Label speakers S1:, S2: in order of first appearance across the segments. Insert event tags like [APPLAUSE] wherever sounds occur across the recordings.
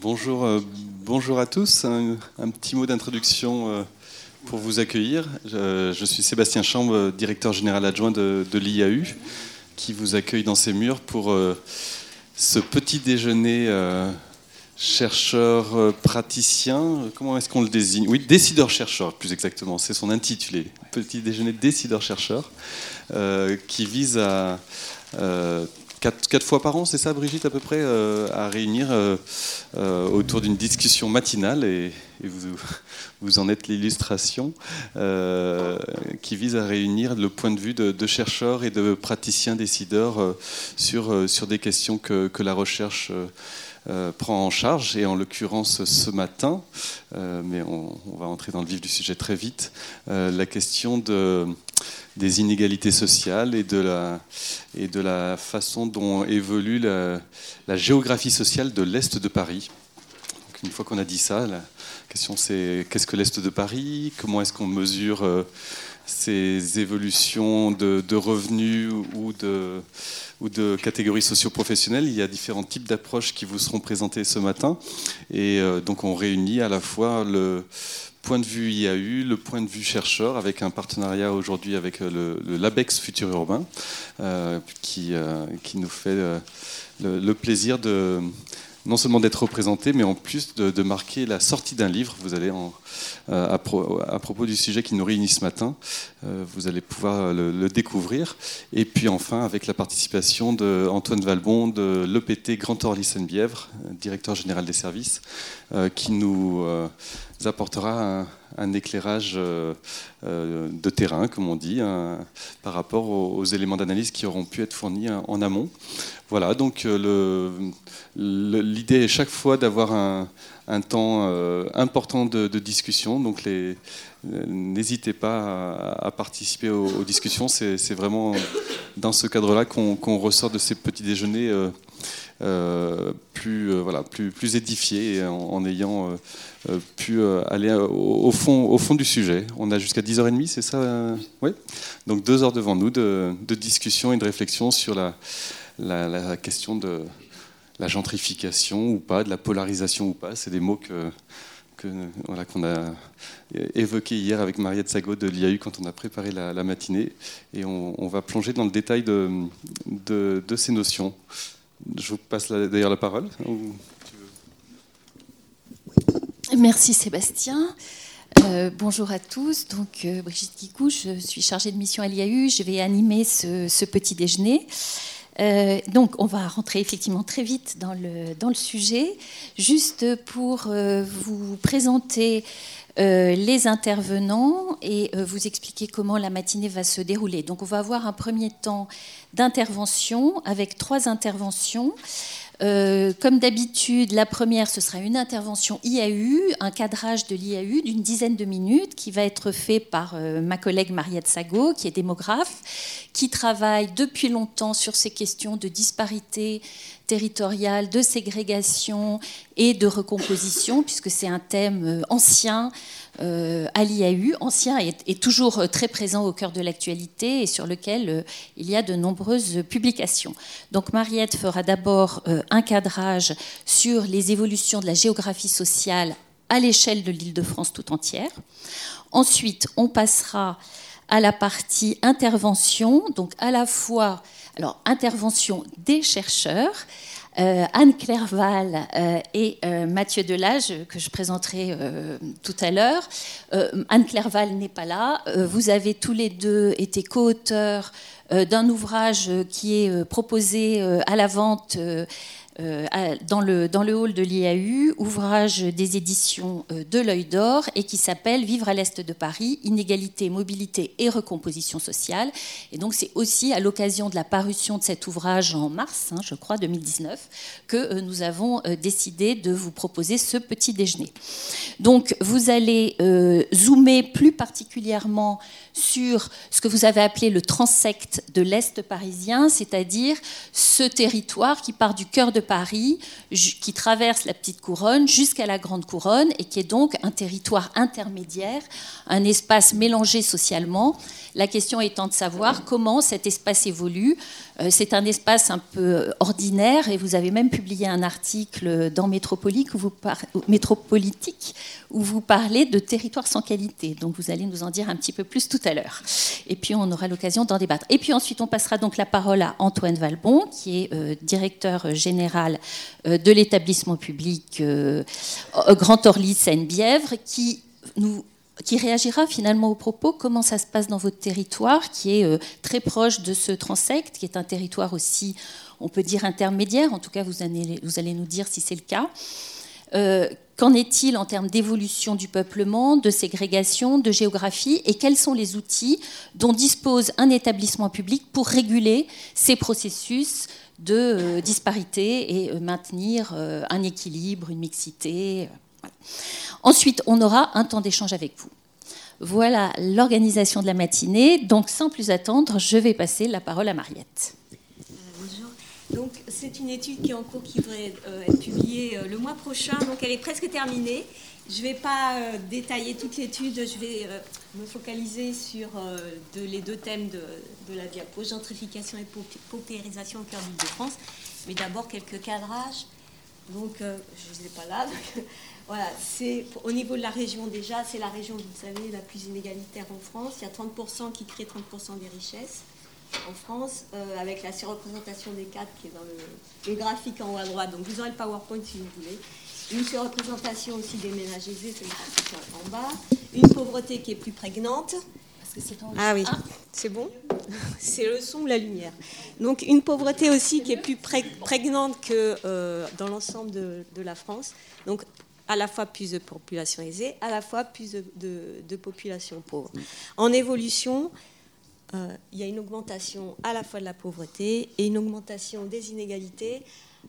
S1: Bonjour, euh, bonjour à tous. Un, petit mot d'introduction euh, pour vous accueillir. Je, suis Sébastien Chambre, directeur général adjoint de, l'IAU, qui vous accueille dans ses murs pour euh, ce petit déjeuner chercheur praticien. Comment est-ce qu'on le désigne? Oui, décideur-chercheur, plus exactement. C'est son intitulé. Petit déjeuner décideur-chercheur, qui vise à Quatre, fois par an, c'est ça, Brigitte, à peu près, euh, à réunir euh, euh, autour d'une discussion matinale, et, [LAUGHS] vous, en êtes l'illustration, qui vise à réunir le point de vue de, chercheurs et de praticiens décideurs sur, des questions que, que la recherche prend en charge, et en l'occurrence ce matin, mais on, on, va entrer dans le vif du sujet très vite, la question de des inégalités sociales et de la, et de la façon dont évolue la, géographie sociale de l'Est de Paris. une fois qu'on a dit ça, la question c'est qu'est-ce que l'Est de Paris? Comment est-ce qu'on mesure euh, ces évolutions de, revenus ou de, ou de catégories socio-professionnelles? Il y a différents types d'approches qui vous seront présentées ce matin. Et euh, donc on réunit à la fois le, point de vue IAU, le point de vue chercheur, avec un partenariat aujourd'hui avec euh, le, LABEX Futur Urbain, euh, qui, euh, qui, nous fait le, plaisir de non seulement d'être représenté, mais en plus de, marquer la sortie d'un livre. Vous allez, à, propos du sujet qui nous réunit ce matin, vous allez pouvoir le, découvrir. Et puis enfin, avec la participation d'Antoine Valbon de l'EPT Grand Orly-Seine-Bièvre, directeur général des services, qui nous apportera un, éclérage euh, euh, de terrain, comme on dit, par rapport aux, éléments d'analyse qui auront pu être fournis en amont. Voilà, donc euh, l'idée est chaque fois d'avoir un, temps important de, discussion. Donc n'hésitez pas à, participer aux, discussions. C'est vraiment dans ce cadre-là qu'on ressort de ces petits déjeuners plus, voilà, plus, plus édifiés en ayant euh, pu euh, aller euh, au, fond, au fond du sujet. On a jusqu'à 10h30, c'est ça Oui Donc deux heures devant nous de, discussion et de réflexion sur la, question de la gentrification ou pas, de la polarisation ou pas. C'est des mots que, que voilà, qu'on a évoqués hier avec Mariette Sago de l'IAU quand on a préparé la, matinée. Et on, va plonger dans le détail de ces notions. Je vous passe d'ailleurs la parole.
S2: Merci Sébastien. Euh, bonjour à tous. Donc, euh, Brigitte Guicou, je suis chargée de mission à l'IAU. Je vais animer ce, petit déjeuner. Euh, donc, on va rentrer effectivement très vite dans le, dans le sujet. Juste pour vous présenter les intervenants et vous expliquer comment la matinée va se dérouler. Donc, on va avoir un premier temps d'intervention avec trois interventions. Euh, comme d'habitude, la première, ce sera une intervention IAU, un cadrage de l'IAU d'une dizaine de minutes qui va être fait par euh, ma collègue Mariette Sago, qui est démographe, qui travaille depuis longtemps sur ces questions de disparité territoriale, de ségrégation et de recomposition, puisque c'est un thème euh, ancien à l'IAU, ancien et, toujours euh, très présent au cœur de l'actualité et sur lequel euh, il y a de nombreuses publications. Donc Mariette fera d'abord un cadrage sur les évolutions de la géographie sociale à l'échelle de l'île de France tout entière. Ensuite, on passera à la partie intervention, donc à la fois alors intervention des chercheurs euh, Anne Clerval euh, et euh, Mathieu Delage, que je présenterai tout à l'heure. Anne Clerval n'est pas là. vous avez tous les deux été co-auteurs d'un ouvrage qui est proposé à la vente dans, le, dans le hall de l'IAU, ouvrage des éditions euh, de l'œil d'or et qui s'appelle Vivre à l'Est de Paris, inégalité, mobilité et recomposition sociale. Et donc c'est aussi à l'occasion de la parution de cet ouvrage en mars, hein, je crois, 2019, que euh, nous avons décidé de vous proposer ce petit déjeuner. Donc vous allez zoomer plus particulièrement sur ce que vous avez appelé le transect de l'Est parisien, c'est-à-dire ce territoire qui part du cœur de Paris, qui traverse la petite couronne jusqu'à la grande couronne et qui est donc un territoire intermédiaire, un espace mélangé socialement. La question étant de savoir comment cet espace évolue. Euh, c'est un espace un peu ordinaire et vous avez même publié un article dans Métropolitique où vous, Métropolitique où vous parlez de territoire sans qualité. Donc vous allez nous en dire un petit peu plus tout à l'heure. Et puis on aura l'occasion d'en débattre. Et puis ensuite on passera donc la parole à Antoine Valbon, qui est euh, directeur général euh, de l'établissement public euh, Grand Orly Seine-Bièvre, qui nous qui réagira finalement aux propos, comment ça se passe dans votre territoire, qui est très proche de ce transect, qui est un territoire aussi, on peut dire, intermédiaire, en tout cas vous allez, nous dire si c'est le cas. Qu'en est-il en termes d'évolution du peuplement, de ségrégation, de géographie et quels sont les outils dont dispose un établissement public pour réguler ces processus de euh, disparité et euh, maintenir euh, un équilibre, une mixité Ensuite, on aura un temps d'échange avec vous. Voilà l'organisation de la matinée. Donc, sans plus attendre, je vais passer la parole à Mariette.
S3: Donc c'est une étude qui est en cours, qui devrait euh, être publiée euh, le mois prochain. Donc elle est presque terminée. Je ne vais pas euh, détailler toute l'étude, je vais me focaliser sur les deux thèmes de, la diapo, gentrification et paupérisation au cœur de france Mais d'abord quelques cadrages. Donc je ne les ai pas là. Voilà, c'est au niveau de la région déjà, c'est la région, vous savez, la plus inégalitaire en France. Il y a 30% qui créent 30% des richesses en France, euh, avec la surreprésentation des cadres qui est dans le, graphique en haut à droite. Donc vous aurez le PowerPoint si vous voulez. Une surreprésentation aussi des ménages aisés, c'est le graphique en bas. Une pauvreté qui est plus prégnante. Parce que c'est en ah oui, ah. c'est bon? [LAUGHS] C'est le son ou la lumière. Donc une pauvreté aussi qui est plus prégnante que euh, dans l'ensemble de, la France. Donc à la fois plus de population aisée, à la fois plus de, de population pauvre. En évolution, euh, il y a une augmentation à la fois de la pauvreté et une augmentation des inégalités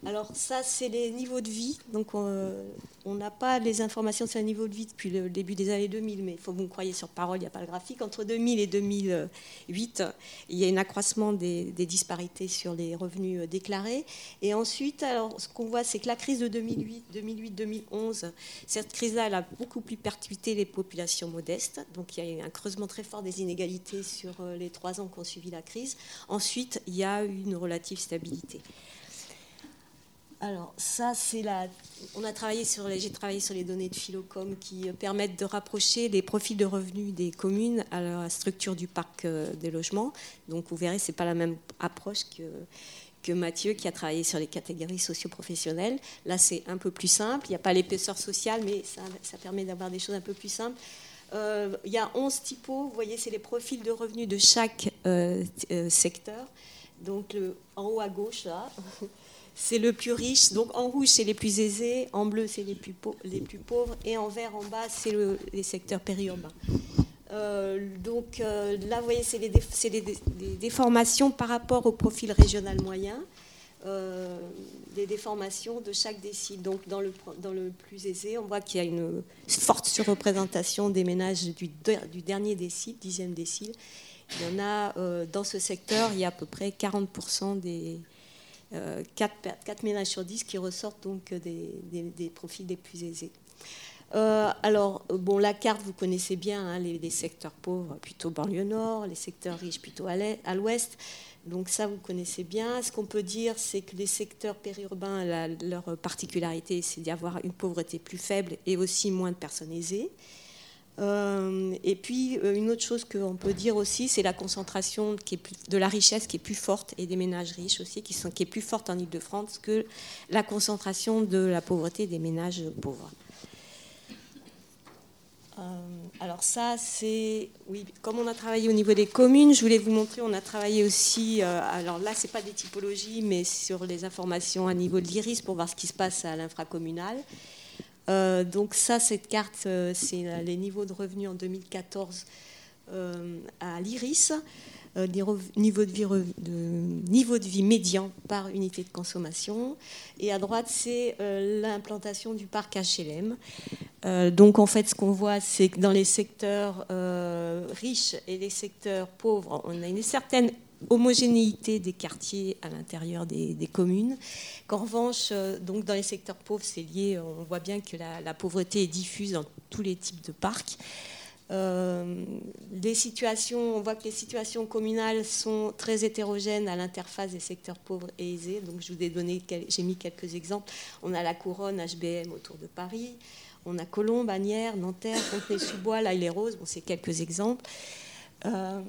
S3: alors ça, c'est les niveaux de vie. Donc on n'a pas les informations sur les niveaux de vie depuis le début des années 2000, mais il faut que vous me croyez sur parole, il n'y a pas le graphique. Entre 2000 et 2008, il y a un accroissement des, disparités sur les revenus euh, déclarés. Et ensuite, alors, ce qu'on voit, c'est que la crise de 2008-2011, cette crise-là, elle a beaucoup plus percuté les populations modestes. Donc il y a eu un creusement très fort des inégalités sur euh, les trois ans qui ont suivi la crise. Ensuite, il y a eu une relative stabilité. Alors ça, c'est la. On a travaillé sur les. J'ai travaillé sur les données de Philocom qui euh, permettent de rapprocher les profils de revenus des communes à la structure du parc euh, des logements. Donc vous verrez, c'est pas la même approche que que Mathieu qui a travaillé sur les catégories socio-professionnelles. Là, c'est un peu plus simple. Il n'y a pas l'épaisseur sociale, mais ça, permet d'avoir des choses un peu plus simples. Euh, il y a 11 typos. Vous voyez, c'est les profils de revenus de chaque secteur. Donc, le, en haut à gauche, là, [LAUGHS] c'est le plus riche. Donc en rouge, c'est les plus aisés, en bleu, c'est les plus, les plus pauvres, et en vert, en bas, c'est le, les secteurs périurbains. Euh, donc euh, là, vous voyez, c'est des, déformations par rapport au profil régional moyen, euh, des déformations de chaque décile. Donc dans le, dans le plus aisé, on voit qu'il y a une forte surreprésentation des ménages du, du dernier décile, dixième décile. Il y en a dans ce secteur, il y a à peu près 40% des, 4, euh, ménages sur 10 qui ressortent donc des, profils des plus aisés. Euh, alors, bon, la carte, vous connaissez bien, hein, les, secteurs pauvres plutôt banlieue nord, les secteurs riches plutôt à l'ouest. Donc ça, vous connaissez bien. Ce qu'on peut dire, c'est que les secteurs périurbains, leur particularité, c'est d'y avoir une pauvreté plus faible et aussi moins de personnes aisées. Euh, et puis, euh, une autre chose qu'on peut dire aussi, c'est la concentration de la richesse qui est plus forte, et des ménages riches aussi, qui, sont, qui est plus forte en Ile-de-France que la concentration de la pauvreté des ménages pauvres. Euh, alors ça, c'est... Oui, comme on a travaillé au niveau des communes, je voulais vous montrer, on a travaillé aussi... alors là, ce n'est pas des typologies, mais sur les informations à niveau de l'IRIS pour voir ce qui se passe à l'infracommunal. Euh, donc ça, cette carte, euh, c'est les niveaux de revenus en 2014 euh, à l'IRIS, niveau, de vie, niveau de vie médian par unité de consommation. Et à droite, c'est l'implantation du parc HLM. donc en fait, ce qu'on voit, c'est que dans les secteurs riches et les secteurs pauvres, on a une certaine homogénéité des quartiers à l'intérieur des, communes. Qu'en revanche, donc dans les secteurs pauvres, c'est lié, on voit bien que la, pauvreté est diffuse dans tous les types de parcs. les situations, on voit que les situations communales sont très hétérogènes à l'interface des secteurs pauvres et aisés. Donc, je vous ai donné, j'ai mis quelques exemples. On a la couronne HBM autour de Paris. On a Colombes, Agnières, Nanterre, Fontenay-sous-Bois, Roses. Bon, c'est quelques exemples. Euh,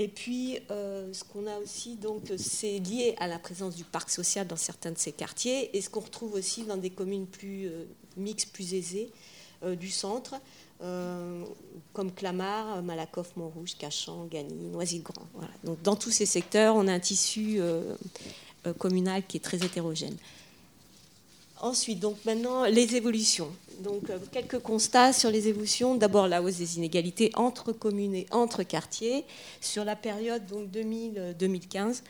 S3: et puis, euh, ce qu'on a aussi, donc, c'est lié à la présence du parc social dans certains de ces quartiers, et ce qu'on retrouve aussi dans des communes plus euh, mixtes, plus aisées du centre, comme Clamart, Malakoff, Montrouge, Cachan, Gagny, Noisy-le-Grand. Dans tous ces secteurs, on a un tissu communal qui est très hétérogène. Ensuite, donc maintenant, les évolutions. Donc, euh, quelques constats sur les évolutions. D'abord, la hausse des inégalités entre communes et entre quartiers sur la période donc 2000-2015.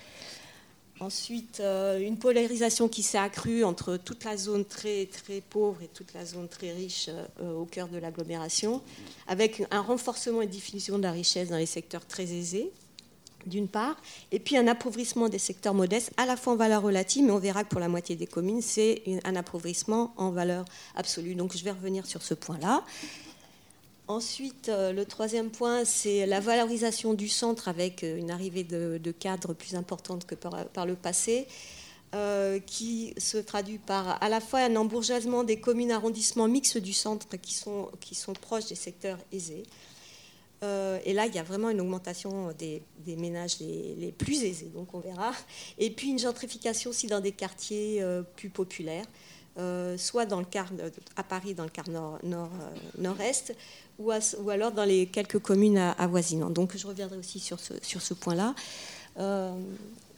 S3: Ensuite, euh, une polarisation qui s'est accrue entre toute la zone très, très pauvre et toute la zone très riche euh, au cœur de l'agglomération, avec un renforcement et diffusion de la richesse dans les secteurs très aisés, d'une part, et puis un appauvrissement des secteurs modestes, à la fois en valeur relative, mais on verra que pour la moitié des communes, c'est un appauvrissement en valeur absolue. Donc je vais revenir sur ce point-là. Ensuite, euh, le troisième point, c'est la valorisation du centre avec euh, une arrivée de, cadres plus importante que par, le passé, euh, qui se traduit par à la fois un embourgeoisement des communes arrondissements mixtes du centre qui sont, qui sont proches des secteurs aisés, euh, et là, il y a vraiment une augmentation des, ménages les, plus aisés, donc on verra. Et puis une gentrification aussi dans des quartiers euh, plus populaires, euh, soit dans le quart, à Paris, dans le quart nord, nord, nord-est, ou, ou, alors dans les quelques communes avoisinantes. Donc je reviendrai aussi sur ce, sur ce point-là.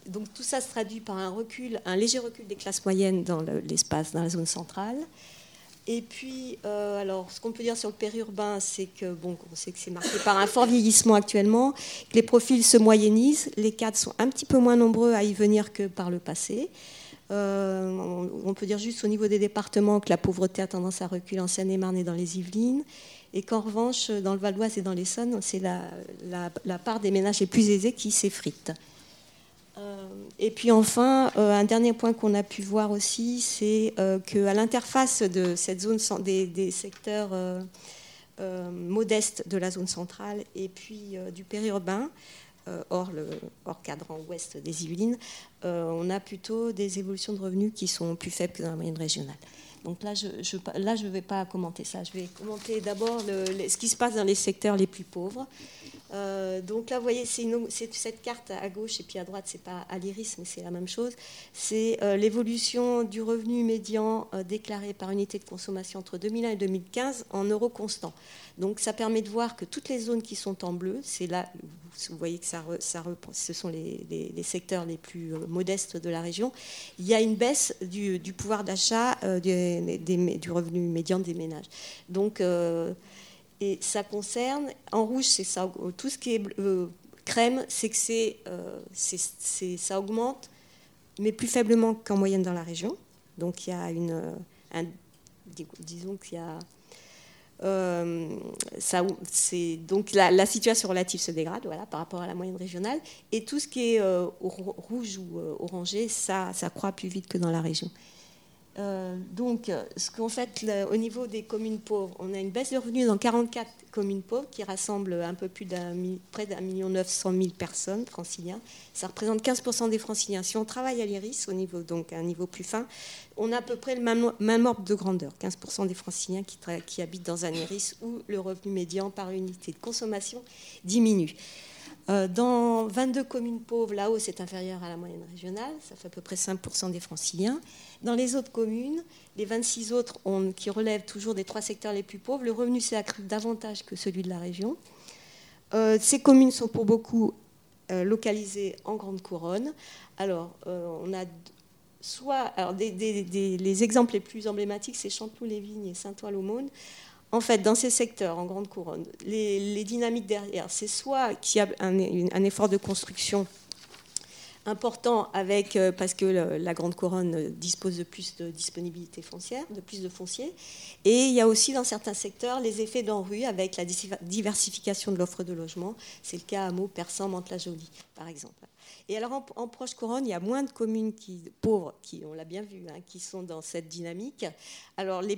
S3: donc tout ça se traduit par un recul, un léger recul des classes moyennes dans l'espace, dans la zone centrale. Et puis, euh, alors, ce qu'on peut dire sur le périurbain, c'est que, bon, on sait que c'est marqué par un fort vieillissement actuellement, que les profils se moyennisent, les cadres sont un petit peu moins nombreux à y venir que par le passé. Euh, on, peut dire juste au niveau des départements que la pauvreté a tendance à reculer en Seine-et-Marne et dans les Yvelines, et qu'en revanche, dans le Val d'Oise et dans l'Essonne, c'est la, la, part des ménages les plus aisés qui s'effrite. Euh, et puis enfin, euh, un dernier point qu'on a pu voir aussi, c'est euh, qu'à l'interface de cette zone des, secteurs modestes de la zone centrale et puis du périurbain, hors, le, hors cadran ouest des Yvelines, on a plutôt des évolutions de revenus qui sont plus faibles que dans la moyenne régionale. Donc là, je ne je vais pas commenter ça. Je vais commenter d'abord ce qui se passe dans les secteurs les plus pauvres. Euh, donc là, vous voyez, c'est cette carte à gauche et puis à droite, c'est pas à l'iris, mais c'est la même chose. C'est euh, l'évolution du revenu médian euh, déclaré par unité de consommation entre 2001 et 2015 en euros constants. Donc ça permet de voir que toutes les zones qui sont en bleu, c'est là, vous voyez que ça, ça ce sont les, secteurs les plus modestes de la région. Il y a une baisse du, pouvoir d'achat du, revenu médian des ménages. Donc et ça concerne, en rouge, c'est ça, tout ce qui est euh, crème, c'est que euh, c'est, ça augmente, mais plus faiblement qu'en moyenne dans la région. Donc il y a une, un, disons qu'il y a euh, donc la, situation relative se dégrade, voilà, par rapport à la moyenne régionale, et tout ce qui est rouge ou orangé, ça, ça croît plus vite que dans la région. Euh, donc, ce qu'en fait, au niveau des communes pauvres, on a une baisse de revenus dans 44 communes pauvres qui rassemblent un peu plus d'un près d'un million neuf cent mille personnes franciliens. Ça représente 15% des franciliens. Si on travaille à l'IRIS, au niveau donc à un niveau plus fin, on a à peu près le même, ordre de grandeur. 15% des franciliens qui habitent dans un IRIS où le revenu médian par unité de consommation diminue. Euh, dans 22 communes pauvres, la hausse est inférieure à la moyenne régionale, ça fait à peu près 5% des franciliens. Dans les autres communes, les 26 autres qui relèvent toujours des trois secteurs les plus pauvres, le revenu s'est accru davantage que celui de la région. Euh, ces communes sont pour beaucoup euh, localisées en Grande Couronne. Alors, on a soit. Alors, les exemples les plus emblématiques, c'est Chanteloup-les-Vignes et Saint-Ouen-l'Aumône. En fait, dans ces secteurs, en grande couronne, les, dynamiques derrière, c'est soit qu'il y a un, effort de construction important avec, euh, parce que la Grande Couronne dispose de plus de disponibilité foncière, de plus de foncier. Et il y a aussi dans certains secteurs les effets d'enrue avec la diversification de l'offre de logement. C'est le cas à Meaux, Persan, Mantes-la-Jolie, par exemple. Et alors en, proche couronne, il y a moins de communes pauvres, qui, on l'a bien vu, hein, qui sont dans cette dynamique. Alors les,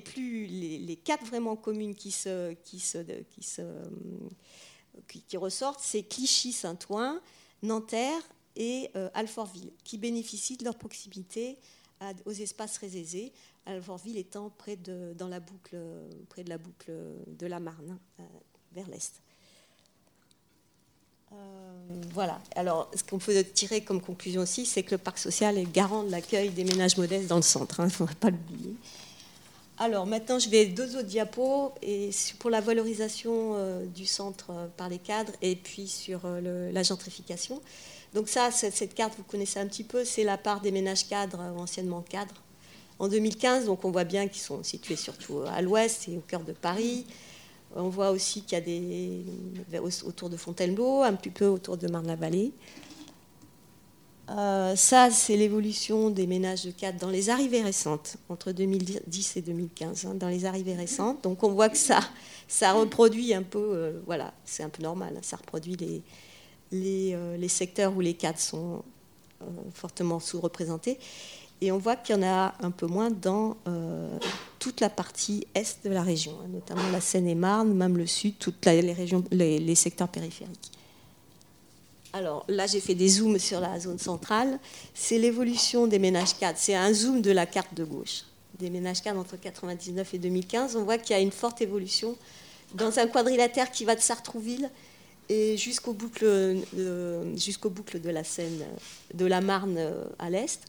S3: quatre vraiment communes qui, ressortent, c'est Clichy, Saint-Ouen, Nanterre et euh, Alfortville, qui bénéficient de leur proximité aux espaces aisés. Alfortville étant près de, dans la boucle, près de la boucle de la Marne, euh, vers l'est. Euh, voilà. Alors, ce qu'on peut tirer comme conclusion aussi, c'est que le parc social est garant de l'accueil des ménages modestes dans le centre. Il hein, ne faudrait pas l'oublier. Alors, maintenant, je vais deux autres diapos et pour la valorisation euh, du centre euh, par les cadres et puis sur la gentrification. Donc ça, cette, carte, vous connaissez un petit peu, c'est la part des ménages cadres, anciennement cadres. En 2015, donc on voit bien qu'ils sont situés surtout à l'ouest et au cœur de Paris. On voit aussi qu'il y a des autour de Fontainebleau, un petit peu autour de Marne-la-Vallée. Euh, ça, c'est l'évolution des ménages de cadre dans les arrivées récentes, entre 2010 et 2015, hein, dans les arrivées récentes. Donc on voit que ça, ça reproduit un peu, euh, voilà, c'est un peu normal, hein, ça reproduit les, les, euh, les, secteurs où les cadres sont fortement sous-représentés. Et on voit qu'il y en a un peu moins dans euh, toute la partie est de la région, hein, notamment la Seine-et-Marne, même le sud, toutes les, régions, les, secteurs périphériques. Alors là, j'ai fait des zooms sur la zone centrale. C'est l'évolution des ménages cadres. C'est un zoom de la carte de gauche. Des ménages cadres entre 1999 et 2015. On voit qu'il y a une forte évolution dans un quadrilatère qui va de Sartrouville et jusqu'au boucle, euh, de la Seine, de la Marne euh, à l'est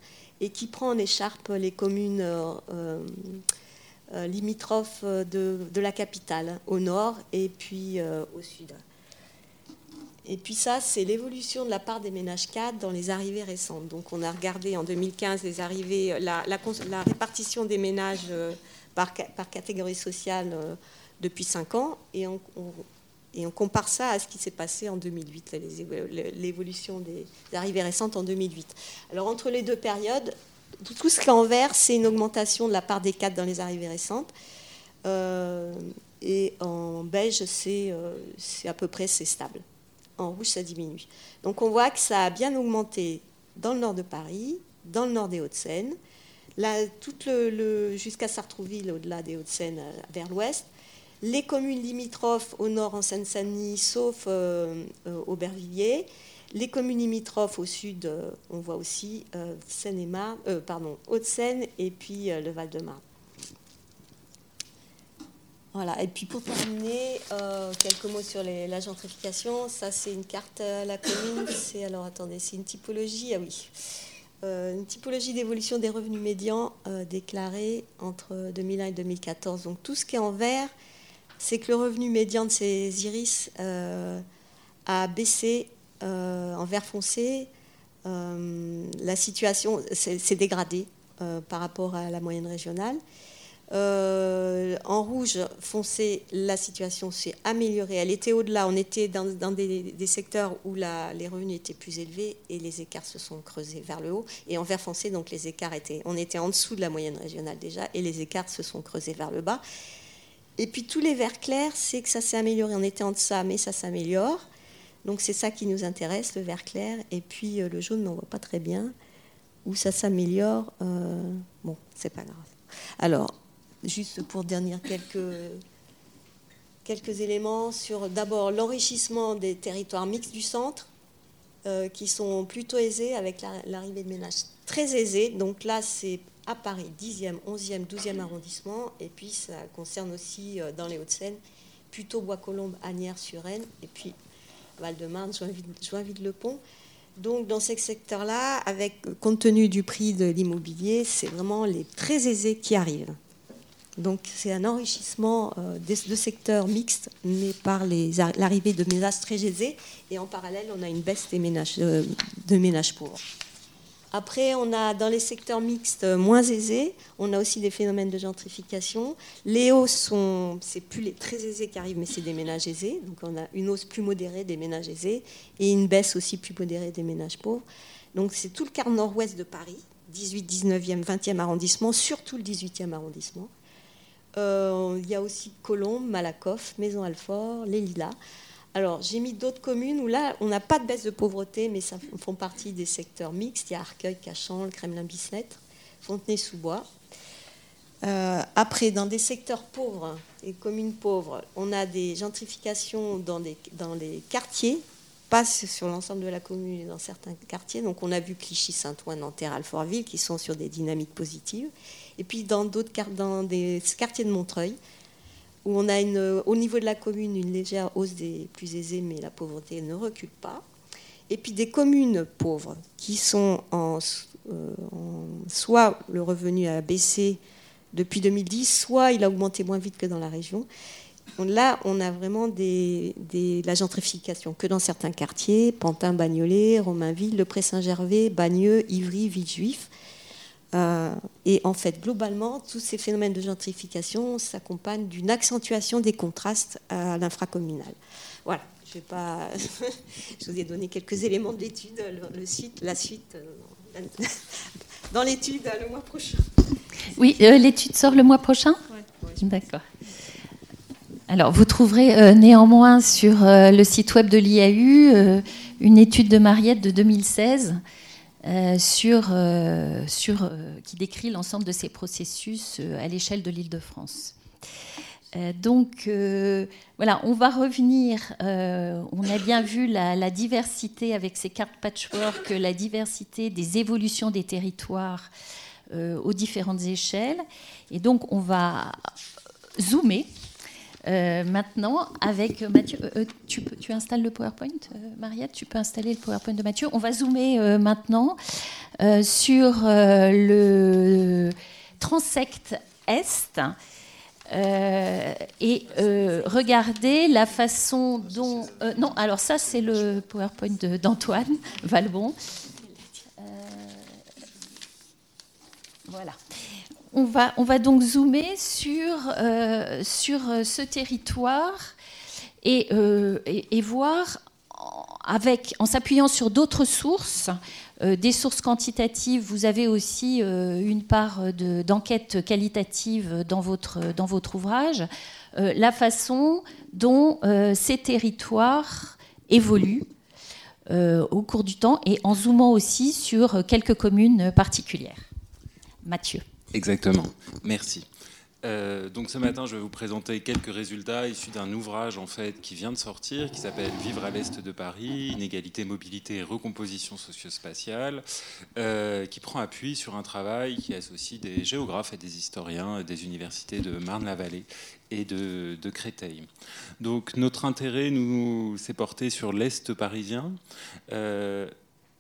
S3: et qui prend en écharpe les communes euh, euh, limitrophes de, la capitale, au nord et puis euh, au sud. Et puis ça, c'est l'évolution de la part des ménages cadres dans les arrivées récentes. Donc on a regardé en 2015 les arrivées, la, répartition des ménages par, par catégorie sociale depuis 5 ans, et on, et on compare ça à ce qui s'est passé en 2008, l'évolution des arrivées récentes en 2008. Alors entre les deux périodes, tout ce qui est en vert, c'est une augmentation de la part des cadres dans les arrivées récentes. Euh, et en beige, euh, c'est à peu près stable. En rouge, ça diminue. Donc on voit que ça a bien augmenté dans le nord de Paris, dans le nord des Hauts-de-Seine, jusqu'à Sartrouville, au-delà des Hauts-de-Seine, euh, vers l'ouest, les communes limitrophes au nord en Seine-Saint-Denis, sauf euh, euh, Aubervilliers, les communes limitrophes au sud, euh, on voit aussi Seine-et-Marne, pardon, Haute-Seine et puis le Val-de-Marne. Voilà. Et puis pour terminer, quelques mots sur la gentrification. Ça, c'est une carte à la commune. C'est alors attendez, c'est une typologie. Ah oui, une typologie d'évolution des revenus médians déclarés entre 2001 et 2014. Donc tout ce qui est en vert, c'est que le revenu médian de ces iris euh, a baissé euh, en vert foncé. Euh, la situation s'est dégradée par rapport à la moyenne régionale. en rouge foncé, la situation s'est améliorée. Elle était au-delà. On était dans, des, secteurs où les revenus étaient plus élevés et les écarts se sont creusés vers le haut. Et en vert foncé, donc les écarts étaient, on était en dessous de la moyenne régionale déjà et les écarts se sont creusés vers le bas. Et puis tous les verts clairs, c'est que ça s'est amélioré. On était en deçà, mais ça s'améliore. Donc c'est ça qui nous intéresse, le vert clair. Et puis euh, le jaune, on ne voit pas très bien. Où ça s'améliore, euh, bon, c'est pas grave. Alors, juste pour dernier quelques, quelques éléments sur d'abord l'enrichissement des territoires mixtes du centre, euh, qui sont plutôt aisés avec l'arrivée de ménages très aisés. Donc là, c'est à Paris, 10e, 11e, 12e arrondissement, et puis ça concerne aussi euh, dans les Hauts-de-Seine, plutôt Bois-Colombes, Agnières-sur-Aisne, et puis Val-de-Marne, Joinville-le-Pont. Donc dans ces secteurs-là, avec compte tenu du prix de l'immobilier, c'est vraiment les très aisés qui arrivent. Donc c'est un enrichissement euh, de, secteurs mixtes, mais par l'arrivée de ménages très aisés, et en parallèle, on a une baisse des euh, de ménages pauvres. Après, on a dans les secteurs mixtes moins aisés, on a aussi des phénomènes de gentrification. Les hausses sont, c'est plus les très aisés qui arrivent, mais c'est des ménages aisés. Donc on a une hausse plus modérée des ménages aisés et une baisse aussi plus modérée des ménages pauvres. Donc c'est tout le quart nord-ouest de Paris, 18, 19e, 20e arrondissement, surtout le 18e arrondissement. Euh, il y a aussi Colombes, Malakoff, Maison-Alfort, Les Lilas. Alors, j'ai mis d'autres communes où là, on n'a pas de baisse de pauvreté, mais ça font partie des secteurs mixtes. Il y a Arcueil, Cachan, le Kremlin-Bicêtre, Fontenay-sous-Bois. Euh, après, dans des secteurs pauvres et communes pauvres, on a des gentrifications dans, les quartiers, pas sur l'ensemble de la commune et dans certains quartiers. Donc, on a vu Clichy, Saint-Ouen, Nanterre, Alfortville qui sont sur des dynamiques positives. Et puis, dans d'autres dans des quartiers de Montreuil, où on a une, au niveau de la commune une légère hausse des plus aisés, mais la pauvreté ne recule pas. Et puis des communes pauvres qui sont en, euh, soit le revenu a baissé depuis 2010, soit il a augmenté moins vite que dans la région. Là, on a vraiment des, la gentrification que dans certains quartiers, Pantin, Bagnolet, Romainville, Le Pré-Saint-Gervais, Bagneux, Ivry, Villejuif. Euh, et en fait, globalement, tous ces phénomènes de gentrification s'accompagnent d'une accentuation des contrastes à l'infracommunal. Voilà, je, vais pas [LAUGHS] je vous ai donné quelques éléments de l'étude, le, site, la suite euh, [LAUGHS] dans l'étude le mois prochain.
S2: Oui, euh, l'étude sort le mois prochain? D'accord. Alors, vous trouverez néanmoins sur le site web de l'IAU une étude de Mariette de 2016 euh, sur, euh, euh, qui décrit l'ensemble de ces processus à l'échelle de l'Île-de-France. donc voilà, on va revenir, on a bien vu la, la, diversité avec ces cartes patchwork, la diversité des évolutions des territoires aux différentes échelles. Et donc on va zoomer euh, maintenant, avec Mathieu, euh, euh, tu, tu, installes le PowerPoint, Mariette Tu peux installer le PowerPoint de Mathieu. On va zoomer maintenant sur le transect Est. et regarder la façon dont... non, alors ça c'est le PowerPoint d'Antoine Valbon. voilà. On va, on va donc zoomer sur, euh, euh, ce territoire euh, et, et, voir, avec, en s'appuyant sur d'autres sources, des sources quantitatives, vous avez aussi une part d'enquête qualitative dans votre, dans votre ouvrage, la façon dont ces territoires évoluent au cours du temps et en zoomant aussi sur quelques communes particulières. Mathieu.
S4: Exactement. Merci. Euh, donc ce matin, je vais vous présenter quelques résultats issus d'un ouvrage en fait qui vient de sortir, qui s'appelle Vivre à l'est de Paris, inégalité, mobilité et recomposition socio-spatiale, euh, qui prend appui sur un travail qui associe des géographes et des historiens des universités de Marne-la-Vallée et de, Créteil. Donc notre intérêt nous s'est porté sur l'est parisien. Euh,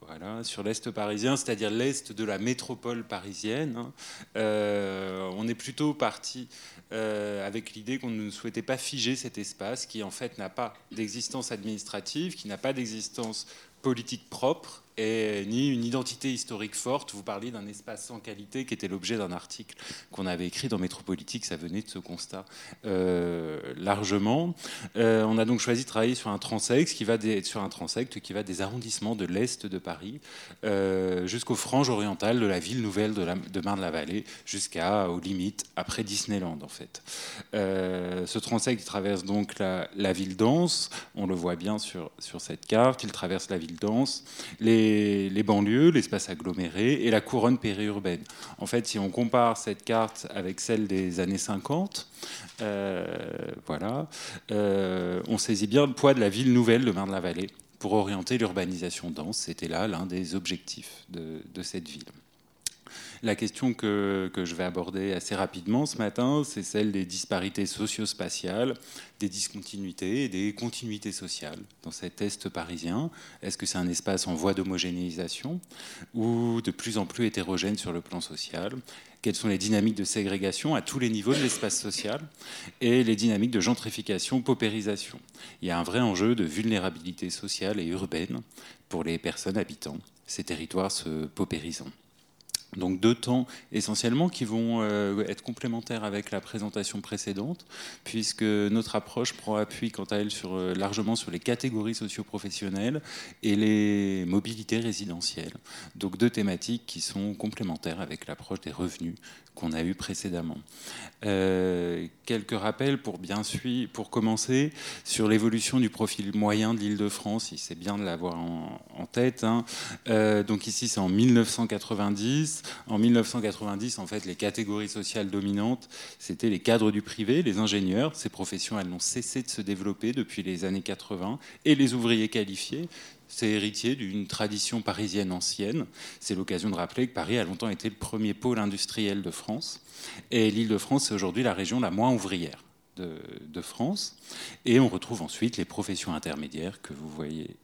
S4: voilà, sur l'Est parisien, c'est-à-dire l'Est de la métropole parisienne. Hein. Euh, on est plutôt parti euh, avec l'idée qu'on ne souhaitait pas figer cet espace qui en fait n'a pas d'existence administrative, qui n'a pas d'existence politique propre, et ni une identité historique forte. Vous parliez d'un espace sans qualité qui était l'objet d'un article qu'on avait écrit dans Métropolitique. Ça venait de ce constat euh, largement. Euh, on a donc choisi de travailler sur un transect qui va des, sur un transect qui va des arrondissements de l'est de Paris euh, jusqu'aux franges orientales de la ville nouvelle de, de Marne-la-Vallée jusqu'aux limites après Disneyland en fait. ce transect traverse donc la, la, ville dense. On le voit bien sur, sur cette carte. Il traverse la ville dense. Les les, banlieues, l'espace aggloméré et la couronne périurbaine. En fait, si on compare cette carte avec celle des années 50, euh, voilà, euh, on saisit bien le poids de la ville nouvelle de Marne-la-Vallée pour orienter l'urbanisation dense. C'était là l'un des objectifs de, cette ville. La question que, je vais aborder assez rapidement ce matin, c'est celle des disparités socio-spatiales, des discontinuités et des continuités sociales dans cet Est parisien. Est-ce que c'est un espace en voie d'homogénéisation ou de plus en plus hétérogène sur le plan social? Quelles sont les dynamiques de ségrégation à tous les niveaux de l'espace social et les dynamiques de gentrification, paupérisation? Il y a un vrai enjeu de vulnérabilité sociale et urbaine pour les personnes habitant ces territoires se paupérisant. Donc deux temps essentiellement qui vont euh, être complémentaires avec la présentation précédente, puisque notre approche prend appui quant à elle euh, largement sur les catégories socioprofessionnelles et les mobilités résidentielles. Donc deux thématiques qui sont complémentaires avec l'approche des revenus qu'on a eu précédemment. Euh, quelques rappels pour bien suivre, pour commencer sur l'évolution du profil moyen de l'Île-de-France. C'est bien de l'avoir en, tête. Hein. donc ici, c'est en 1990. En 1990, en fait, les catégories sociales dominantes, c'était les cadres du privé, les ingénieurs. Ces professions, elles n'ont cessé de se développer depuis les années 80. Et les ouvriers qualifiés, c'est héritier d'une tradition parisienne ancienne. C'est l'occasion de rappeler que Paris a longtemps été le premier pôle industriel de France. Et l'Île-de-France, c'est aujourd'hui la région la moins ouvrière de, de, France. Et on retrouve ensuite les professions intermédiaires que vous voyez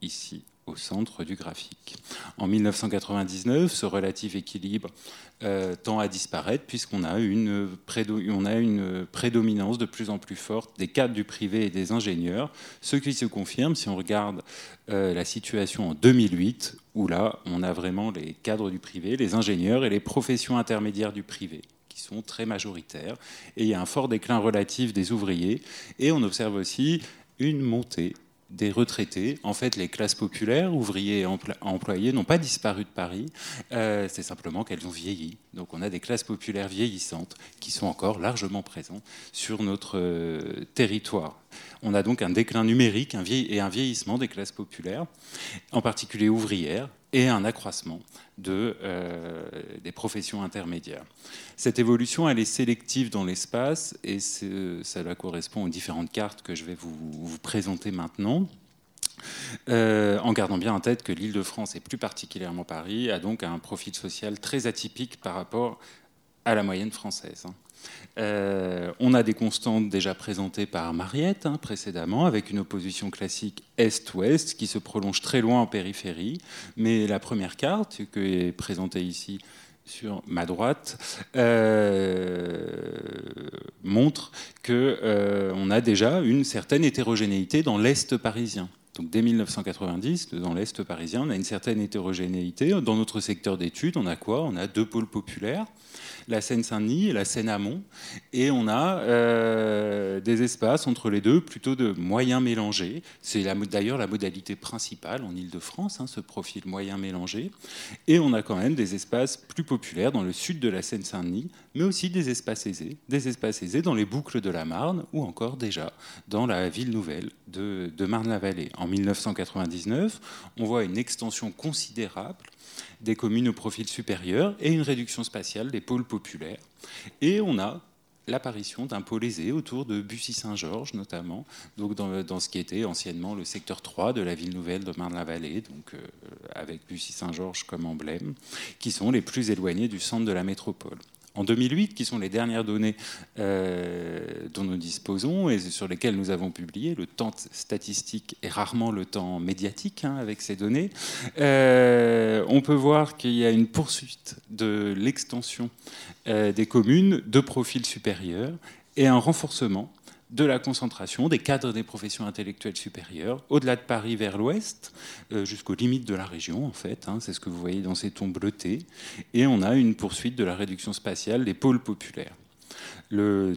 S4: ici au centre du graphique. En 1999, ce relatif équilibre euh, tend à disparaître puisqu'on a, une prédominance de plus en plus forte des cadres du privé et des ingénieurs, ce qui se confirme si on regarde euh, la situation en 2008, où là, on a vraiment les cadres du privé, les ingénieurs et les professions intermédiaires du privé qui sont très majoritaires. Et il y a un fort déclin relatif des ouvriers. Et on observe aussi une montée des retraités. En fait, les classes populaires, ouvriers et employés, n'ont pas disparu de Paris. Euh, c'est simplement qu'elles ont vieilli. Donc on a des classes populaires vieillissantes qui sont encore largement présentes sur notre euh, territoire. On a donc un déclin numérique et un vieillissement des classes populaires, en particulier ouvrières, et un accroissement de, euh, des professions intermédiaires. Cette évolution, elle est sélective dans l'espace et cela correspond aux différentes cartes que je vais vous, présenter maintenant. Euh, en gardant bien en tête que l'Île-de-France et plus particulièrement Paris a donc un profil social très atypique par rapport à la moyenne française. Hein. Euh, on a des constantes déjà présentées par Mariette hein, précédemment, avec une opposition classique Est-Ouest qui se prolonge très loin en périphérie. Mais la première carte, qui est présentée ici sur ma droite, euh, montre qu'on euh, a déjà une certaine hétérogénéité dans l'Est parisien. Donc dès 1990, dans l'Est parisien, on a une certaine hétérogénéité. Dans notre secteur d'études, on a quoi? On a deux pôles populaires la Seine-Saint-Denis et la Seine-Amont. Et on a euh, des espaces entre les deux, plutôt de moyens mélangés. C'est d'ailleurs la modalité principale en Ile-de-France, hein, ce profil moyen mélangé. Et on a quand même des espaces plus populaires dans le sud de la Seine-Saint-Denis, mais aussi des espaces aisés. Des espaces aisés dans les boucles de la Marne ou encore déjà dans la ville nouvelle de, de Marne-la-Vallée. En 1999, on voit une extension considérable des communes au profil supérieur et une réduction spatiale des pôles populaires. Et on a l'apparition d'un pôle aisé autour de Bussy-Saint-Georges notamment, dans, ce qui était anciennement le secteur 3 de la ville nouvelle de Marne-la-Vallée, euh, avec Bussy-Saint-Georges comme emblème, qui sont les plus éloignés du centre de la métropole en 2008, qui sont les dernières données euh, dont nous disposons et sur lesquelles nous avons publié. Le temps statistique est rarement le temps médiatique hein, avec ces données. Euh, on peut voir qu'il y a une poursuite de l'extension euh, des communes de profil supérieur et un renforcement de la concentration des cadres des professions intellectuelles supérieures, au-delà de Paris vers l'ouest, euh, jusqu'aux limites de la région, en fait. Hein, c'est ce que vous voyez dans ces tons bleutés. Et on a une poursuite de la réduction spatiale des pôles populaires. Le,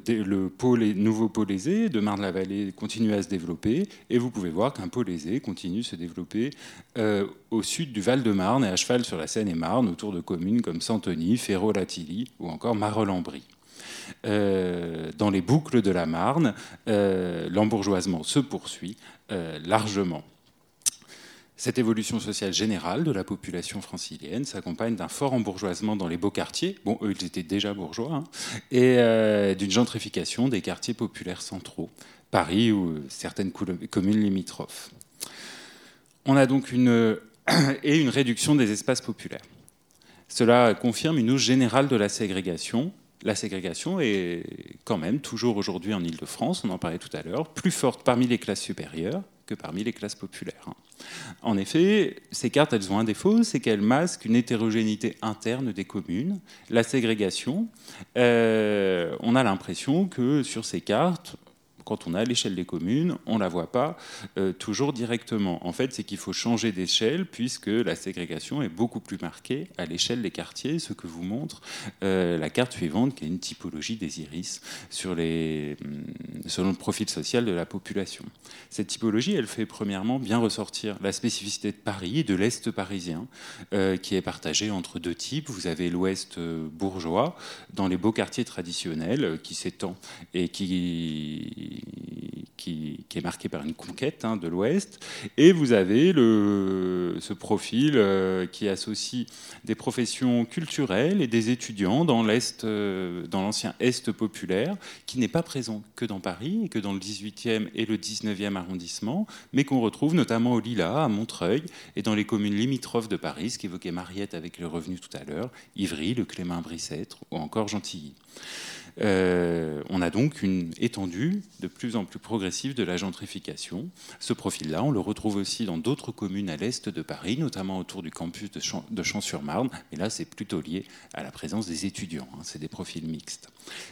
S4: nouveau pôle aisé de Marne-la-Vallée continue à se développer, et vous pouvez voir qu'un pôle aisé continue de se développer euh, au sud du Val-de-Marne et à cheval sur la Seine-et-Marne, autour de communes comme Santony, Ferro-Latilly ou encore Marolles-en-Brie. Euh, dans les boucles de la Marne, euh, l'embourgeoisement se poursuit euh, largement. Cette évolution sociale générale de la population francilienne s'accompagne d'un fort embourgeoisement dans les beaux quartiers, bon, eux, ils étaient déjà bourgeois, hein, et d'une gentrification des quartiers populaires centraux, Paris ou certaines communes limitrophes. On a donc une, [CLEARS THROAT] et une réduction des espaces populaires. Cela confirme une hausse générale de la ségrégation. La ségrégation est quand même toujours aujourd'hui en Ile-de-France, on en parlait tout à l'heure, plus forte parmi les classes supérieures que parmi les classes populaires. En effet, ces cartes, elles ont un défaut, c'est qu'elles masquent une hétérogénéité interne des communes. La ségrégation, euh, on a l'impression que sur ces cartes, quand on a l'échelle des communes, on ne la voit pas euh, toujours directement. En fait, c'est qu'il faut changer d'échelle puisque la ségrégation est beaucoup plus marquée à l'échelle des quartiers, ce que vous montre euh, la carte suivante, qui est une typologie des iris hum, selon le profil social de la population. Cette typologie, elle fait premièrement bien ressortir la spécificité de Paris et de l'Est parisien, euh, qui est partagé entre deux types. Vous avez l'Ouest bourgeois, dans les beaux quartiers traditionnels, qui s'étend et qui qui, est marqué par une conquête hein, de l'Ouest. Et vous avez le, ce profil euh, qui associe des professions culturelles et des étudiants dans l'Est, euh, dans l'ancien Est populaire, qui n'est pas présent que dans Paris et que dans le 18e et le 19e arrondissement, mais qu'on retrouve notamment au Lila, à Montreuil et dans les communes limitrophes de Paris, ce qu'évoquait Mariette avec le revenu tout à l'heure, Ivry, le Clément-Brissêtre ou encore Gentilly. Euh, on a donc une étendue de plus en plus progressive de la gentrification. Ce profil-là, on le retrouve aussi dans d'autres communes à l'est de Paris, notamment autour du campus de Champs-sur-Marne. Mais là, c'est plutôt lié à la présence des étudiants. Hein. c'est des profils mixtes.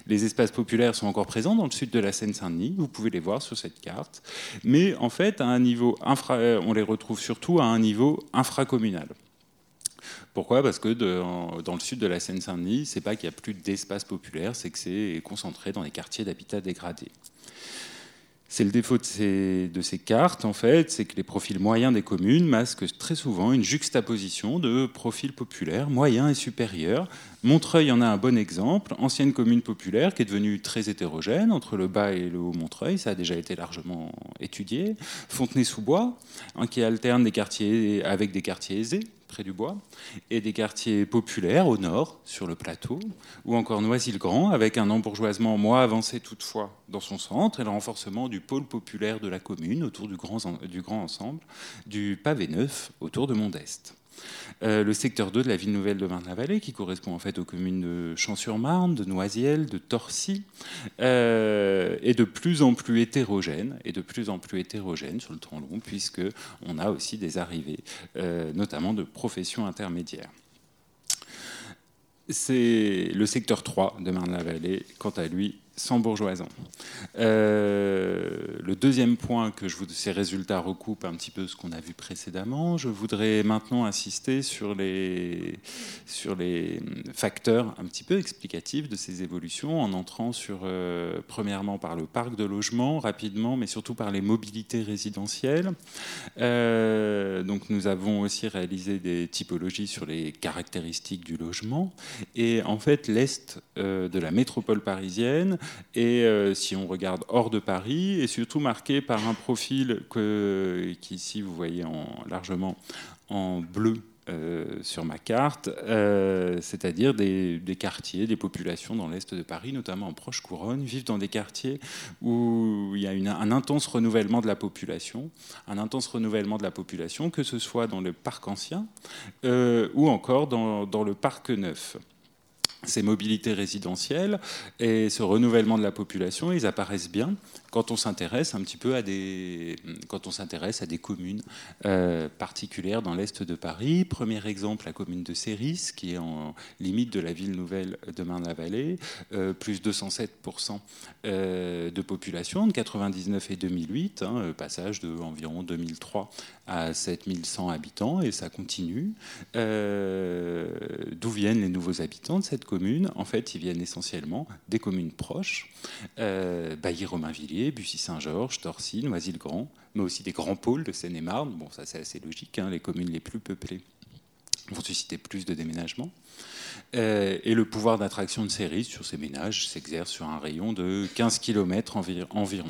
S4: Les espaces populaires sont encore présents dans le sud de la Seine-Saint-Denis. Vous pouvez les voir sur cette carte. Mais en fait, à un niveau infra, euh, on les retrouve surtout à un niveau infracommunal. Pourquoi? Parce que dans le sud de la Seine-Saint-Denis, c'est pas qu'il n'y a plus d'espace populaire, c'est que c'est concentré dans les quartiers d'habitat dégradé. C'est le défaut de ces, cartes, en fait, c'est que les profils moyens des communes masquent très souvent une juxtaposition de profils populaires moyens et supérieurs. Montreuil en a un bon exemple, ancienne commune populaire qui est devenue très hétérogène entre le bas et le haut Montreuil, ça a déjà été largement étudié. Fontenay-sous-Bois, qui alterne des quartiers avec des quartiers aisés, près du bois, et des quartiers populaires au nord, sur le plateau, ou encore Noisy-le-Grand, avec un embourgeoisement moins avancé toutefois dans son centre, et le renforcement du pôle populaire de la commune autour du grand, ensemble, du pavé neuf autour de Mondeste. Euh, le secteur 2 de la ville nouvelle de Marne-la-Vallée, qui correspond en fait aux communes de Champs-sur-Marne, de Noisiel, de Torcy, euh, est de plus en plus hétérogène, et de plus en plus hétérogène sur le temps long, puisque on a aussi des arrivées, euh, notamment de professions intermédiaires. C'est le secteur 3 de Marne-la-Vallée, quant à lui, sans bourgeoisant. Euh, le deuxième point que je ces résultats recoupent un petit peu ce qu'on a vu précédemment. Je voudrais maintenant insister sur les, sur les facteurs un petit peu explicatifs de ces évolutions en entrant sur, euh, premièrement, par le parc de logement, rapidement, mais surtout par les mobilités résidentielles. Euh, donc nous avons aussi réalisé des typologies sur les caractéristiques du logement. Et en fait, l'Est de la métropole parisienne et euh, si on regarde hors de Paris, est surtout marqué par un profil que, qu'ici vous voyez en, largement en bleu euh, sur ma carte, euh, c'est-à-dire des, quartiers, des populations dans l'est de Paris, notamment en proche couronne, vivent dans des quartiers où il y a un intense renouvellement de la population, un intense renouvellement de la population, que ce soit dans le parc ancien ou encore dans le parc neuf ces mobilités résidentielles et ce renouvellement de la population, ils apparaissent bien quand on s'intéresse un petit peu à des, communes euh, particulières dans l'est de Paris. Premier exemple, la commune de Céris, qui est en limite de la ville nouvelle de Marne-la-Vallée, euh, plus 207% euh, de population entre 99 et 2008, hein, passage de environ 2003 à 7100 habitants, et ça continue. D'où viennent les nouveaux habitants de cette commune? En fait, ils viennent essentiellement des communes proches, Bailly-Romainvilliers, Bussy-Saint-Georges, Torcy, Noisy-le-Grand, mais aussi des grands pôles de Seine-et-Marne. Bon, ça c'est assez logique, hein, les communes les plus peuplées vont susciter plus de déménagements. Euh, et le pouvoir d'attraction de ces risques sur ces ménages s'exerce sur un rayon de 15 km environ.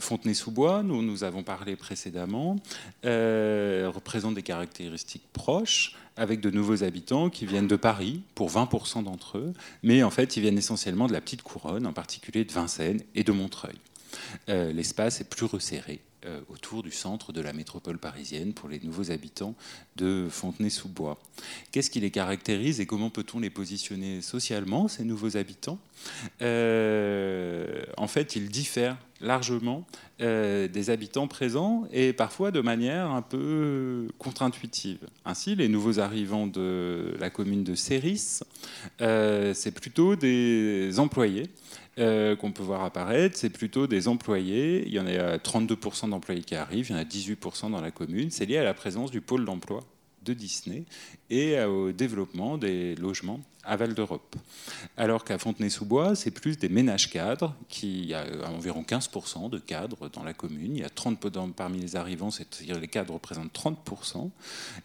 S4: Fontenay-sous-Bois, nous nous avons parlé précédemment, euh, représente des caractéristiques proches, avec de nouveaux habitants qui viennent de Paris, pour 20% d'entre eux, mais en fait ils viennent essentiellement de la petite couronne, en particulier de Vincennes et de Montreuil. L'espace est plus resserré euh, autour du centre de la métropole parisienne pour les nouveaux habitants de Fontenay-sous-Bois. Qu'est-ce qui les caractérise et comment peut-on les positionner socialement, ces nouveaux habitants? Euh, En fait, ils diffèrent largement euh, des habitants présents et parfois de manière un peu contre-intuitive. Ainsi, les nouveaux arrivants de la commune de Céris, c'est plutôt des employés euh, qu'on peut voir apparaître, c'est plutôt des employés. Il y en a 32% d'employés qui arrivent, il y en a 18% dans la commune. C'est lié à la présence du pôle d'emploi de Disney et au développement des logements à Val d'Europe. Alors qu'à Fontenay-sous-Bois, c'est plus des ménages cadres, qui, il y a environ 15% de cadres dans la commune. Il y a 30% parmi les arrivants, c'est-à-dire les cadres représentent 30%,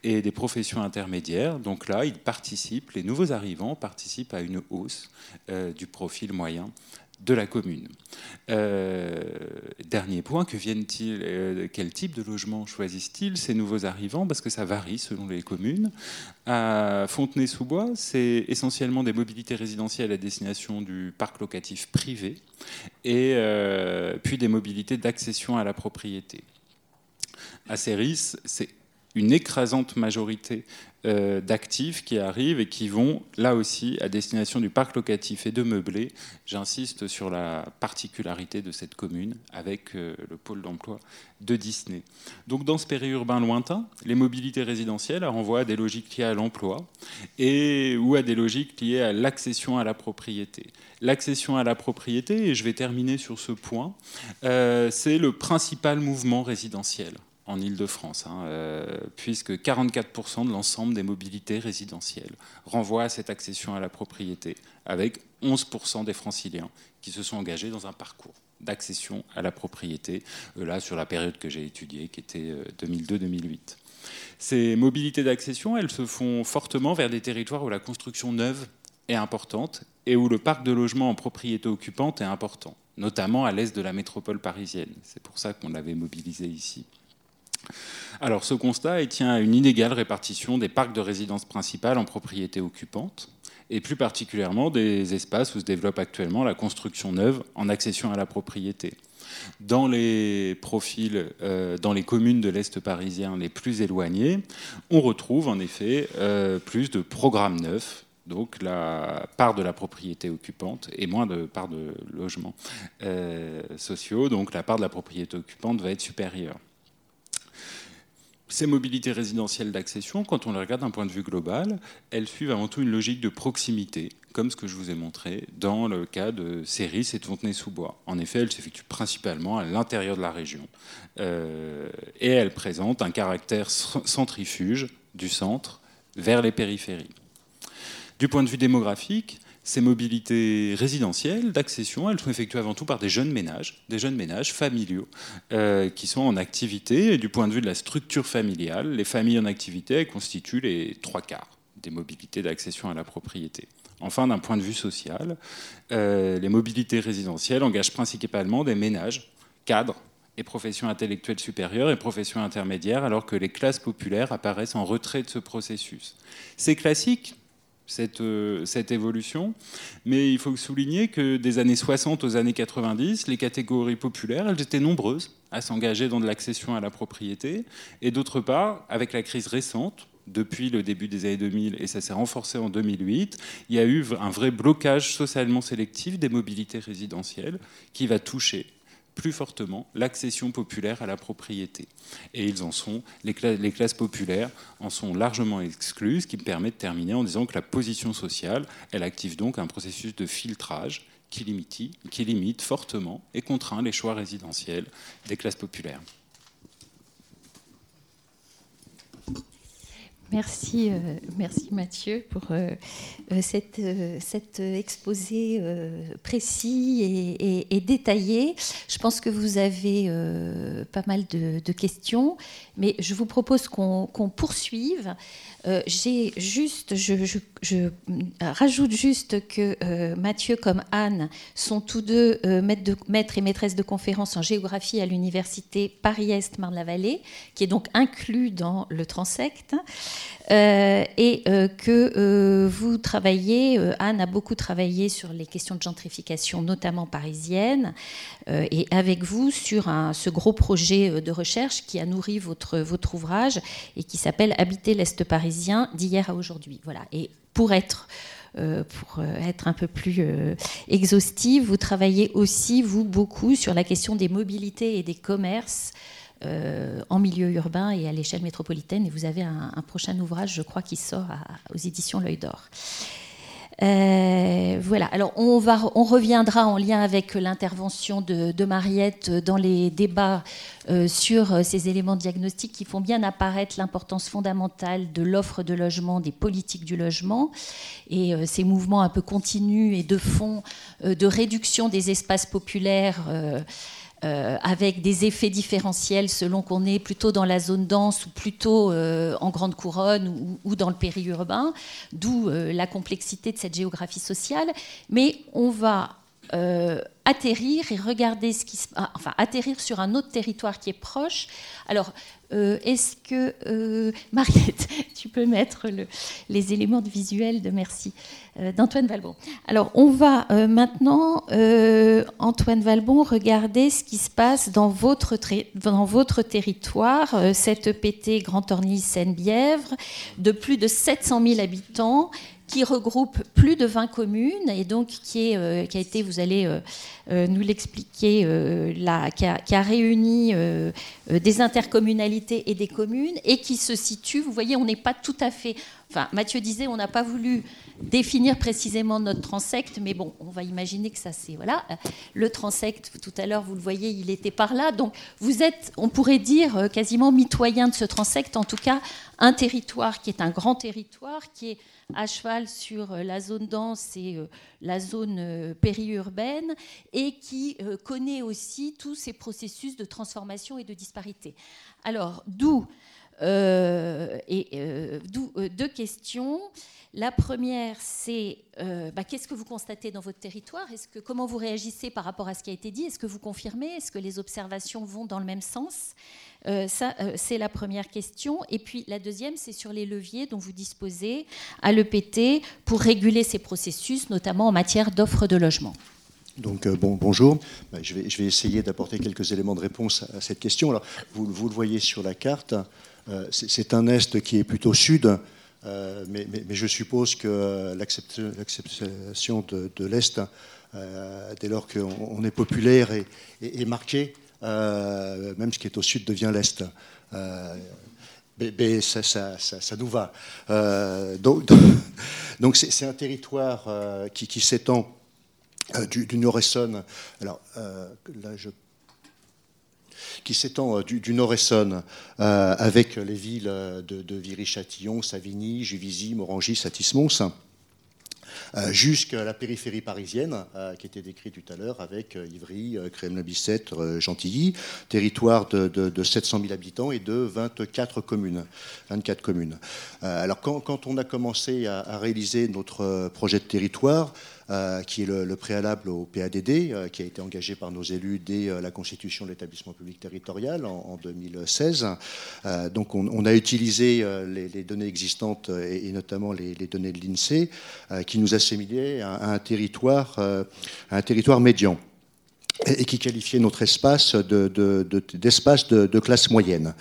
S4: et des professions intermédiaires. Donc là, ils participent, les nouveaux arrivants participent à une hausse euh, du profil moyen de la commune. Euh, dernier point, que viennent-ils euh, Quel type de logement choisissent-ils ces nouveaux arrivants Parce que ça varie selon les communes. À Fontenay-sous-Bois, c'est essentiellement des mobilités résidentielles à destination du parc locatif privé et euh, puis des mobilités d'accession à la propriété. À Céris, c'est une écrasante majorité euh, d'actifs qui arrivent et qui vont là aussi à destination du parc locatif et de meublé. J'insiste sur la particularité de cette commune avec euh, le pôle d'emploi de Disney. Donc dans ce périurbain lointain, les mobilités résidentielles renvoient à des logiques liées à l'emploi et ou à des logiques liées à l'accession à la propriété. L'accession à la propriété, et je vais terminer sur ce point, euh, c'est le principal mouvement résidentiel en Ile-de-France, hein, euh, puisque 44% de l'ensemble des mobilités résidentielles renvoient à cette accession à la propriété, avec 11% des franciliens qui se sont engagés dans un parcours d'accession à la propriété, euh, là sur la période que j'ai étudiée, qui était 2002-2008. Euh, Ces mobilités d'accession, elles se font fortement vers des territoires où la construction neuve est importante et où le parc de logements en propriété occupante est important, notamment à l'est de la métropole parisienne. C'est pour ça qu'on l'avait mobilisé ici. Alors ce constat tient à une inégale répartition des parcs de résidence principales en propriété occupante, et plus particulièrement des espaces où se développe actuellement la construction neuve en accession à la propriété. Dans les profils, euh, dans les communes de l'Est parisien les plus éloignées, on retrouve en effet euh, plus de programmes neufs, donc la part de la propriété occupante et moins de part de logements euh, sociaux, donc la part de la propriété occupante va être supérieure. Ces mobilités résidentielles d'accession, quand on les regarde d'un point de vue global, elles suivent avant tout une logique de proximité, comme ce que je vous ai montré dans le cas de Céris et de Fontenay-sous-Bois. En effet, elles s'effectuent principalement à l'intérieur de la région euh, et elles présentent un caractère centrifuge du centre vers les périphéries. Du point de vue démographique, ces mobilités résidentielles d'accession, elles sont effectuées avant tout par des jeunes ménages, des jeunes ménages familiaux euh, qui sont en activité. Et du point de vue de la structure familiale, les familles en activité constituent les trois quarts des mobilités d'accession à la propriété. Enfin, d'un point de vue social, euh, les mobilités résidentielles engagent principalement des ménages, cadres et professions intellectuelles supérieures et professions intermédiaires, alors que les classes populaires apparaissent en retrait de ce processus. C'est classique, cette, euh, cette, évolution. Mais il faut souligner que des années 60 aux années 90, les catégories populaires, elles étaient nombreuses à s'engager dans de l'accession à la propriété. Et d'autre part, avec la crise récente, depuis le début des années 2000, et ça s'est renforcé en 2008, il y a eu un vrai blocage socialement sélectif des mobilités résidentielles qui va toucher plus fortement l'accession populaire à la propriété. Et les, classes, populaires en sont largement exclues, ce qui me permet de terminer en disant que la position sociale, elle active donc un processus de filtrage qui limite, qui limite fortement et contraint les choix résidentiels des classes populaires.
S2: Merci, euh, merci Mathieu pour euh, euh, cet exposé précis et, détaillé. Je pense que vous avez pas mal de, questions, mais je vous propose qu'on poursuive. J'ai juste, je, rajoute juste que Mathieu comme Anne sont tous deux maîtres, et maîtresses de conférences en géographie à l'université Paris-Est Marne-la-Vallée, qui est donc inclus dans le transect. Et que vous travaillez, Anne a beaucoup travaillé sur les questions de gentrification, notamment parisienne, et avec vous sur ce gros projet de recherche qui a nourri votre, ouvrage et qui s'appelle Habiter l'Est parisien d'hier à aujourd'hui. Voilà. Et pour être euh, euh, un peu plus euh, exhaustive, vous travaillez aussi, vous, beaucoup sur la question des mobilités et des commerces en milieu urbain et à l'échelle métropolitaine. Et vous avez un, prochain ouvrage, je crois, qui sort aux éditions L'œil d'or. Euh, voilà. Alors on, va, on reviendra en lien avec l'intervention de, Mariette dans les débats euh, sur ces éléments diagnostiques qui font bien apparaître l'importance fondamentale de l'offre de logement, des politiques du logement et euh, ces mouvements un peu continus et de fond de réduction des espaces populaires. Euh, avec des effets différentiels selon qu'on est plutôt dans la zone dense ou plutôt euh, en grande couronne ou, dans le périurbain, d'où euh, la complexité de cette géographie sociale. Mais on va atterrir et regarder ce qui se... Ah, enfin, atterrir sur un autre territoire qui est proche. Alors, euh, est-ce que, euh, Mariette, [LAUGHS] tu peux mettre les éléments de visuel de merci euh, d'Antoine Valbon? Alors, on va maintenant, Antoine Valbon, regarder ce qui se passe dans votre, dans votre territoire, cette EPT Grand Orny Seine-Bièvre, de plus de 700 000 habitants qui regroupe plus de 20 communes et donc euh, qui a été, vous allez euh, euh, nous l'expliquer, qui, a, réuni des intercommunalités et des communes et qui se situe, vous voyez, on n'est pas tout à fait, enfin Mathieu disait, on n'a pas voulu définir précisément notre transecte, mais bon, on va imaginer que ça c'est, voilà, le transecte, tout à l'heure vous le voyez, il était par là, donc vous êtes, on pourrait dire, quasiment mitoyen de ce transecte, en tout cas un territoire qui est un grand territoire, qui est à cheval sur euh, la zone dense et euh, la zone euh, périurbaine et qui connaît aussi tous ces processus de transformation et de disparité. Alors, d'où et deux questions. La première, c'est bah, qu'est-ce que vous constatez dans votre territoire? Comment vous réagissez par rapport à ce qui a été dit? Est-ce que vous confirmez? Est-ce que les observations vont dans le même sens? Euh, ça, euh, c'est la première question. Et puis la deuxième, c'est sur les leviers dont vous disposez à l'EPT pour réguler ces processus, notamment en matière d'offre de logement.
S5: Donc euh, bon, bonjour, bah, je, vais, essayer d'apporter quelques éléments de réponse à, cette question. Alors, vous, le voyez sur la carte, c'est un Est qui est plutôt sud, mais, mais, je suppose que l'acceptation de, l'Est, dès lors qu'on est populaire, et. Euh, même ce qui est au sud devient l'est. Euh, mais, ça, nous va. Euh, donc, [LAUGHS] c'est un territoire qui, s'étend du, nord-essonne. Alors là, je qui s'étend du, nord-essonne avec les villes de, de Viry-Châtillon, Savigny, Juvisy, Morangy, Satis-Mons. Euh, jusqu'à la périphérie parisienne, euh, qui était décrite tout à l'heure, avec euh, Ivry, Kremlin-Bicêtre, Chantilly, territoire de, 700 000 habitants et de 24 communes. 24 communes. alors quand, on a commencé à réaliser notre projet de territoire, euh, qui est le, préalable au PADD, euh, qui a été engagé par nos élus dès euh, la constitution de l'établissement public territorial en, 2016. donc on, a utilisé les, données existantes et, notamment les, données de l'INSEE, qui nous assimilait à, à un territoire médian et qui qualifiait notre espace d'espace de, classe moyenne.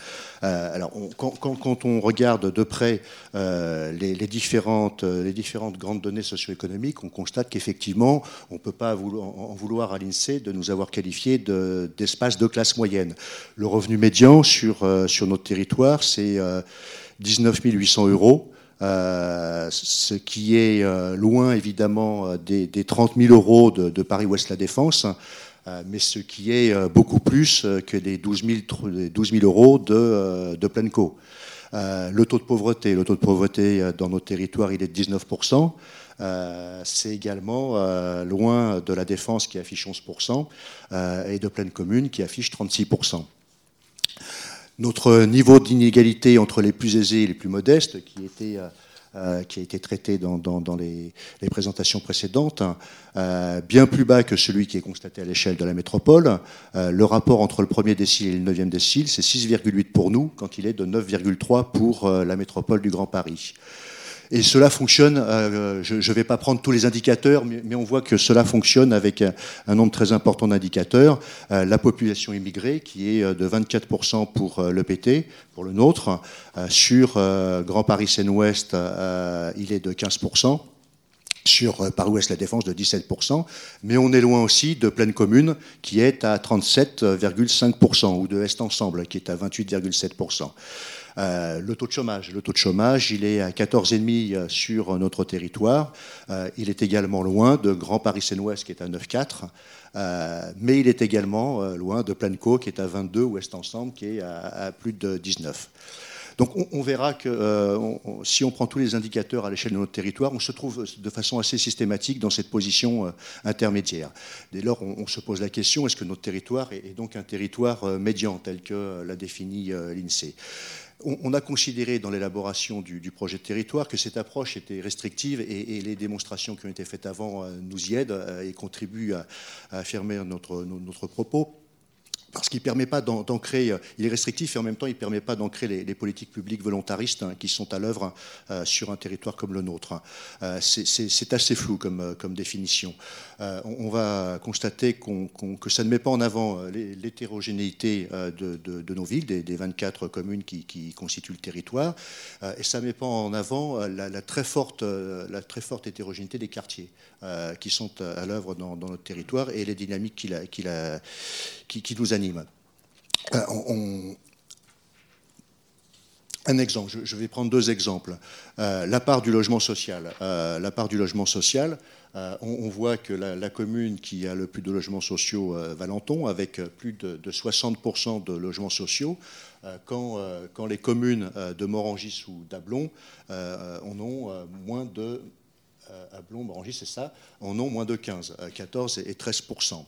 S5: Euh, alors, quand, on regarde de près euh, les, différentes, les différentes grandes données socio-économiques, on constate qu'effectivement, on ne peut pas en vouloir à l'INSEE de nous avoir qualifié d'espace de, classe moyenne. Le revenu médian sur, euh, notre territoire, c'est 19 800 euros. ce qui est loin évidemment des, 30 000 euros de, de Paris-Ouest La Défense, euh, mais ce qui est euh, beaucoup plus euh, que les 12 000, euros de, de pleine co. le taux de pauvreté, le taux de pauvreté dans nos territoires, il est de 19%. c'est également loin de la défense qui affiche 11% et de pleine commune qui affiche 36%. Notre niveau d'inégalité entre les plus aisés et les plus modestes, qui était qui a été traité dans, les, présentations précédentes, bien plus bas que celui qui est constaté à l'échelle de la métropole. le rapport entre le premier décile et le neuvième décile, c'est 6,8 pour nous, quand il est de 9,3 pour la métropole du Grand Paris. Et cela fonctionne, euh, je ne vais pas prendre tous les indicateurs, mais, on voit que cela fonctionne avec un, nombre très important d'indicateurs. Euh, la population immigrée, qui est euh, de 24% pour l'EPT, pour le nôtre. sur Grand Paris Seine-Ouest, il est de 15% sur Paris-Ouest la Défense de 17%, mais on est loin aussi de Pleine Commune qui est à 37,5% ou de Est Ensemble qui est à 28,7%. Euh, le taux de chômage, le taux de chômage, il est à 14,5 euh, sur notre territoire. Euh, il est également loin de Grand Paris Seine-Ouest qui est à 9,4. mais il est également loin de Planeco qui est à 22, Ouest Ensemble qui est à, plus de 19. Donc on, verra que si on prend tous les indicateurs à l'échelle de notre territoire, on se trouve de façon assez systématique dans cette position intermédiaire. Dès lors, on, se pose la question, est-ce que notre territoire est, donc un territoire médian tel que l'a défini l'INSEE? On, a considéré dans l'élaboration du, projet de territoire que cette approche était restrictive et, les démonstrations qui ont été faites avant euh, nous y aident euh, et contribuent à, affirmer notre propos parce qu'il permet pas d'ancrer, euh, il est restrictif et en même temps il ne permet pas d'ancrer les, politiques publiques volontaristes hein, qui sont à l'œuvre euh, sur un territoire comme le nôtre. Euh, c'est assez flou comme, définition. on, va constater que ça ne met pas en avant l'hétérogénéité de, nos villes, des, 24 communes qui, constituent le territoire, et ça ne met pas en avant la, très, forte, hétérogénéité des quartiers qui sont à l'œuvre dans, notre territoire et les dynamiques qui nous animent. Euh, un exemple, je, vais prendre deux exemples. Euh, la part du logement social. Euh, la part du logement social, on, voit que la, commune qui a le plus de logements sociaux, Valenton, avec plus de, 60% de logements sociaux, quand, les communes de Morangis ou d'Ablon en ont moins de... Morangis, c'est ça, en ont moins de 15, 14 et 13%.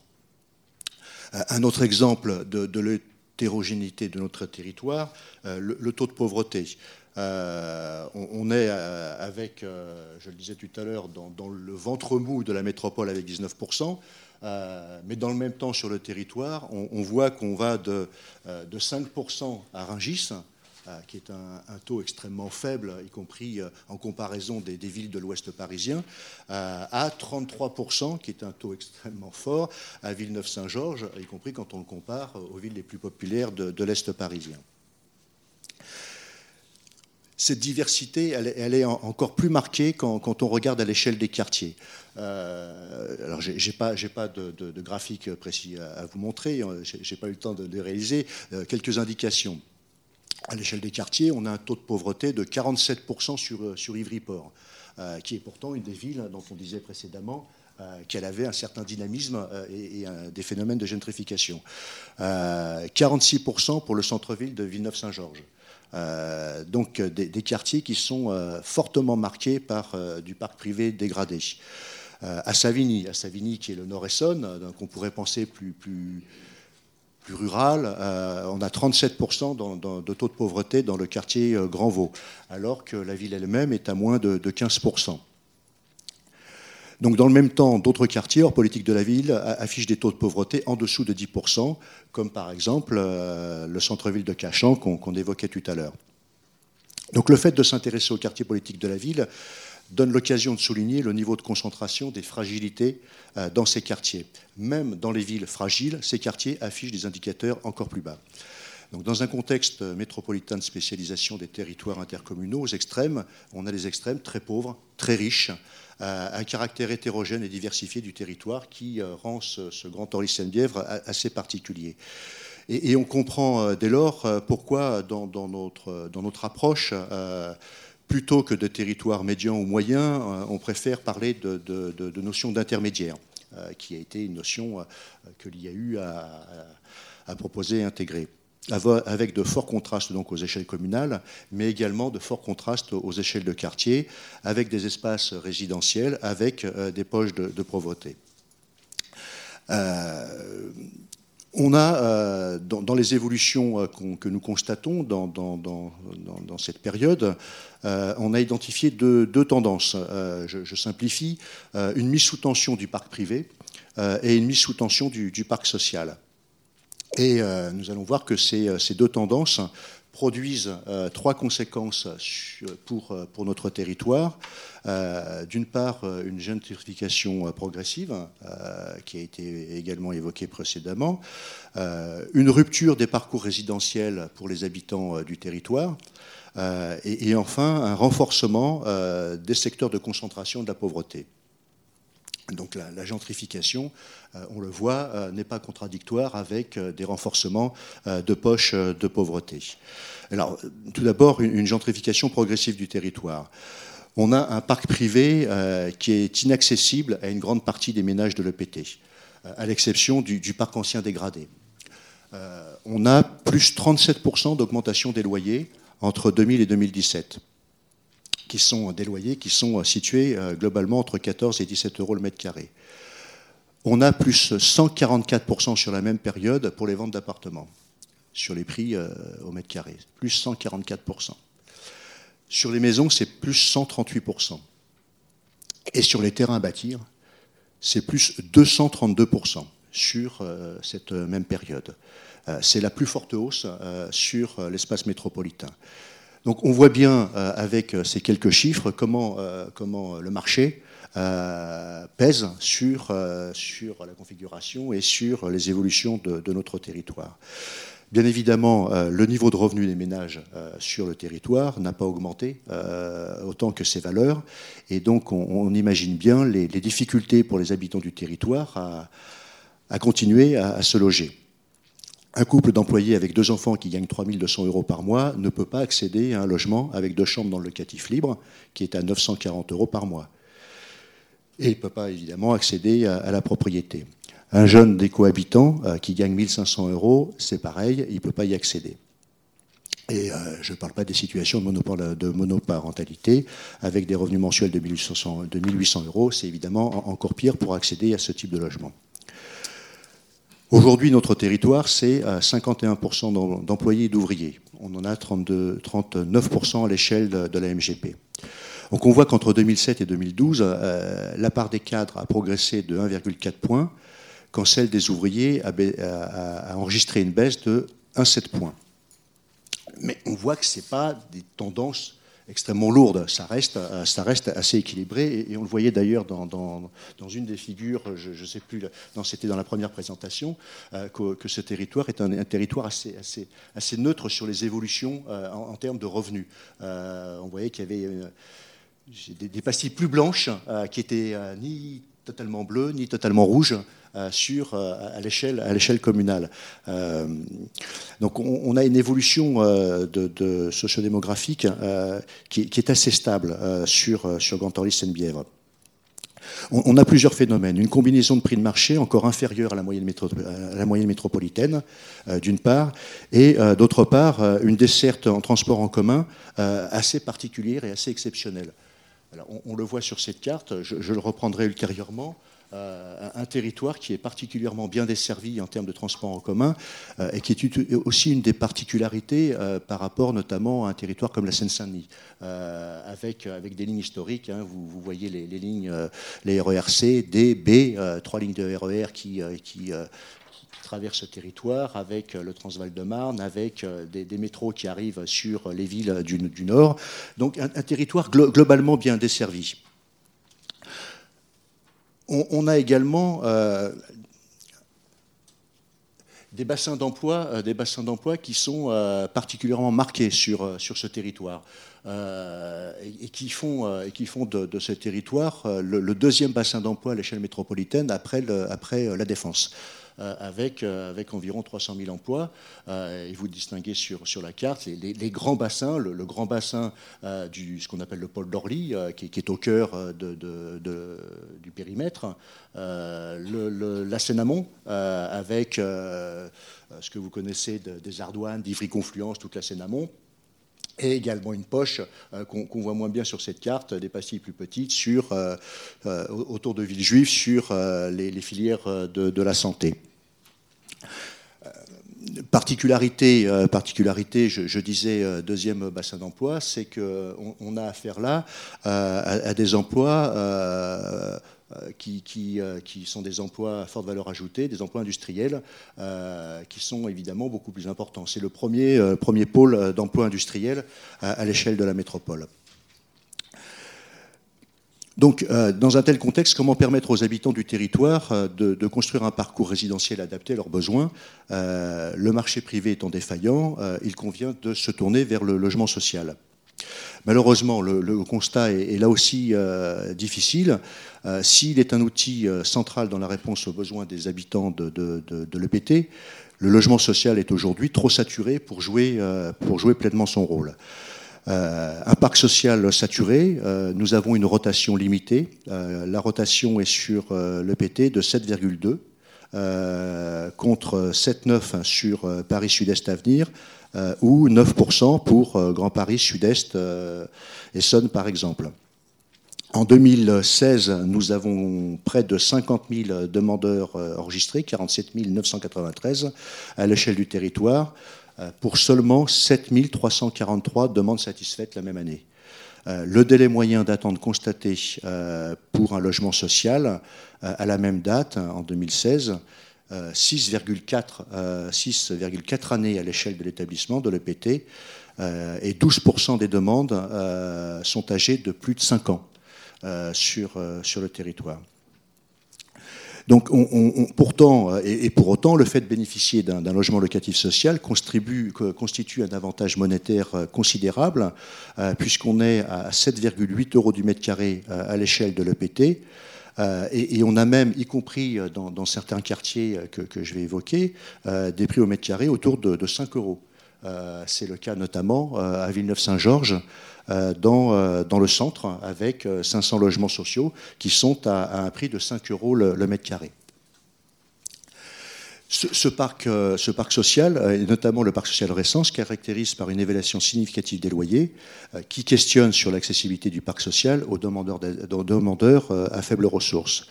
S5: Euh, un autre exemple de, l'hétérogénéité de notre territoire, euh, le, taux de pauvreté. Euh, on, est avec, je le disais tout à l'heure, dans, le ventre mou de la métropole avec 19%, mais dans le même temps sur le territoire, on, voit qu'on va de, de 5% à Rungis, qui est un, taux extrêmement faible, y compris euh, en comparaison des, villes de l'ouest parisien, euh, à 33%, qui est un taux extrêmement fort, à Villeneuve-Saint-Georges, y compris quand on le compare aux villes les plus populaires de, l'est parisien cette diversité, elle, est encore plus marquée quand, on regarde à l'échelle des quartiers. alors, je n'ai pas, pas de, graphique précis à, vous montrer, je n'ai pas eu le temps de, de réaliser. quelques indications à l'échelle des quartiers, on a un taux de pauvreté de 47% sur, euh, sur Ivry-Port, euh, qui est pourtant une des villes dont on disait précédemment euh, qu'elle avait un certain dynamisme et, des phénomènes de gentrification. 46% pour le centre-ville de Villeneuve-Saint-Georges. donc des, quartiers qui sont fortement marqués par du parc privé dégradé. à Savigny, à Savigny qui est le Nord-Essonne, donc on pourrait penser plus, plus, plus rural, euh, on a 37% de taux de pauvreté dans le quartier euh, Grand Vaux, alors que la ville elle-même est à moins de, 15%. Donc dans le même temps, d'autres quartiers hors politique de la ville affichent des taux de pauvreté en dessous de 10%, comme par exemple euh, le centre-ville de Cachan qu'on évoquait tout à l'heure. Donc le fait de s'intéresser au quartier politique de la ville donne l'occasion de souligner le niveau de concentration des fragilités euh, dans ces quartiers. Même dans les villes fragiles, ces quartiers affichent des indicateurs encore plus bas. Donc, dans un contexte métropolitain de spécialisation des territoires intercommunaux, aux extrêmes, on a des extrêmes très pauvres, très riches, euh, un caractère hétérogène et diversifié du territoire qui euh, rend ce, grand Orly-Seine-Bièvre assez particulier. Et, on comprend dès lors pourquoi, dans notre, approche, plutôt que de territoires médians ou moyens, euh, on préfère parler de, notion d'intermédiaire, euh, qui a été une notion euh, que l'IAU a, a proposé et intégrée. Avec de forts contrastes donc aux échelles communales, mais également de forts contrastes aux échelles de quartier, avec des espaces résidentiels, avec des poches de, pauvreté On a, dans, les évolutions que nous constatons dans, cette période, on a identifié deux, tendances. Je, simplifie. une mise sous tension du parc privé et une mise sous tension du, parc social. Et nous allons voir que ces deux tendances produisent euh, trois conséquences pour, euh, pour notre territoire. Euh, d'une part, une gentrification progressive, qui a été également évoquée précédemment, une rupture des parcours résidentiels pour les habitants du territoire, et, enfin un renforcement des secteurs de concentration de la pauvreté. Donc la, gentrification, euh, on le voit, euh, n'est pas contradictoire avec euh, des renforcements de poches de pauvreté. Alors, tout d'abord, une, gentrification progressive du territoire. On a un parc privé qui est inaccessible à une grande partie des ménages de l'EPT, à l'exception du, du, parc ancien dégradé. on a plus 37% d'augmentation des loyers entre 2000 et 2017 qui sont des loyers qui sont situés euh, globalement entre 14 et 17 euros le mètre carré. On a plus 144% sur la même période pour les ventes d'appartements, sur les prix euh, au mètre carré, plus 144%. Sur les maisons, c'est plus 138%. Et sur les terrains à bâtir, c'est plus 232% sur euh, cette même période. C'est la plus forte hausse sur l'espace métropolitain. Donc on voit bien euh, avec euh, ces quelques chiffres comment, euh, le marché pèse sur, sur la configuration et sur les évolutions de, notre territoire. Bien évidemment, le niveau de revenu des ménages sur le territoire n'a pas augmenté autant que ses valeurs, et donc on, imagine bien les, difficultés pour les habitants du territoire à, continuer à se loger un couple d'employés avec deux enfants qui gagnent 3200 euros par mois ne peut pas accéder à un logement avec deux chambres dans le locatif libre qui est à 940 euros par mois. Et il ne peut pas évidemment accéder à, la propriété. Un jeune des cohabitants euh, qui gagne 1500 euros, c'est pareil, il ne peut pas y accéder. Et euh, je ne parle pas des situations de, de, monoparentalité avec des revenus mensuels de 1800 euros, c'est évidemment encore pire pour accéder à ce type de logement. Aujourd'hui, notre territoire, c'est 51% euh, d'employés et d'ouvriers. On en a 32, 39% à l'échelle de, la MGP. Donc on voit qu'entre 2007 et 2012, euh, la part des cadres a progressé de 1,4 points, quand celle des ouvriers a, a enregistré une baisse de 1,7 points. Mais on voit que ce n'est pas des tendances extrêmement lourde. Ça reste, euh, ça reste assez équilibré. Et, on le voyait d'ailleurs dans, dans, une des figures, je ne sais plus, c'était dans la première présentation, euh, que, ce territoire est un, territoire assez, assez, assez, neutre sur les évolutions euh, en, termes de revenus. on voyait qu'il y avait des, des, pastilles plus blanches qui étaient ni totalement bleues ni totalement rouges euh, sur, euh, à l'échelle communale. Euh, donc on, a une évolution sociodémographique qui, est assez stable sur, sur Gantorlis-Sainte-Bièvre. On, a plusieurs phénomènes. Une combinaison de prix de marché encore inférieure à la moyenne, à la moyenne métropolitaine, d'une part, et d'autre part, une desserte en transport en commun assez particulière et assez exceptionnelle. On, le voit sur cette carte, je, le reprendrai ultérieurement. Euh, un territoire qui est particulièrement bien desservi en termes de transport en commun euh, et qui est aussi une des particularités euh, par rapport notamment à un territoire comme la Seine-Saint-Denis, avec, des lignes historiques. Hein. vous, voyez les, lignes, les RERC, D, B, trois lignes de RER qui, qui traversent ce territoire, avec le Transval de Marne, avec des, métros qui arrivent sur les villes du, Nord. Donc un, territoire globalement bien desservi on, a également euh, des bassins d'emploi, euh, qui sont euh, particulièrement marqués sur, sur ce territoire. et, qui font, et qui font de, ce territoire le, deuxième bassin d'emploi à l'échelle métropolitaine après, après la défense. Euh, avec, euh, avec environ 300 000 emplois. Euh, et vous distinguez sur, la carte les, grands bassins, le, grand bassin du ce qu'on appelle le pôle d'Orly, qui, est au cœur du périmètre, la Seine-Amont, avec ce que vous connaissez des Ardoines, d'Ivry-Confluence, toute la Seine-Amont et également une poche qu'on voit moins bien sur cette carte, des pastilles plus petites sur, autour de Villejuif sur les, filières de, la santé. particularité, particularité je, disais deuxième bassin d'emploi, c'est qu'on on a affaire là à, des emplois qui, qui, qui, sont des emplois à forte valeur ajoutée, des emplois industriels, qui sont évidemment beaucoup plus importants. C'est le premier, pôle d'emploi industriel à l'échelle de la métropole. Donc, euh, dans un tel contexte, comment permettre aux habitants du territoire euh, de, construire un parcours résidentiel adapté à leurs besoins euh, Le marché privé étant défaillant, il convient de se tourner vers le logement social. Malheureusement, le, constat est, là aussi difficile. S'il est un outil central dans la réponse aux besoins des habitants de, l'EPT, le logement social est aujourd'hui trop saturé pour jouer, pleinement son rôle. Euh, un parc social saturé, euh, nous avons une rotation limitée. Euh, la rotation est sur l'EPT de 7,2 contre 7,9 sur Paris Sud-Est Avenir ou 9% pour Grand Paris Sud-Est Essonne par exemple. En 2016, nous avons près de 50 000 demandeurs enregistrés, 47 993 à l'échelle du territoire. Euh, pour seulement 7 343 demandes satisfaites la même année. Euh, le délai moyen d'attente constaté euh, pour un logement social à la même date, en 2016, 6,4 années à l'échelle de l'établissement de l'EPT et 12% des demandes sont âgées de plus de 5 ans sur, le territoire. Donc, pourtant, euh, et, pour autant, le fait de bénéficier d'un logement locatif social constitue un avantage monétaire euh, considérable, euh, puisqu'on est à 7,8 euros du mètre carré à l'échelle de l'EPT. Et, on a même, y compris dans, certains quartiers que, je vais évoquer, des prix au mètre carré autour de 5 euros. C'est le cas notamment à Villeneuve-Saint-Georges, euh, dans, euh, dans le centre avec 500 euh, logements sociaux qui sont à, un prix de 5 euros le, mètre carré. Ce, parc, ce, parc, social, et notamment le parc social récent, se caractérise par une évaluation significative des loyers qui questionne sur l'accessibilité du parc social aux demandeurs, aux demandeurs à faibles ressources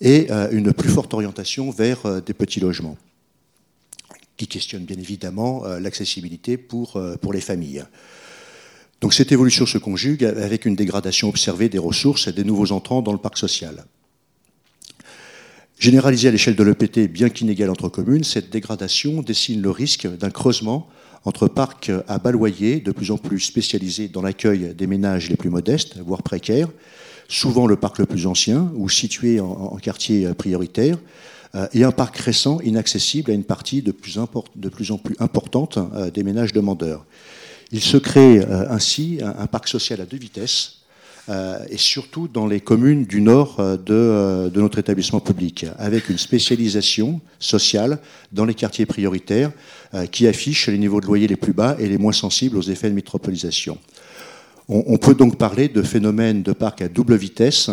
S5: et une plus forte orientation vers des petits logements qui questionne bien évidemment l'accessibilité pour, pour les familles. Donc cette évolution se conjugue avec une dégradation observée des ressources et des nouveaux entrants dans le parc social. Généralisée à l'échelle de l'EPT, bien qu'inégal entre communes, cette dégradation dessine le risque d'un creusement entre parcs à bas loyer, de plus en plus spécialisés dans l'accueil des ménages les plus modestes, voire précaires, souvent le parc le plus ancien ou situé en, quartier prioritaire, euh, et un parc récent inaccessible à une partie de plus, en plus importante euh, des ménages demandeurs. Il se crée euh, ainsi un, parc social à deux vitesses, et surtout dans les communes du nord euh, de, notre établissement public, avec une spécialisation sociale dans les quartiers prioritaires qui affiche les niveaux de loyer les plus bas et les moins sensibles aux effets de métropolisation. On, peut donc parler de phénomènes de parc à double vitesse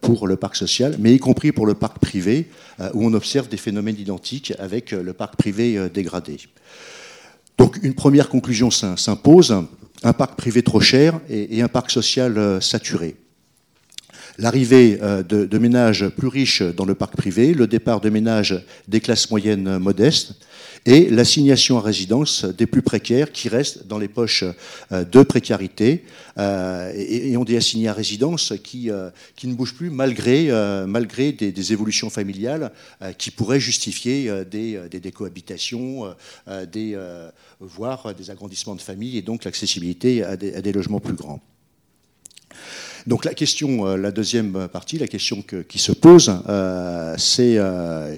S5: pour le parc social, mais y compris pour le parc privé, où on observe des phénomènes identiques avec le parc privé dégradé. Donc une première conclusion s'impose, un parc privé trop cher et, un parc social euh, saturé. L'arrivée euh, de, ménages plus riches dans le parc privé, le départ de ménages des classes moyennes modestes et l'assignation à résidence des plus précaires qui restent dans les poches euh, de précarité et, ont des assignés à résidence qui, qui ne bougent plus malgré, malgré des, évolutions familiales qui pourraient justifier des, des, cohabitations, des voire des agrandissements de famille et donc l'accessibilité à, des logements plus grands. Donc la question, euh, la deuxième partie, la question qui se pose, euh, c'est euh,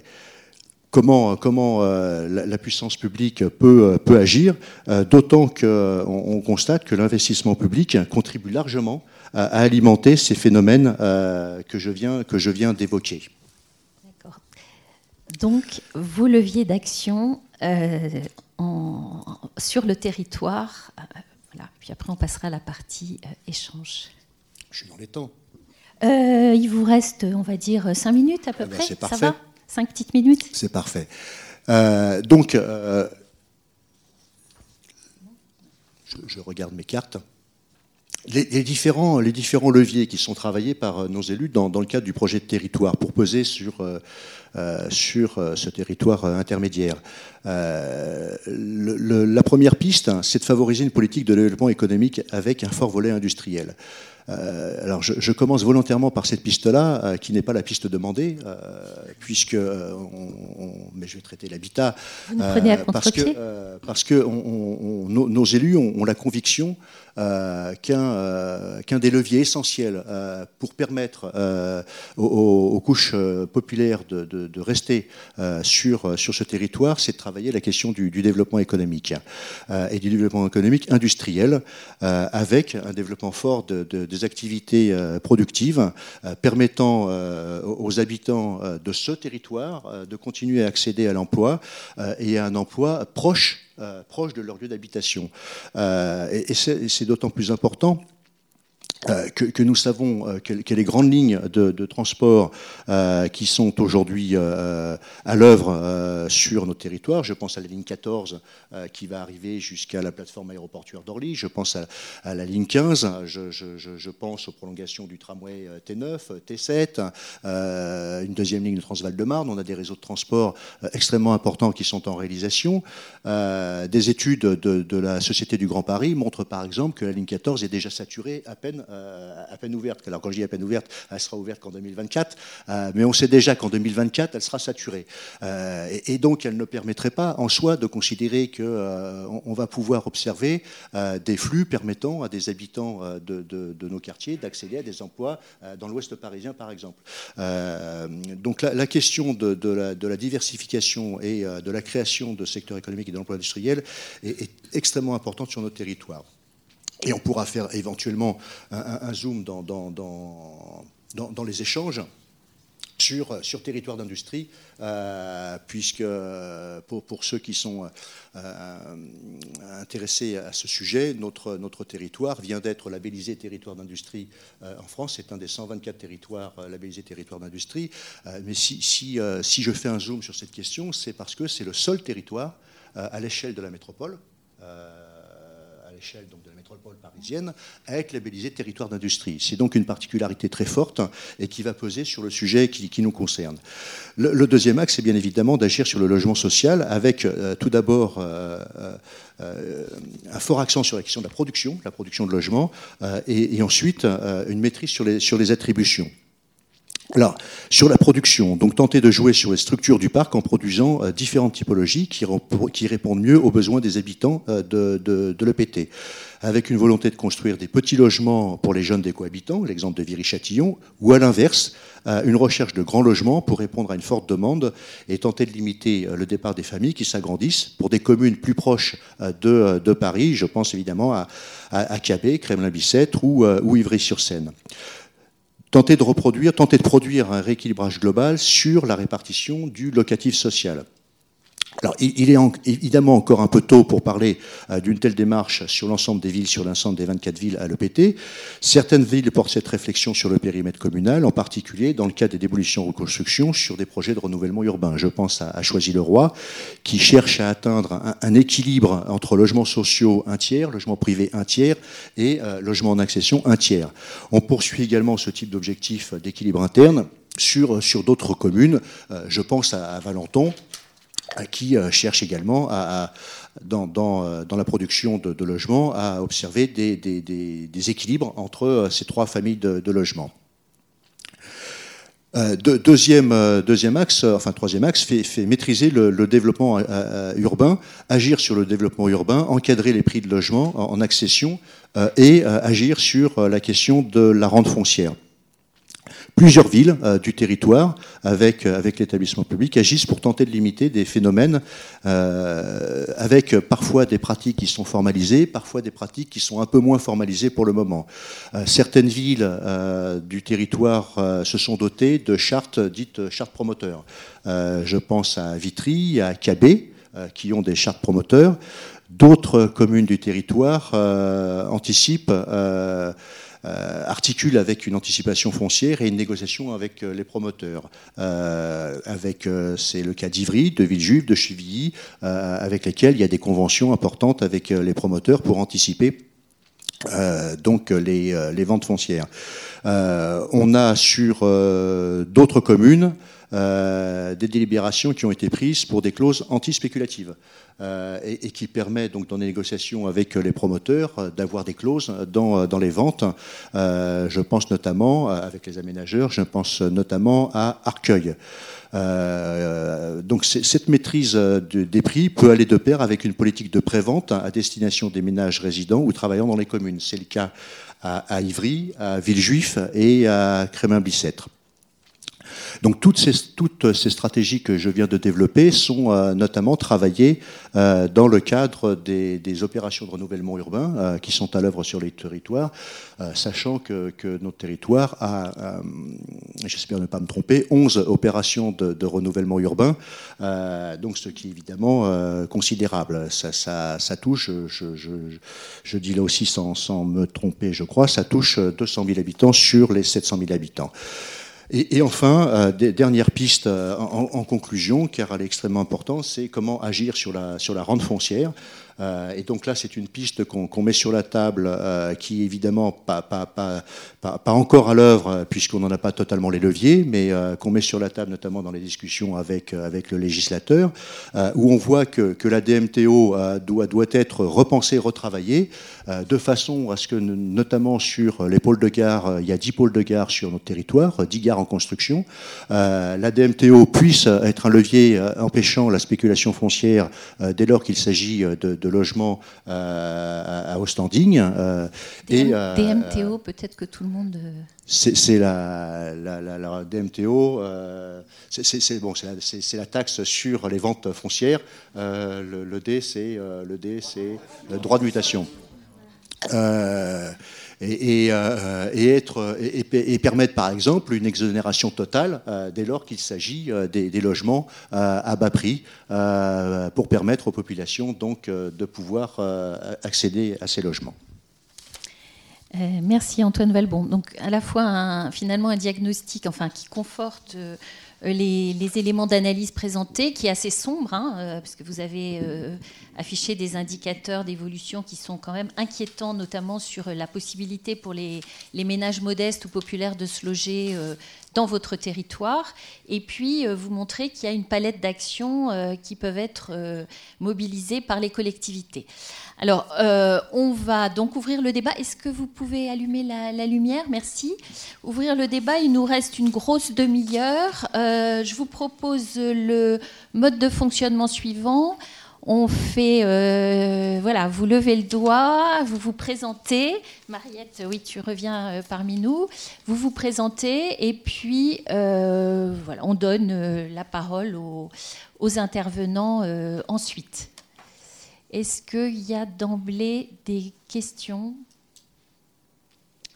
S5: comment, comment la, puissance publique peut, peut agir, d'autant qu'on on constate que l'investissement public contribue largement à, alimenter ces phénomènes que je viens, que je viens d'évoquer.
S2: D'accord. Donc, vos leviers d'action sur le territoire. Euh, voilà. Puis après, on passera à la partie euh, échange.
S5: Je suis dans les temps.
S2: Euh, il vous reste, on va dire, cinq minutes à peu eh ben, près. C'est parfait. Ça va? Cinq petites minutes?
S5: C'est parfait. donc, je, regarde mes cartes. Les, différents, leviers qui sont travaillés par nos élus dans, le cadre du projet de territoire pour peser sur ce territoire intermédiaire. la première piste, c'est de favoriser une politique de développement économique avec un fort volet industriel. Euh, alors je, commence volontairement par cette piste-là, euh, qui n'est pas la piste demandée, euh, puisque, mais je vais traiter l'habitat,
S2: parce
S5: que, parce que nos, élus ont la conviction euh, euh, qu'un des leviers essentiels euh, pour permettre aux, couches populaires de, rester sur, sur ce territoire, c'est de travailler la question du, développement économique et du développement économique industriel, avec un développement fort des activités productives permettant aux habitants de ce territoire de continuer à accéder à l'emploi et à un emploi proche euh, proche de leur lieu d'habitation. Euh, et c'est d'autant plus important euh, que, nous savons euh, que, les grandes lignes de, transport euh, qui sont aujourd'hui à l'œuvre sur nos territoires. Je pense à la ligne 14 qui va arriver jusqu'à la plateforme aéroportuaire d'Orly. Je pense à, la ligne 15. Je, pense aux prolongations du tramway T9, T7, une deuxième ligne de Transval de Marne. On a des réseaux de transport extrêmement importants qui sont en réalisation. des études de, de la Société du Grand Paris montrent par exemple que la ligne 14 est déjà saturée à peine euh, à peine ouverte. Alors quand je dis à peine ouverte, elle sera ouverte qu'en 2024, euh, mais on sait déjà qu'en 2024, elle sera saturée. Euh, et, donc elle ne permettrait pas en soi de considérer qu'on on va pouvoir observer des flux permettant à des habitants de, nos quartiers d'accéder à des emplois dans l'ouest parisien, par exemple. donc la, question de, la, diversification et de la création de secteurs économiques et d'emplois industriels est, est extrêmement importante sur notre territoire. Et on pourra faire éventuellement un, zoom dans, les échanges sur, territoire d'industrie, euh, puisque pour, ceux qui sont euh, intéressés à ce sujet, notre, territoire vient d'être labellisé territoire d'industrie euh, en France. C'est un des 124 territoires labellisés territoire d'industrie. mais si, je fais un zoom sur cette question, c'est parce que c'est le seul territoire à l'échelle de la métropole l'échelle de la métropole parisienne, à être labellisé territoire d'industrie. C'est donc une particularité très forte et qui va peser sur le sujet qui, nous concerne. Le, deuxième axe, c'est bien évidemment d'agir sur le logement social avec euh, tout d'abord euh, euh, un fort accent sur la question de la production, la production de logements, et, ensuite une maîtrise sur les, sur les attributions. Alors, sur la production, donc tenter de jouer sur les structures du parc en produisant euh, différentes typologies qui, répondent mieux aux besoins des habitants euh, de, l'EPT, avec une volonté de construire des petits logements pour les jeunes des cohabitants, l'exemple de Viry-Châtillon, ou à l'inverse, euh, une recherche de grands logements pour répondre à une forte demande et tenter de limiter le départ des familles qui s'agrandissent pour des communes plus proches de, Paris. Je pense évidemment à, à, Cabé, Kremlin-Bicêtre ou, ou Ivry-sur-Seine tenter de reproduire, tenter de produire un rééquilibrage global sur la répartition du locatif social. Alors, il est évidemment encore un peu tôt pour parler euh, d'une telle démarche sur l'ensemble des villes, sur l'ensemble des 24 villes à l'EPT. Certaines villes portent cette réflexion sur le périmètre communal, en particulier dans le cas des démolitions-reconstructions sur des projets de renouvellement urbain. Je pense à, Choisy-le-Roi, qui cherche à atteindre un, équilibre entre logements sociaux un tiers, logements privés un tiers et euh, logements en accession un tiers. On poursuit également ce type d'objectif d'équilibre interne sur, sur d'autres communes. Euh, je pense à Valenton, qui euh, cherche également, à, dans, euh, dans, la production de, logements, à observer des, des, équilibres entre euh, ces trois familles de, logements. deuxième, deuxième axe, enfin troisième axe, fait, maîtriser le, développement urbain, agir sur le développement urbain, encadrer les prix de logement en, en accession et agir sur la question de la rente foncière plusieurs villes euh, du territoire avec, euh, avec l'établissement public agissent pour tenter de limiter des phénomènes euh, avec parfois des pratiques qui sont formalisées, parfois des pratiques qui sont un peu moins formalisées pour le moment. certaines villes du territoire se sont dotées de chartes dites chartes promoteurs. je pense à Vitry, à Cabé, qui ont des chartes promoteurs. D'autres communes du territoire anticipent euh, articule avec une anticipation foncière et une négociation avec euh, les promoteurs. Euh, avec, c'est le cas d'Ivry, de Villejuif, de Chevilly, avec lesquels il y a des conventions importantes avec les promoteurs pour anticiper donc les, les, ventes foncières. on a sur d'autres communes des délibérations qui ont été prises pour des clauses anti-spéculatives. Et, qui permet donc dans les négociations avec les promoteurs d'avoir des clauses dans, dans les ventes. je pense notamment, avec les aménageurs, je pense notamment à Arcueil. Euh, donc cette maîtrise euh, des prix peut aller de pair avec une politique de prévente à destination des ménages résidents ou travaillant dans les communes. C'est le cas à, Ivry, à Villejuif et à Crémin-Bicêtre. Donc toutes ces, toutes ces, stratégies que je viens de développer sont euh, notamment travaillées euh, dans le cadre des, opérations de renouvellement urbain euh, qui sont à l'œuvre sur les territoires, sachant que, notre territoire a, j'espère ne pas me tromper, 11 opérations de, renouvellement urbain, donc ce qui est évidemment considérable. Ça, ça, touche, je, je, dis là aussi sans, sans me tromper, je crois, ça touche 200 000 habitants sur les 700 000 habitants. Et, enfin, euh, dernière piste euh, en, conclusion, car elle est extrêmement importante, c'est comment agir sur la, sur la rente foncière. Euh, et donc là, c'est une piste qu'on met sur la table, euh, qui évidemment pas, pas, pas, pas encore à l'œuvre, puisqu'on n'en a pas totalement les leviers, mais euh, qu'on met sur la table notamment dans les discussions avec, avec le législateur, où on voit que, que la DMTO doit, doit être repensée, retravaillée, de façon à ce que, notamment sur les pôles de gare, il y a 10 pôles de gare sur notre territoire, 10 gares en construction, la DMTO puisse être un levier empêchant la spéculation foncière dès lors qu'il s'agit de de logement euh, à, haut standing.
S2: Euh, et, euh, DMTO, peut-être que tout le monde.
S5: C'est la, la, DMTO, c'est bon, la, la, taxe sur les ventes foncières. le, le D, c'est le droit de mutation et, euh, être, et, permettre par exemple une exonération totale euh, dès lors qu'il s'agit euh, des, logements à bas prix pour permettre aux populations donc de pouvoir accéder à ces logements.
S2: merci Antoine Valbon. Donc à la fois finalement un diagnostic enfin, qui conforte euh, les, éléments d'analyse présentés, qui est assez sombre, hein, euh, parce que vous avez euh, affiché des indicateurs d'évolution qui sont quand même inquiétants, notamment sur la possibilité pour les, ménages modestes ou populaires de se loger dans votre territoire. Et puis, vous montrer qu'il y a une palette d'actions qui peuvent être mobilisées par les collectivités. Alors, euh, on va donc ouvrir le débat. Est-ce que vous pouvez allumer la, lumière? Merci. Ouvrir le débat. Il nous reste une grosse demi-heure. Euh, je vous propose le mode de fonctionnement suivant. On fait, euh, voilà, vous levez le doigt, vous vous présentez. Mariette, oui, tu reviens parmi nous. Vous vous présentez et puis, voilà, on donne la parole aux intervenants ensuite. Est-ce qu'il y a d'emblée des questions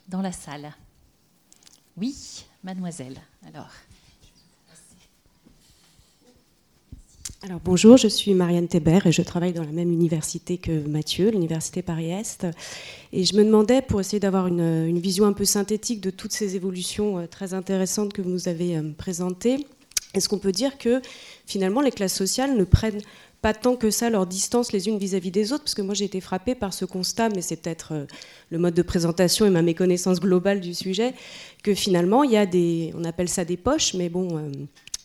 S2: dans la salle? Oui, mademoiselle. Alors.
S6: Alors bonjour, je suis Marianne Thébert et je travaille dans la même université que Mathieu, l'université Paris-Est. Et je me demandais, pour essayer d'avoir une, vision un peu synthétique de toutes ces évolutions euh, très intéressantes que vous nous avez euh, présentées, est-ce qu'on peut dire que finalement les classes sociales ne prennent pas tant que ça leur distance les unes vis-à-vis des autres, parce que moi j'ai été frappée par ce constat, mais c'est peut-être euh, le mode de présentation et ma méconnaissance globale du sujet, que finalement il y a des, on appelle ça des poches, mais bon,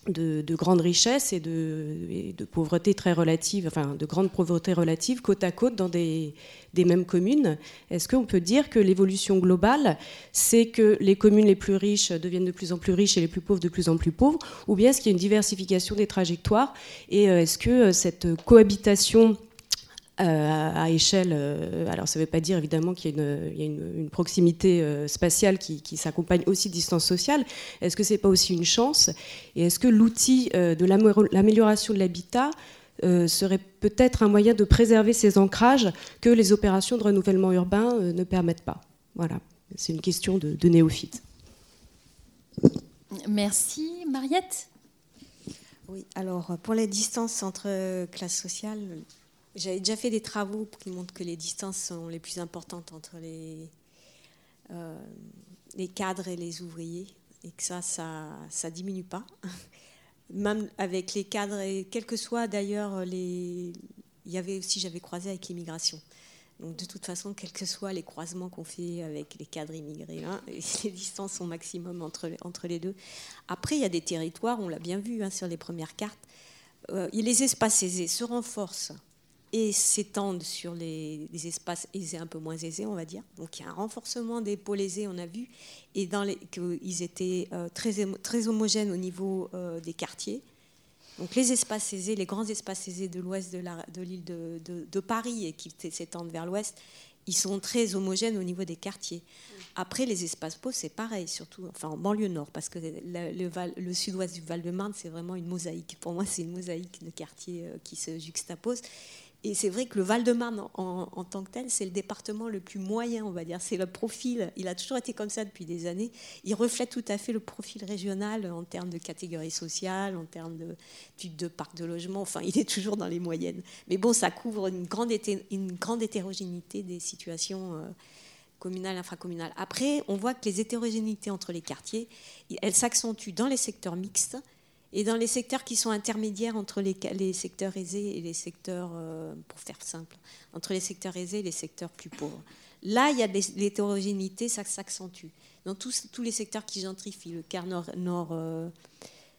S6: de, de grandes richesses et de, pauvreté très relative, enfin de grande pauvreté relative côte à côte dans des, mêmes communes. Est-ce qu'on peut dire que l'évolution globale, c'est que les communes les plus riches deviennent de plus en plus riches et les plus pauvres de plus en plus pauvres, ou bien est-ce qu'il y a une diversification des trajectoires et euh, est-ce que euh, cette cohabitation à échelle. Euh, alors, ça ne veut pas dire évidemment qu'il y a une, proximité euh, spatiale qui, s'accompagne aussi de distance sociale. Est-ce que ce n'est pas aussi une chance? Et est-ce que l'outil de l'amélioration de l'habitat serait peut-être un moyen de préserver ces ancrages que les opérations de renouvellement urbain ne permettent pas? Voilà, c'est une question de, de néophyte.
S2: Merci. Mariette?
S3: Oui, alors pour les distances entre classes sociales, j'avais déjà fait des travaux qui montrent que les distances sont les plus importantes entre les, euh, cadres et les ouvriers, et que ça, ça ne diminue pas. [LAUGHS] Même avec les cadres, et quel que soit d'ailleurs les. Il y avait aussi, j'avais croisé avec l'immigration. Donc de toute façon, quels que soient les croisements qu'on fait avec les cadres immigrés, hein, [LAUGHS] les distances sont maximum entre, entre les deux. Après, il y a des territoires, on l'a bien vu hein, sur les premières cartes, euh, les espaces aisés se renforcent et s'étendent sur les, espaces aisés un peu moins aisés, on va dire. Donc il y a un renforcement des pôles aisés, on a vu, et qu'ils étaient euh, très, très homogènes au niveau euh, des quartiers. Donc les espaces aisés, les grands espaces aisés de l'ouest de l'île de, Paris et qui s'étendent vers l'ouest, ils sont très homogènes au niveau des quartiers. Après, les espaces pauvres, c'est pareil, surtout enfin, en banlieue nord, parce que le, le sud-ouest du Val-de-Marne, c'est vraiment une mosaïque. Pour moi, c'est une mosaïque de quartiers euh, qui se juxtaposent. Et c'est vrai que le Val-de-Marne en, tant que tel, c'est le département le plus moyen, on va dire. C'est le profil, il a toujours été comme ça depuis des années. Il reflète tout à fait le profil régional en termes de catégorie sociale, en termes de type de parc de logement. Enfin, il est toujours dans les moyennes. Mais bon, ça couvre une grande, une grande hétérogénéité des situations. Euh, communales, infracommunales. Après, on voit que les hétérogénéités entre les quartiers, elles s'accentuent dans les secteurs mixtes, et dans les secteurs qui sont intermédiaires entre les, secteurs aisés et les secteurs, euh, pour faire simple, entre les secteurs aisés et les secteurs plus pauvres. Là, il y a l'hétérogénéité, ça s'accentue. Dans tous, les secteurs qui gentrifient, le quart nord, nord, euh,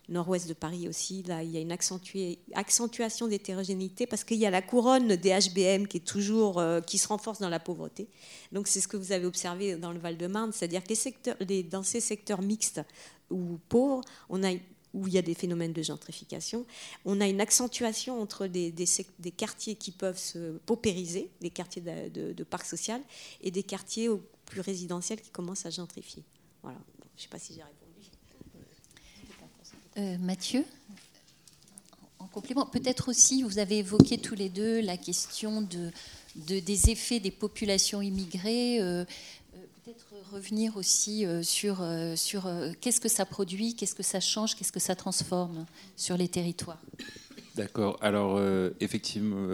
S3: de Paris aussi, là, il y a une accentuation d'hétérogénéité parce qu'il y a la couronne des HBM qui est toujours, euh, qui se renforce dans la pauvreté. Donc c'est ce que vous avez observé dans le Val-de-Marne, c'est-à-dire que dans ces secteurs mixtes ou pauvres, on a où il y a des phénomènes de gentrification. On a une accentuation entre des, des, quartiers qui peuvent se paupériser, des quartiers de, parc social, et des quartiers plus résidentiels qui commencent à gentrifier. Voilà. Je ne sais pas si j'ai répondu.
S2: Euh, Mathieu en complément, peut-être aussi, vous avez évoqué tous les deux la question de, des effets des populations immigrées. Euh, peut-être revenir aussi euh, sur, euh, sur euh, qu'est-ce que ça produit, qu'est-ce que ça change, qu'est-ce que ça transforme sur les territoires.
S4: D'accord. Alors, effectivement,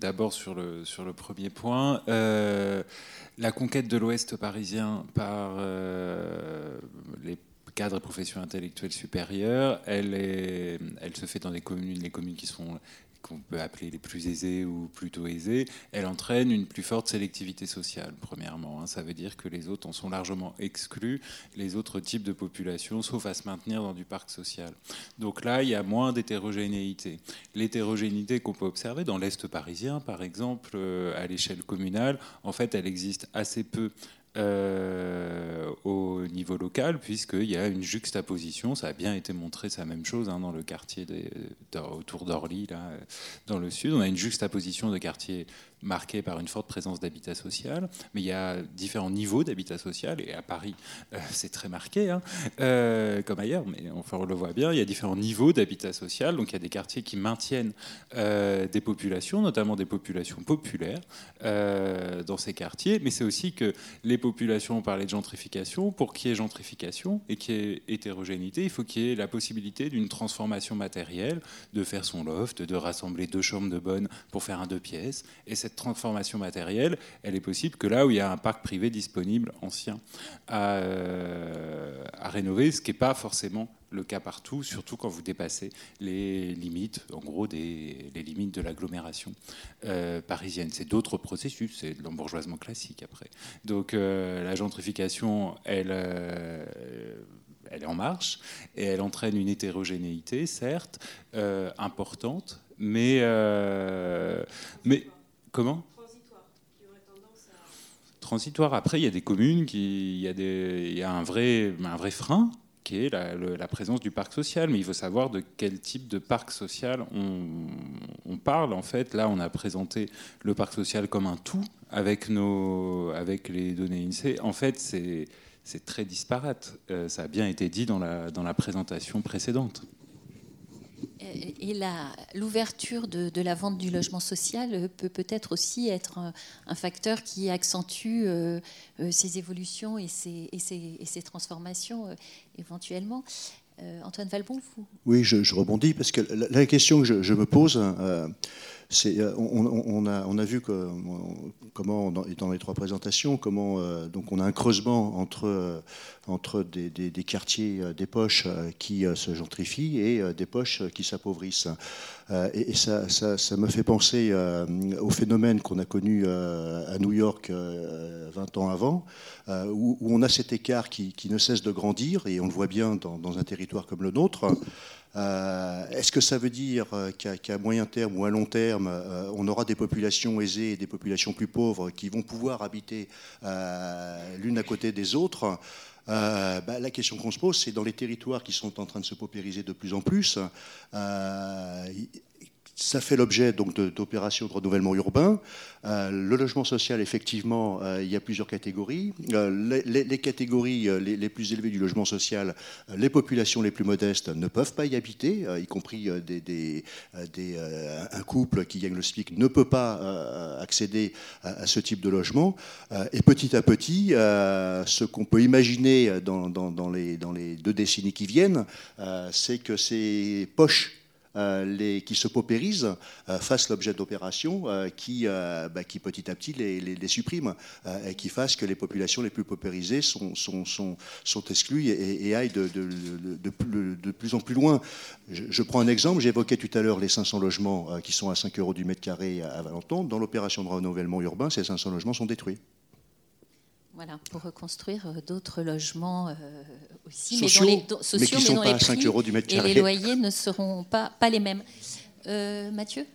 S4: d'abord sur le, sur le premier point, la conquête de l'Ouest parisien par les cadres et professions intellectuelles supérieures, elle, est, elle se fait dans les communes, les communes qui sont qu'on peut appeler les plus aisés ou plutôt aisés, elle entraîne une plus forte sélectivité sociale, premièrement. Hein. Ça veut dire que les autres en sont largement exclus, les autres types de populations, sauf à se maintenir dans du parc social. Donc là, il y a moins d'hétérogénéité. L'hétérogénéité qu'on peut observer dans l'Est parisien, par exemple, euh, à l'échelle communale, en fait, elle existe assez peu euh, au niveau local, puisqu'il y a une juxtaposition. Ça a bien été montré, c'est la même chose hein, dans le quartier autour d'Orly, là, dans le sud. On a une juxtaposition de quartiers marqués par une forte présence d'habitat social, mais il y a différents niveaux d'habitat social, et à Paris, euh, c'est très marqué, hein, euh, comme ailleurs, mais enfin, on le voit bien, il y a différents niveaux d'habitat social, donc il y a des quartiers qui maintiennent des populations, notamment des populations populaires, dans ces quartiers, mais c'est aussi que les population, on parlait de gentrification. Pour qu'il y ait gentrification et qu'il y ait hétérogénéité, il faut qu'il y ait la possibilité d'une transformation matérielle, de faire son loft, de rassembler deux chambres de bonne pour faire un deux pièces. Et cette transformation matérielle, elle est possible que là où il y a un parc privé disponible ancien à, euh, rénover, ce qui n'est pas forcément le cas partout, surtout quand vous dépassez les limites, en gros, des, limites de l'agglomération euh, parisienne. C'est d'autres processus, c'est l'embourgeoisement classique après. Donc euh, la gentrification, elle, est en marche et elle entraîne une hétérogénéité, certes, importante, mais comment transitoire. Après, il y a des communes qui, il y a, des, il y a un vrai, un vrai frein qui est la, présence du parc social. Mais il faut savoir de quel type de parc social on, parle. En fait, là, on a présenté le parc social comme un tout avec, nos, avec les données INSEE. En fait, c'est très disparate. Euh, ça a bien été dit dans la, dans la présentation précédente.
S2: Et l'ouverture de, la vente du logement social peut peut-être aussi être un, facteur qui accentue euh, euh, ces évolutions et ces, et ces, et ces transformations euh, éventuellement. Antoine Valbon, vous
S5: Oui, je, rebondis parce que la, question que je, me pose, euh, on, a, vu que, comment, dans, les trois présentations, comment euh, donc on a un creusement entre, euh, entre des, quartiers des poches qui se gentrifient et des poches qui s'appauvrissent. et, ça, me fait penser au phénomène qu'on a connu à New York 20 ans avant, où, on a cet écart qui, ne cesse de grandir, et on le voit bien dans un territoire comme le nôtre. Euh, est-ce que ça veut dire euh, qu'à moyen terme ou à long terme, euh, on aura des populations aisées et des populations plus pauvres qui vont pouvoir habiter l'une à côté des autres? Bah, la question qu'on se pose, c'est dans les territoires qui sont en train de se paupériser de plus en plus, ça fait l'objet donc d'opérations de, renouvellement urbain. Euh, le logement social, effectivement, euh, il y a plusieurs catégories. Euh, les, catégories les, plus élevées du logement social, les populations les plus modestes ne peuvent pas y habiter, y compris un couple qui gagne le SPIC ne peut pas accéder à, ce type de logement. et petit à petit, ce qu'on peut imaginer dans, les, deux décennies qui viennent, c'est que ces poches les, qui se paupérisent euh, fassent l'objet d'opérations euh, qui, bah, qui petit à petit les, les, suppriment et qui fassent que les populations les plus paupérisées sont, exclues et, aillent de, plus en plus loin. Je, prends un exemple, j'évoquais tout à l'heure les 500 logements qui sont à 5 euros du mètre carré à Valenton. Dans l'opération de renouvellement urbain, ces 500 logements sont détruits.
S2: Voilà, pour reconstruire d'autres logements aussi,
S5: sociaux, mais, dont les, sociaux, mais, mais les prix euros du mètre
S2: et les loyers ne seront pas, pas les mêmes. Euh, Mathieu?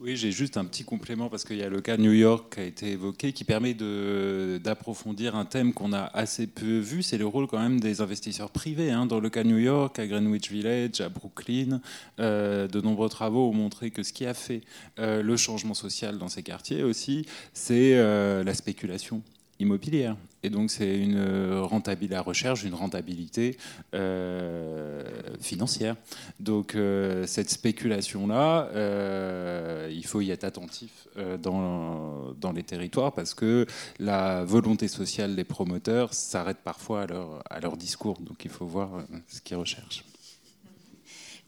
S4: Oui, j'ai juste un petit complément parce qu'il y a le cas New York qui a été évoqué qui permet d'approfondir un thème qu'on a assez peu vu, c'est le rôle quand même des investisseurs privés. Hein. Dans le cas New York, à Greenwich Village, à Brooklyn, euh, de nombreux travaux ont montré que ce qui a fait euh, le changement social dans ces quartiers aussi, c'est la spéculation immobilière. Et donc c'est une euh, rentabilité, la recherche d'une rentabilité euh, financière. Donc euh, cette spéculation-là, il faut y être attentif dans, dans les territoires parce que la volonté sociale des promoteurs s'arrête parfois à leur, à leur discours. Donc il faut voir ce qu'ils recherchent.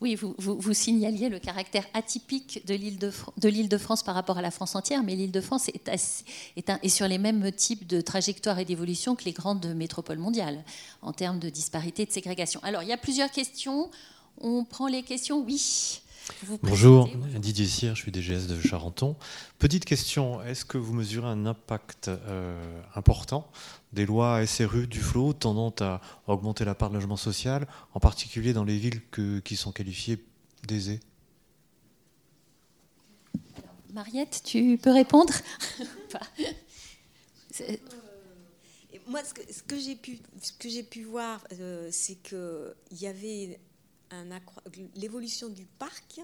S2: Oui, vous, signaliez le caractère atypique de l'île de, France par rapport à la France entière, mais l'île de France est, est, sur les mêmes types de trajectoires et d'évolution que les grandes métropoles mondiales en termes de disparité et de ségrégation. Alors, il y a plusieurs questions. On prend les questions Oui.
S7: Bonjour, Didier Cyr, je suis DGS de Charenton. Petite question, est-ce que vous mesurez un impact euh, important des lois SRU du flot tendant à augmenter la part de logement social, en particulier dans les villes qui sont qualifiées d'aisées?
S2: Mariette, tu peux répondre [LAUGHS]
S3: euh, Moi, ce que, j'ai pu, pu, voir, euh, c'est qu'il y avait l'évolution du parc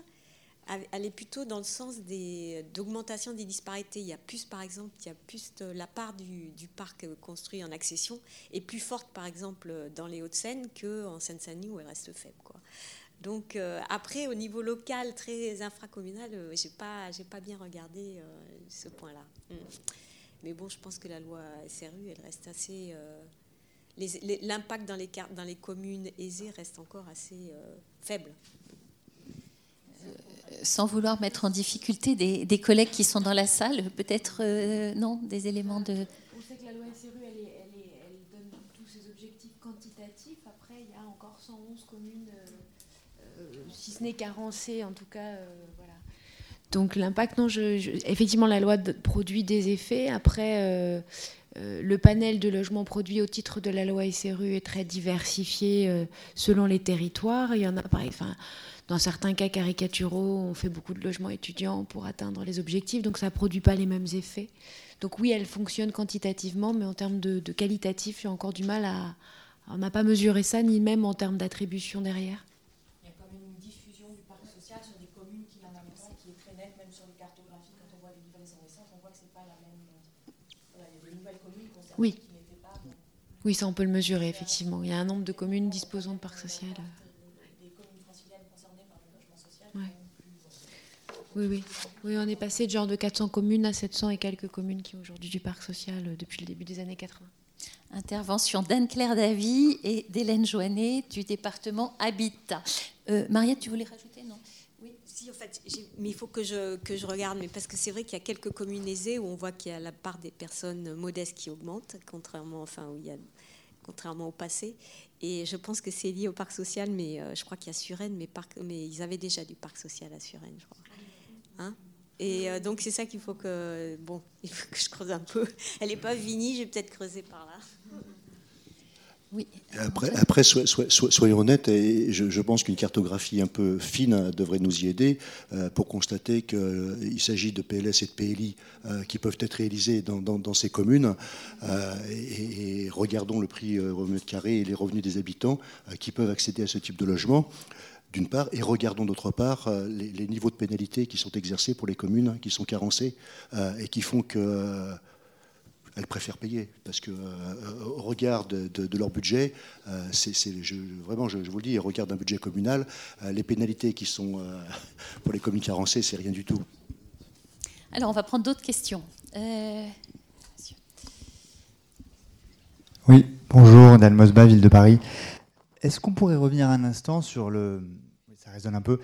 S3: est plutôt dans le sens d'augmentation des, disparités. Il y a plus, par exemple, il y a plus la part du, parc construit en accession est plus forte, par exemple, dans les Hauts-de-Seine qu'en Seine-Saint-Denis où elle reste faible. Donc euh, après, au niveau local, très infracommunal, euh, j'ai pas, j'ai pas bien regardé euh, ce point-là. Hmm. Mais bon, je pense que la loi SRU, elle reste assez. L'impact dans les, dans les communes aisées reste encore assez faible
S2: sans vouloir mettre en difficulté des, collègues qui sont dans la salle, peut-être euh, non, des éléments de.
S8: On sait que la loi SRU, elle, elle, donne tous ces objectifs quantitatifs. Après, il y a encore 111 communes, euh, euh, si ce n'est carencées, en tout cas, voilà. Donc l'impact, non, je, effectivement, la loi produit des effets. Après, le panel de logements produits au titre de la loi SRU est très diversifié selon les territoires. Il dans certains cas caricaturaux, on fait beaucoup de logements étudiants pour atteindre les objectifs, donc ça ne produit pas les mêmes effets. Donc oui, elle fonctionne quantitativement, mais en termes de, qualitatif, j'ai encore du mal à... On n'a pas mesuré ça, ni même en termes d'attribution derrière.
S9: Il y a quand même une diffusion du parc social sur des communes qui n'en ont pas, qui est très nette, même sur les cartographies, quand on voit les livraisons récentes, on voit que ce n'est pas la même... Voilà, il y a des nouvelles communes concernées
S8: oui. Oui, ça on peut le mesurer, effectivement. Il y a un nombre de communes disposant de parcs sociaux. Oui, oui. Oui, on est passé de genre de 400 communes à 700 et quelques communes qui ont aujourd'hui du parc social euh, depuis le début des années 80.
S2: Intervention d'Anne-Claire Davy et d'Hélène Joannet du département Habitat. Euh, Mariette, tu voulais rajouter Non?
S3: Si, en fait, mais il faut que je, que je regarde, mais parce que c'est vrai qu'il y a quelques communes aisées où on voit qu'il y a la part des personnes modestes qui augmente, contrairement, enfin, où il y a, contrairement au passé. Et je pense que c'est lié au parc social, mais euh, je crois qu'il y a Suresnes, mais, ils avaient déjà du parc social à Suresnes, je crois. Hein? Et euh, donc c'est ça qu'il faut que bon, [LAUGHS] il faut que je creuse un peu. Elle n'est pas finie, je vais peut-être creuser par là.
S5: Après, soyons honnêtes, et je, pense qu'une cartographie un peu fine devrait nous y aider euh, pour constater qu'il s'agit de PLS et de PLI euh, qui peuvent être réalisés dans, ces communes. et, regardons le prix au mètre carré et les revenus des habitants qui peuvent accéder à ce type de logement d'une part, et regardons d'autre part euh, les, niveaux de pénalité qui sont exercés pour les communes qui sont carencées euh, et qui font qu'elles euh, préfèrent payer parce que au regard de, leur budget, c'est, vraiment, je, vous le dis, au regard d'un budget communal, les pénalités qui sont pour les communes carencées, c'est rien du tout.
S2: Alors, on va prendre d'autres questions.
S10: Oui, bonjour, Dan Mosba, Ville de Paris. Est-ce qu'on pourrait revenir un instant sur le. Ça résonne un peu.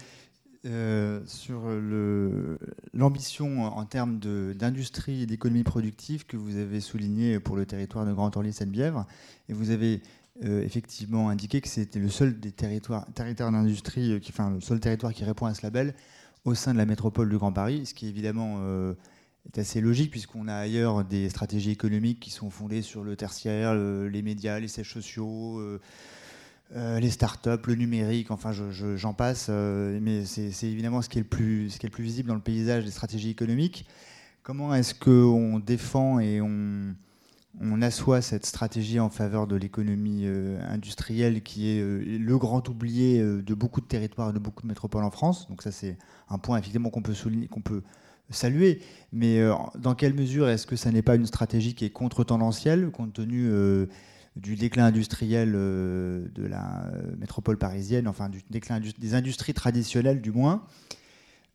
S10: Euh, sur l'ambition en termes d'industrie et d'économie productive que vous avez souligné pour le territoire de Grand Orly Seine-Bièvre. Et vous avez euh, effectivement indiqué que c'était le seul des territoires, territoires d'industrie, euh, enfin le seul territoire qui répond à ce label au sein de la métropole du Grand Paris, ce qui évidemment est assez logique puisqu'on a ailleurs des stratégies économiques qui sont fondées sur le tertiaire, les médias, les sièges sociaux euh, les startups, le numérique, enfin j'en passe, euh, mais c'est évidemment ce qui, est le plus, visible dans le paysage des stratégies économiques. Comment est-ce qu'on défend et on, on, assoit cette stratégie en faveur de l'économie euh, industrielle qui est le grand oublié de beaucoup de territoires et de beaucoup de métropoles en France? Donc ça c'est un point effectivement qu'on peut, souligner, qu'on peut saluer, mais dans quelle mesure est-ce que ça n'est pas une stratégie qui est contre-tendancielle compte tenu du déclin industriel euh, de la euh, métropole parisienne, enfin du déclin des industries traditionnelles du moins.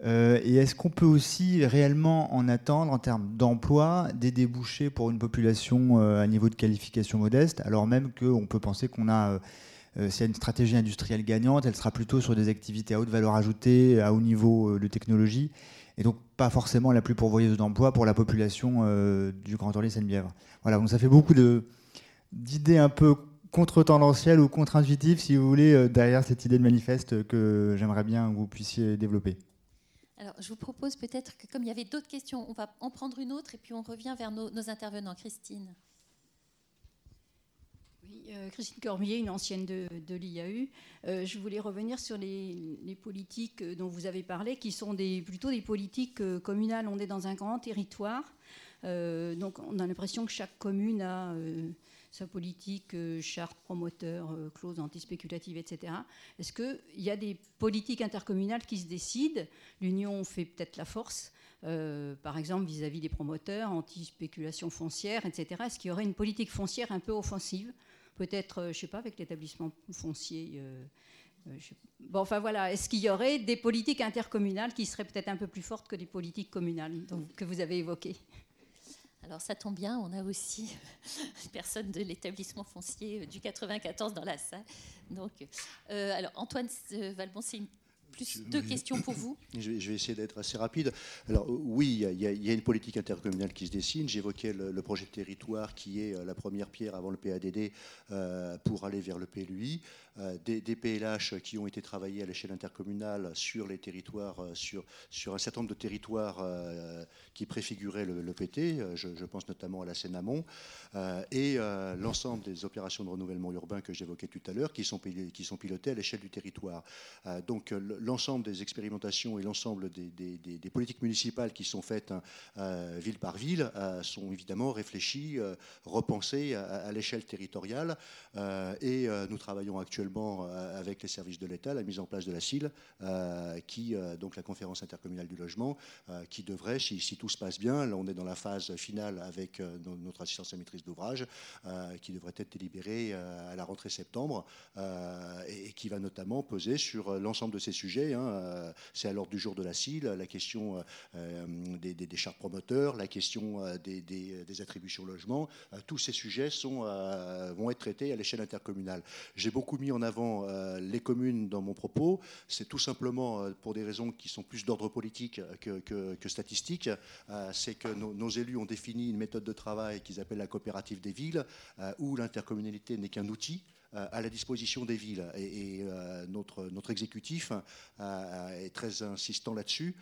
S10: Euh, et est-ce qu'on peut aussi réellement en attendre en termes d'emploi des débouchés pour une population à niveau de qualification modeste, alors même qu'on peut penser qu'on a, s'il y a une stratégie industrielle gagnante, elle sera plutôt sur des activités à haute valeur ajoutée, à haut niveau de technologie, et donc pas forcément la plus pourvoyeuse d'emploi pour la population du Grand Orly Seine-Bièvre. Voilà, donc ça fait beaucoup de, d'idées un peu contre-tendancielles ou contre-intuitives, si vous voulez, euh, derrière cette idée de manifeste que j'aimerais bien que vous puissiez développer.
S2: Alors, je vous propose peut-être que, comme il y avait d'autres questions, on va en prendre une autre et puis on revient vers nos, intervenants. Christine.
S11: Oui, euh, Christine Cormier, une ancienne de, l'IAU. Euh, je voulais revenir sur les, politiques dont vous avez parlé, qui sont des, plutôt des politiques communales. On est dans un grand territoire. donc, on a l'impression que chaque commune a sa politique, euh, charte, promoteur, euh, clause antispéculative, etc. Est-ce qu'il y a des politiques intercommunales qui se décident? L'Union fait peut-être la force, euh, par exemple vis-à-vis des promoteurs, anti-spéculation foncière, etc. Est-ce qu'il y aurait une politique foncière un peu offensive? Peut-être, je ne sais pas, avec l'établissement foncier. bon, enfin voilà, est-ce qu'il y aurait des politiques intercommunales qui seraient peut-être un peu plus fortes que des politiques communales que vous avez évoquées?
S2: Alors ça tombe bien, on a aussi [LAUGHS] une personne de l'établissement foncier du 94 dans la salle. Donc, euh, alors Antoine euh, Valbon, c'est une plus deux questions pour vous. [COUGHS]
S5: Je vais, essayer d'être assez rapide. Alors oui, il y, a, une politique intercommunale qui se dessine. J'évoquais le, projet de territoire qui est euh, la première pierre avant le PADD euh, pour aller vers le PLUI. Euh, des, PLH qui ont été travaillés à l'échelle intercommunale sur les territoires, sur, sur un certain nombre de territoires qui préfiguraient le, PT. Je, pense notamment à la Seine-Amont. et l'ensemble des opérations de renouvellement urbain que j'évoquais tout à l'heure qui sont, qui sont pilotées à l'échelle du territoire. donc l'ensemble des expérimentations et l'ensemble des, politiques municipales qui sont faites hein, euh, ville par ville euh, sont évidemment réfléchies, euh, repensées à, l'échelle territoriale. et nous travaillons actuellement avec les services de l'État la mise en place de la CIL, qui, donc la conférence intercommunale du logement, qui devrait, si, tout se passe bien, là on est dans la phase finale avec notre assistance à maîtrise d'ouvrage, qui devrait être délibérée à la rentrée septembre, et qui va notamment peser sur l'ensemble de ces sujets Hein. C'est à l'ordre du jour de la CIL, la question des, des, chartes promoteurs, la question des, des attributions logement. tous ces sujets vont être traités à l'échelle intercommunale. J'ai beaucoup mis en avant les communes dans mon propos. C'est tout simplement pour des raisons qui sont plus d'ordre politique que, que, statistiques. C'est que nos, élus ont défini une méthode de travail qu'ils appellent la coopérative des villes, où l'intercommunalité n'est qu'un outil euh, à la disposition des villes. Et, euh, notre, notre exécutif euh, est très insistant là-dessus,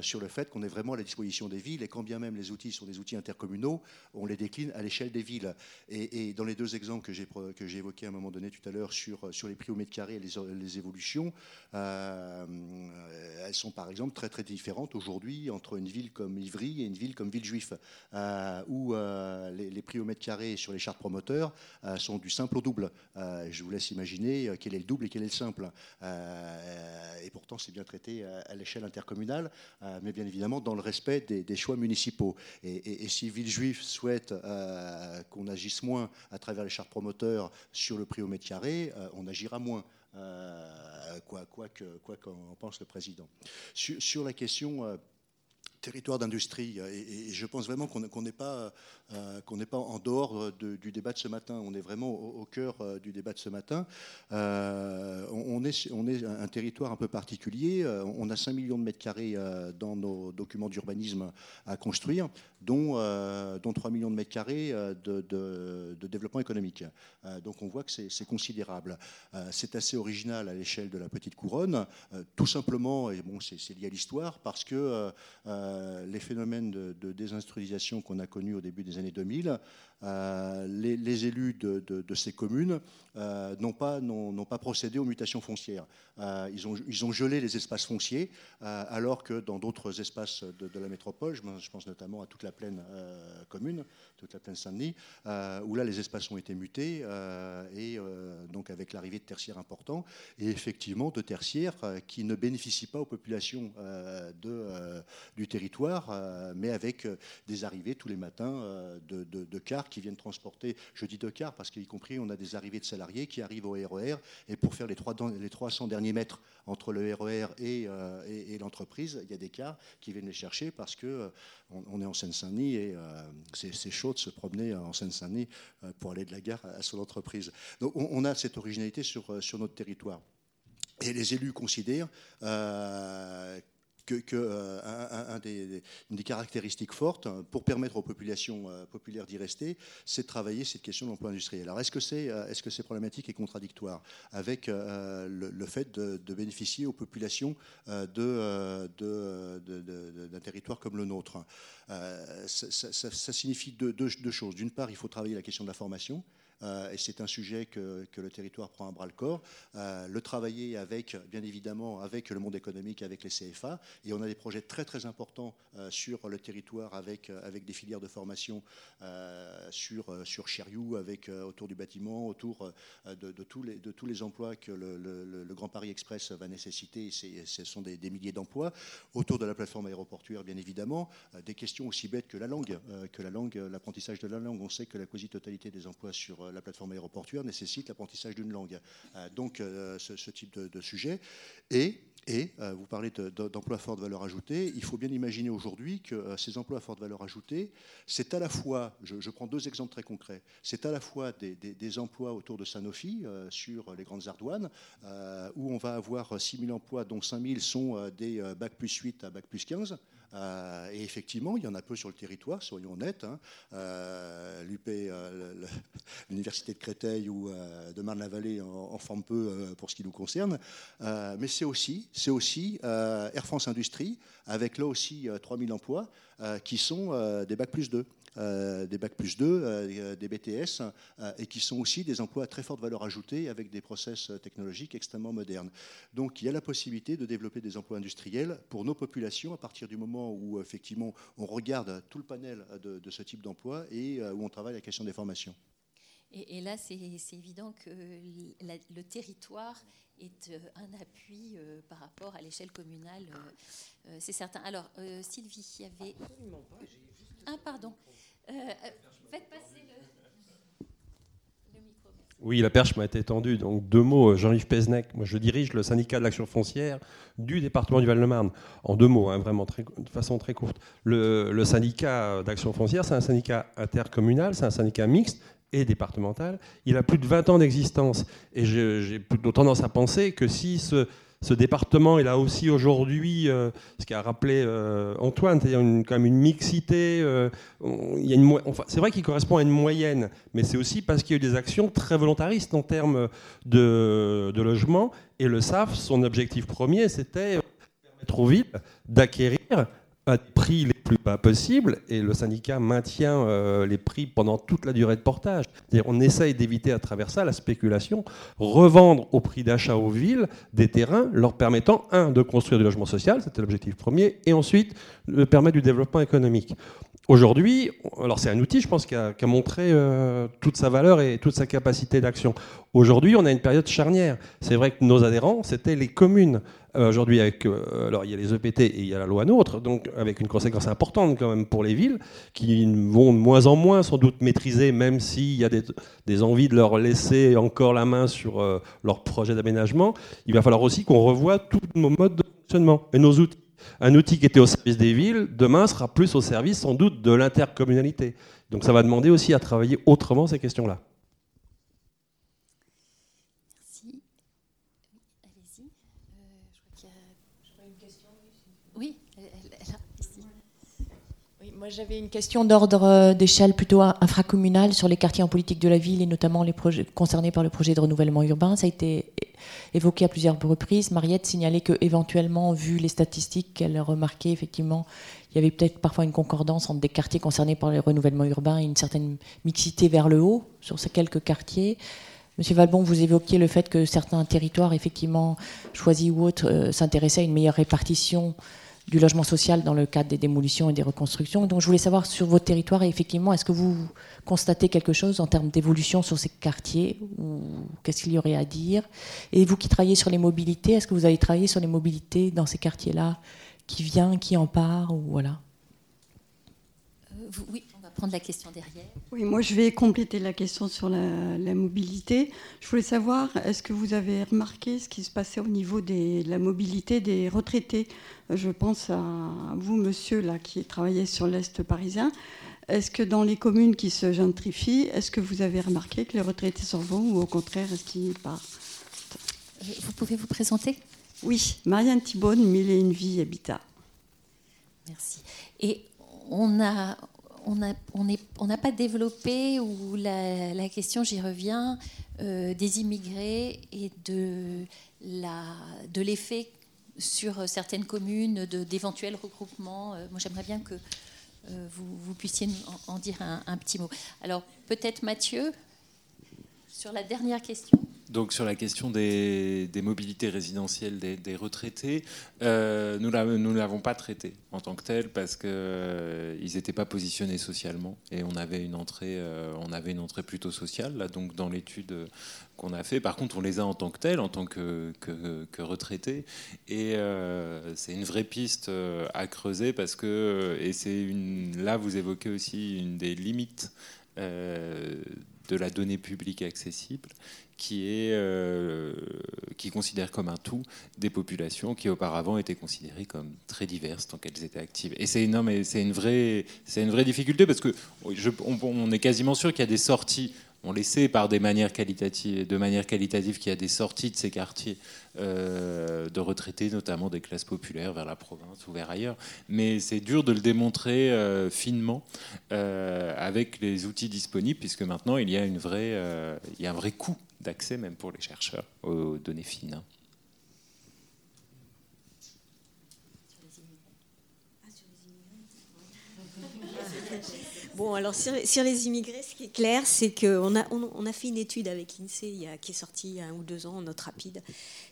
S5: sur le fait qu'on est vraiment à la disposition des villes. Et quand bien même les outils sont des outils intercommunaux, on les décline à l'échelle des villes. Et, dans les deux exemples que j'ai, que j'ai évoqués à un moment donné tout à l'heure sur, sur les prix au mètre carré et les, les évolutions, elles sont par exemple très très différentes aujourd'hui entre une ville comme Ivry et une ville comme Villejuif, où les, les, prix au mètre carré sur les chartes promoteurs sont du simple au double. Euh, je vous laisse imaginer euh, quel est le double et quel est le simple. Euh, et pourtant, c'est bien traité à, l'échelle intercommunale, mais bien évidemment dans le respect des, choix municipaux. Et, si Villejuif souhaite qu'on agisse moins à travers les chartes promoteurs sur le prix au mètre carré, on agira moins. quoi quoi qu'en pense le président. Sur, la question territoire d'industrie. Et, je pense vraiment qu'on n'est pas, euh, qu'on pas en dehors du débat de ce matin. On est vraiment au, cœur euh, du débat de ce matin. Euh, on, est, on est un territoire un peu particulier. On a 5 millions de mètres carrés dans nos documents d'urbanisme à construire, dont, dont 3 millions de mètres carrés de, de, développement économique. donc on voit que c'est considérable. c'est assez original à l'échelle de la petite couronne, tout simplement, et bon, c'est lié à l'histoire, parce que euh, les phénomènes de, désindustrialisation qu'on a connus au début des années 2000, euh, les, élus de, ces communes euh, n'ont pas, procédé aux mutations foncières. ils, ont, ils, ont, gelé les espaces fonciers, alors que dans d'autres espaces de, la métropole, je, pense notamment à toute la plaine commune, toute la plaine Saint-Denis, où là les espaces ont été mutés, et donc avec l'arrivée de tertiaires importants, et effectivement de tertiaires qui ne bénéficient pas aux populations de, du territoire euh, mais avec euh, des arrivées tous les matins euh, de, cars qui viennent transporter, je dis de cars parce qu'y compris on a des arrivées de salariés qui arrivent au RER e et pour faire les, les 300 derniers mètres entre le RER e et, et, l'entreprise, il y a des cars qui viennent les chercher parce que on, est en Seine-Saint-Denis et c'est chaud de se promener en Seine-Saint-Denis pour aller de la gare à son entreprise. Donc on, a cette originalité sur, sur notre territoire. Et les élus considèrent que, euh, des, une des caractéristiques fortes hein, pour permettre aux populations euh, populaires d'y rester, c'est de travailler cette question de l'emploi industriel. Alors est-ce que c'est euh, est-ce que problématique et contradictoire avec le, fait de, bénéficier aux populations d'un territoire comme le nôtre? Ça, signifie deux choses. D'une part, il faut travailler la question de la formation. Euh, et c'est un sujet que, le territoire prend à bras le corps. Euh, le travailler avec, bien évidemment, avec le monde économique, avec les CFA, et on a des projets très très importants euh, sur le territoire avec, des filières de formation sur, sur avec, autour du bâtiment, autour de, tous les, de tous les emplois que le, Grand Paris Express va nécessiter. Ce sont des, milliers d'emplois. Autour de la plateforme aéroportuaire, bien évidemment, des questions aussi bêtes que la langue, que la langue, l'apprentissage de la langue. On sait que la quasi-totalité des emplois sur la plateforme aéroportuaire nécessite l'apprentissage d'une langue. Euh, donc, euh, ce, type de, sujet. Et, et euh, vous parlez d'emplois à forte valeur ajoutée. Il faut bien imaginer aujourd'hui que ces emplois à forte valeur ajoutée, c'est à la fois, je, prends deux exemples très concrets, c'est à la fois des, emplois autour de Sanofi sur les grandes ardoines, où on va avoir 6 000 emplois, dont 5 000 sont des bac plus 8 à bac plus 15. Euh, et effectivement, il y en a peu sur le territoire, soyons honnêtes. Hein. Euh, L'UP, euh, [LAUGHS] l'Université de Créteil ou de Marne-la-Vallée en, forme peu pour ce qui nous concerne. mais c'est aussi, aussi Air France Industrie, avec là aussi 3000 emplois, qui sont des bacs plus 2. Euh, des bacs plus 2, euh, des BTS, euh, et qui sont aussi des emplois à très forte valeur ajoutée avec des process technologiques extrêmement modernes. Donc il y a la possibilité de développer des emplois industriels pour nos populations à partir du moment où effectivement on regarde tout le panel de, ce type d'emploi et où on travaille la question des formations.
S2: Et, là, c'est évident que le territoire est un appui par rapport à l'échelle communale, c'est certain. Alors, Sylvie, il y avait... Absolument pas, ah, pardon. Euh, euh, faites passer le, micro.
S12: Oui, la perche m'a été tendue. Donc, deux mots, Jean-Yves Peznec. Moi, je dirige le syndicat de l'action foncière du département du Val-de-Marne. En deux mots, hein, vraiment, très, de façon très courte. Le, le syndicat d'action foncière, c'est un syndicat intercommunal, c'est un syndicat mixte et départemental. Il a plus de 20 ans d'existence. Et j'ai plutôt tendance à penser que si ce, ce département, il a aussi aujourd'hui, euh, ce qu'a rappelé euh, Antoine, c'est-à-dire une, quand même une mixité. Euh, c'est vrai qu'il correspond à une moyenne, mais c'est aussi parce qu'il y a eu des actions très volontaristes en termes de, logement. Et le SAF, son objectif premier, c'était permettre aux villes d'acquérir à prix plus bas possibles et le syndicat maintient euh, les prix pendant toute la durée de portage. On essaye d'éviter à travers ça la spéculation, revendre au prix d'achat aux villes des terrains leur permettant, un, de construire du logement social, c'était l'objectif premier, et ensuite de permettre du développement économique. Aujourd'hui, alors c'est un outil, je pense, qui a, montré euh, toute sa valeur et toute sa capacité d'action. Aujourd'hui, on a une période charnière. C'est vrai que nos adhérents, c'était les communes. Euh, aujourd'hui, avec, euh, alors il y a les EPT et il y a la loi NOTRe, donc avec une conséquence importante quand même pour les villes, qui vont de moins en moins sans doute maîtriser, même s'il y a des, envies de leur laisser encore la main sur leur projet d'aménagement. Il va falloir aussi qu'on revoie tous nos modes de fonctionnement et nos outils. Un outil qui était au service des villes, demain sera plus au service sans doute de l'intercommunalité. Donc ça va demander aussi à travailler autrement ces questions-là.
S2: Merci. Allez-y. Euh, je crois qu'il y a... une question. Oui,
S9: Oui, moi j'avais une question d'ordre euh, d'échelle plutôt infracommunale sur les quartiers en politique de la ville et notamment les projets concernés par le projet de renouvellement urbain. Ça a été évoqué à plusieurs reprises. Mariette signalait que, éventuellement, vu les statistiques qu'elle remarquait, effectivement, il y avait peut-être parfois une concordance entre des quartiers concernés par les renouvellements urbains et une certaine mixité vers le haut sur ces quelques quartiers. Monsieur Valbon, vous évoquiez le fait que certains territoires, effectivement, choisis ou autres, euh, s'intéressaient à une meilleure répartition du logement social dans le cadre des démolitions et des reconstructions. Donc je voulais savoir sur votre territoire, effectivement, est-ce que vous constatez quelque chose en termes d'évolution sur ces quartiers ou qu'est-ce qu'il y aurait à dire? Et vous qui travaillez sur les mobilités, est-ce que vous avez travaillé sur les mobilités dans ces quartiers-là Qui vient, qui en part ou voilà?
S2: Euh, Oui, prendre la question derrière.
S13: Oui, moi je vais compléter la question sur la, mobilité. Je voulais savoir, est-ce que vous avez remarqué ce qui se passait au niveau de la mobilité des retraités? Je pense à vous, monsieur, là, qui travaillait sur l'Est parisien. Est-ce que dans les communes qui se gentrifient, est-ce que vous avez remarqué que les retraités s'en vont ou au contraire, est-ce qu'ils partent?
S2: Vous pouvez vous présenter?
S13: Oui, Marianne Thibonne, Mille et une vie, Habitat.
S2: Merci. Et on a, on n'a pas développé, ou la, question, j'y reviens, euh, des immigrés et de l'effet sur certaines communes d'éventuels regroupements. Euh, moi, j'aimerais bien que euh, vous, puissiez en, dire un, petit mot. Alors, peut-être Mathieu, sur la dernière question.
S4: Donc sur la question des, mobilités résidentielles des, retraités, euh, nous ne l'avons pas traité en tant que tel parce qu'ils euh, n'étaient pas positionnés socialement et on avait une entrée, euh, on avait une entrée plutôt sociale là, donc dans l'étude qu'on a fait. Par contre, on les a en tant que tels, en tant que, retraités et c'est une vraie piste à creuser parce que et c'est là vous évoquez aussi une des limites de la donnée publique accessible, qui, est, euh, considère comme un tout des populations qui auparavant étaient considérées comme très diverses tant qu'elles étaient actives. Et c'est une vraie, c'est une vraie difficulté parce que on, est quasiment sûr qu'il y a des sorties on le sait par des manières qualitatives, de manière qualitative qu'il y a des sorties de ces quartiers euh, de retraités, notamment des classes populaires vers la province ou vers ailleurs. Mais c'est dur de le démontrer euh, finement euh, avec les outils disponibles, puisque maintenant il y a, une vraie, il y a un vrai coût d'accès, même pour les chercheurs, aux données fines. [LAUGHS]
S3: Bon, alors sur, les immigrés, ce qui est clair, c'est qu'on a, on, a fait une étude avec l'INSEE qui est sortie il y a un ou deux ans, note rapide.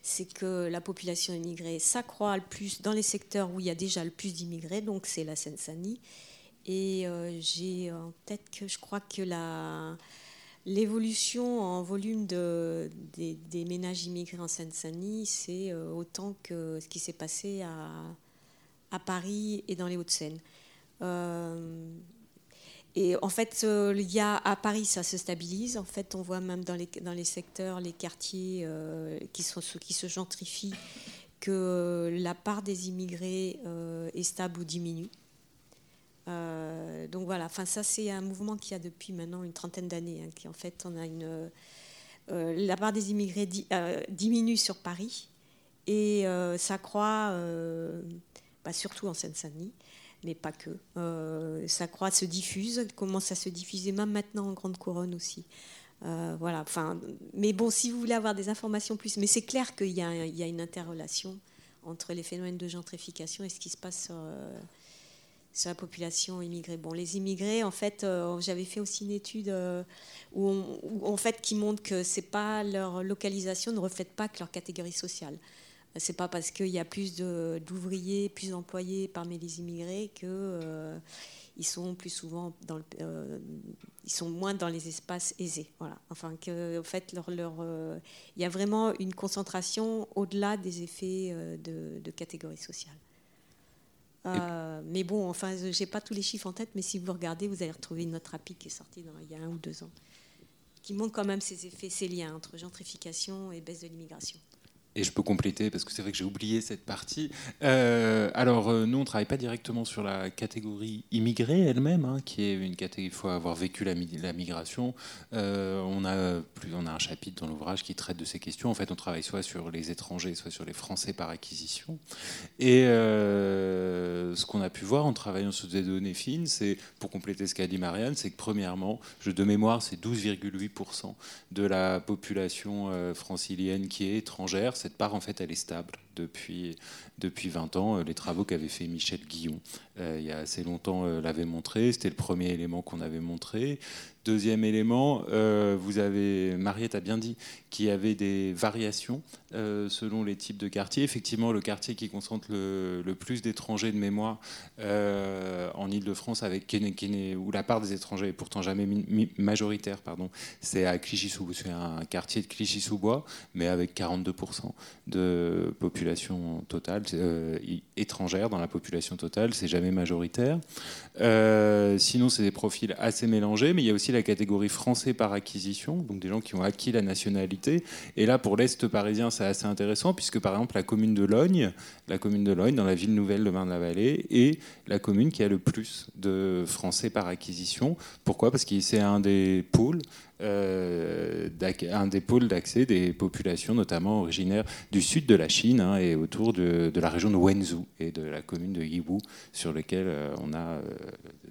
S3: C'est que la population immigrée s'accroît le plus dans les secteurs où il y a déjà le plus d'immigrés, donc c'est la Seine-Saint-Denis. Et euh, j'ai en tête que je crois que la, l'évolution en volume de, des, ménages immigrés en Seine-Saint-Denis, c'est euh, autant que ce qui s'est passé à, à, Paris et dans les Hauts-de-Seine. Euh, et en fait, il y a, à Paris, ça se stabilise. En fait, on voit même dans les, secteurs, les quartiers qui, sont, qui se gentrifient, que la part des immigrés est stable ou diminue. donc voilà, enfin ça c'est un mouvement qui a depuis maintenant une trentaine d'années, hein, qui en fait on a une la part des immigrés diminue sur Paris et ça croît bah, surtout en Seine-Saint-Denis mais pas que. Euh, ça croît, se diffuse, commence à se diffuser même maintenant en Grande Couronne aussi. Euh, voilà, enfin, mais bon, si vous voulez avoir des informations plus, mais c'est clair qu'il y, a une interrelation entre les phénomènes de gentrification et ce qui se passe sur, euh, la population immigrée. Bon, les immigrés, en fait, j'avais fait aussi une étude où, en fait, qui montre que c'est pas leur localisation ne reflète pas que leur catégorie sociale. C'est pas parce qu'il y a plus d'ouvriers, plus d'employés parmi les immigrés que euh, ils sont plus souvent dans le, euh, ils sont moins dans les espaces aisés. Voilà. Enfin que en fait leur, leur euh, il y a vraiment une concentration au-delà des effets de, de, catégorie sociale. mais bon, enfin, j'ai pas tous les chiffres en tête, mais si vous regardez, vous allez retrouver une note rapide qui est sortie dans, il y a un ou deux ans, qui montre quand même ces effets, ces liens entre gentrification et baisse de l'immigration.
S4: Et je peux compléter parce que c'est vrai que j'ai oublié cette partie. Euh, alors, euh, nous, on ne travaille pas directement sur la catégorie immigrée elle-même, hein, qui est une catégorie, il faut avoir vécu la, migration. Euh, on, a plus, on a un chapitre dans l'ouvrage qui traite de ces questions. En fait, on travaille soit sur les étrangers, soit sur les Français par acquisition. Et ce qu'on a pu voir en travaillant sur des données fines, c'est, pour compléter ce qu'a dit Marianne, c'est que premièrement, jeu de mémoire, c'est 12,8% de la population francilienne qui est étrangère cette part, en fait, elle est stable depuis, depuis 20 ans. Euh, les travaux qu'avait fait Michel Guillon euh, il y a assez longtemps euh, l'avaient montré. C'était le premier élément qu'on avait montré. Deuxième élément, vous avez, Mariette a bien dit qu'il y avait des variations selon les types de quartiers. Effectivement, le quartier qui concentre le, plus d'étrangers de mémoire en Ile-de-France, avec où la part des étrangers est pourtant jamais majoritaire, pardon, c'est à Clichy-sous, c'est un quartier de Clichy-sous-Bois, mais avec 42% de population totale euh, étrangère dans la population totale, c'est jamais majoritaire. Euh, sinon, c'est des profils assez mélangés, mais il y a aussi la catégorie français par acquisition, donc des gens qui ont acquis la nationalité. Et là, pour l'Est parisien, c'est assez intéressant, puisque par exemple, la commune de Logne, la commune de Logne, dans la ville nouvelle de Marne-la-Vallée, est la commune qui a le plus de français par acquisition. Pourquoi? Parce que c'est un des pôles euh, un des pôles d'accès des populations, notamment originaires du sud de la Chine hein, et autour de, la région de Wenzhou et de la commune de Yiwu, sur lesquelles euh, on a euh,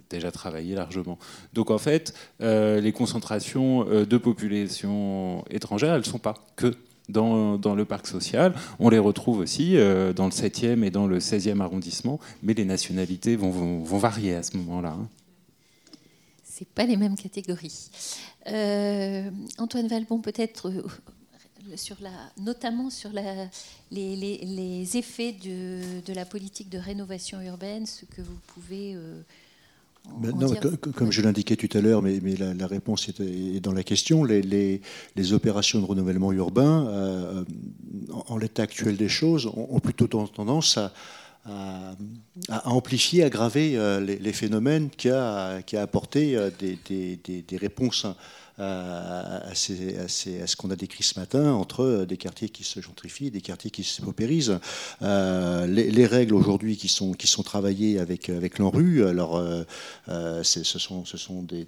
S4: déjà travaillé largement. Donc en fait, les concentrations de populations étrangères, elles ne sont pas que dans, le parc social. On les retrouve aussi dans le 7e et dans le 16e arrondissement, mais les nationalités vont, varier à ce moment-là. Hein.
S2: Ce pas les mêmes catégories. Euh, Antoine Valbon, peut-être euh, sur la, notamment sur la, les, effets de, la politique de rénovation urbaine, ce que vous pouvez. Euh,
S5: comme, je l'indiquais tout à l'heure, mais, mais la, réponse est, dans la question, les, les, opérations de renouvellement urbain, en, l'état actuel des choses, ont, plutôt tendance à, à, amplifier, aggraver les, phénomènes qui a, qui a apporté des, des réponses à, ce qu'on a décrit ce matin entre des quartiers qui se gentrifient des quartiers qui se paupérisent. Euh, les, règles aujourd'hui qui sont, qui sont travaillées avec, avec l'ANRU, alors euh, euh, ce sont, ce sont des,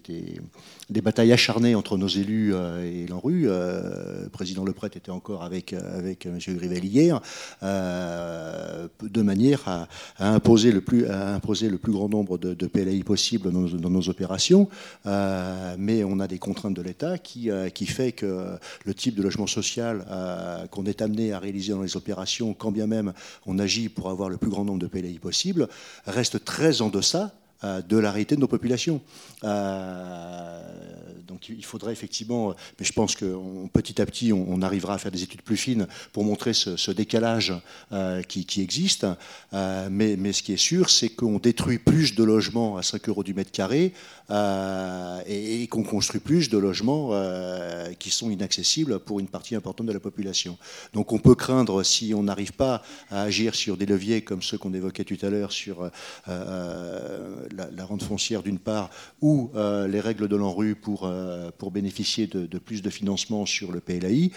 S5: des, batailles acharnées entre nos élus et l'ANRU. le président Leprêtre était encore avec, avec M. Grivel hier, de manière à, imposer le plus, à imposer le plus grand nombre de, de PLI possible dans dans nos opérations. mais on a des contraintes de l'État qui, euh, qui fait que le type de logement social euh, qu'on est amené à réaliser dans les opérations, quand bien même on agit pour avoir le plus grand nombre de PLI possible, reste très en deçà euh, de la réalité de nos populations. Euh, donc il faudrait effectivement, mais je pense que petit à petit, on, arrivera à faire des études plus fines pour montrer ce, décalage euh, qui, existe. mais, mais, ce qui est sûr, c'est qu'on détruit plus de logements à 5 euros du mètre carré et, qu'on construit plus de logements qui sont inaccessibles pour une partie importante de la population. Donc on peut craindre, si on n'arrive pas à agir sur des leviers comme ceux qu'on évoquait tout à l'heure sur la, rente foncière d'une part, ou les règles de l'ANRU pour, pour bénéficier de, plus de financement sur le PLAI,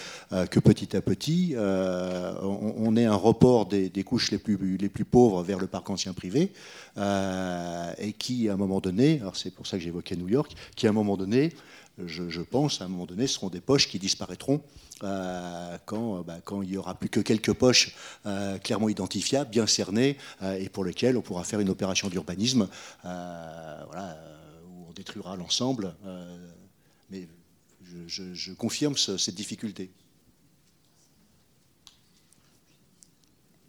S5: que petit à petit, on, ait un report des, couches les plus, les plus pauvres vers le parc ancien privé, et qui, à un moment donné, alors c'est pour ça que j'évoquais New York, qui, à un moment donné, je, pense, à un moment donné, seront des poches qui disparaîtront euh, quand, bah, quand, il n'y aura plus que quelques poches euh, clairement identifiables, bien cernées, euh, et pour lesquelles on pourra faire une opération d'urbanisme voilà, où on détruira l'ensemble. mais je, confirme cette difficulté.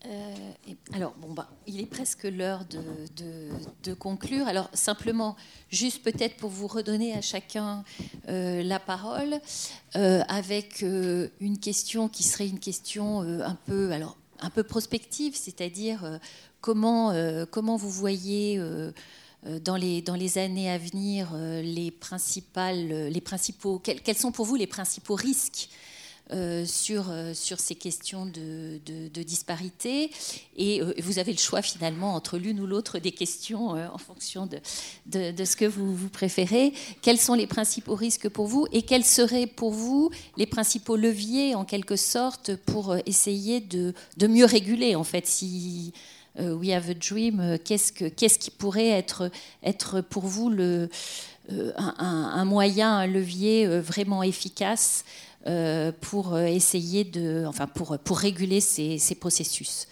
S2: Euh, alors, bon, bah, il est presque l'heure de, conclure. Alors, simplement, juste peut-être pour vous redonner à chacun euh, la parole, euh, avec une question qui serait une question un peu, alors, un peu prospective, c'est-à-dire comment, comment vous voyez dans les, dans les années à venir les, principales, les principaux, quels sont pour vous les principaux risques euh, sur, euh, sur ces questions de, de, disparité. Et euh, vous avez le choix finalement entre l'une ou l'autre des questions en fonction de, de, ce que vous, vous préférez. Quels sont les principaux risques pour vous et quels seraient pour vous les principaux leviers en quelque sorte pour essayer de, mieux réguler en fait si We Have a Dream, qu'est-ce, que, qu'est-ce qui pourrait être, être pour vous le, un, moyen, un levier vraiment efficace pour euh, essayer de, enfin pour, pour réguler ces, ces processus.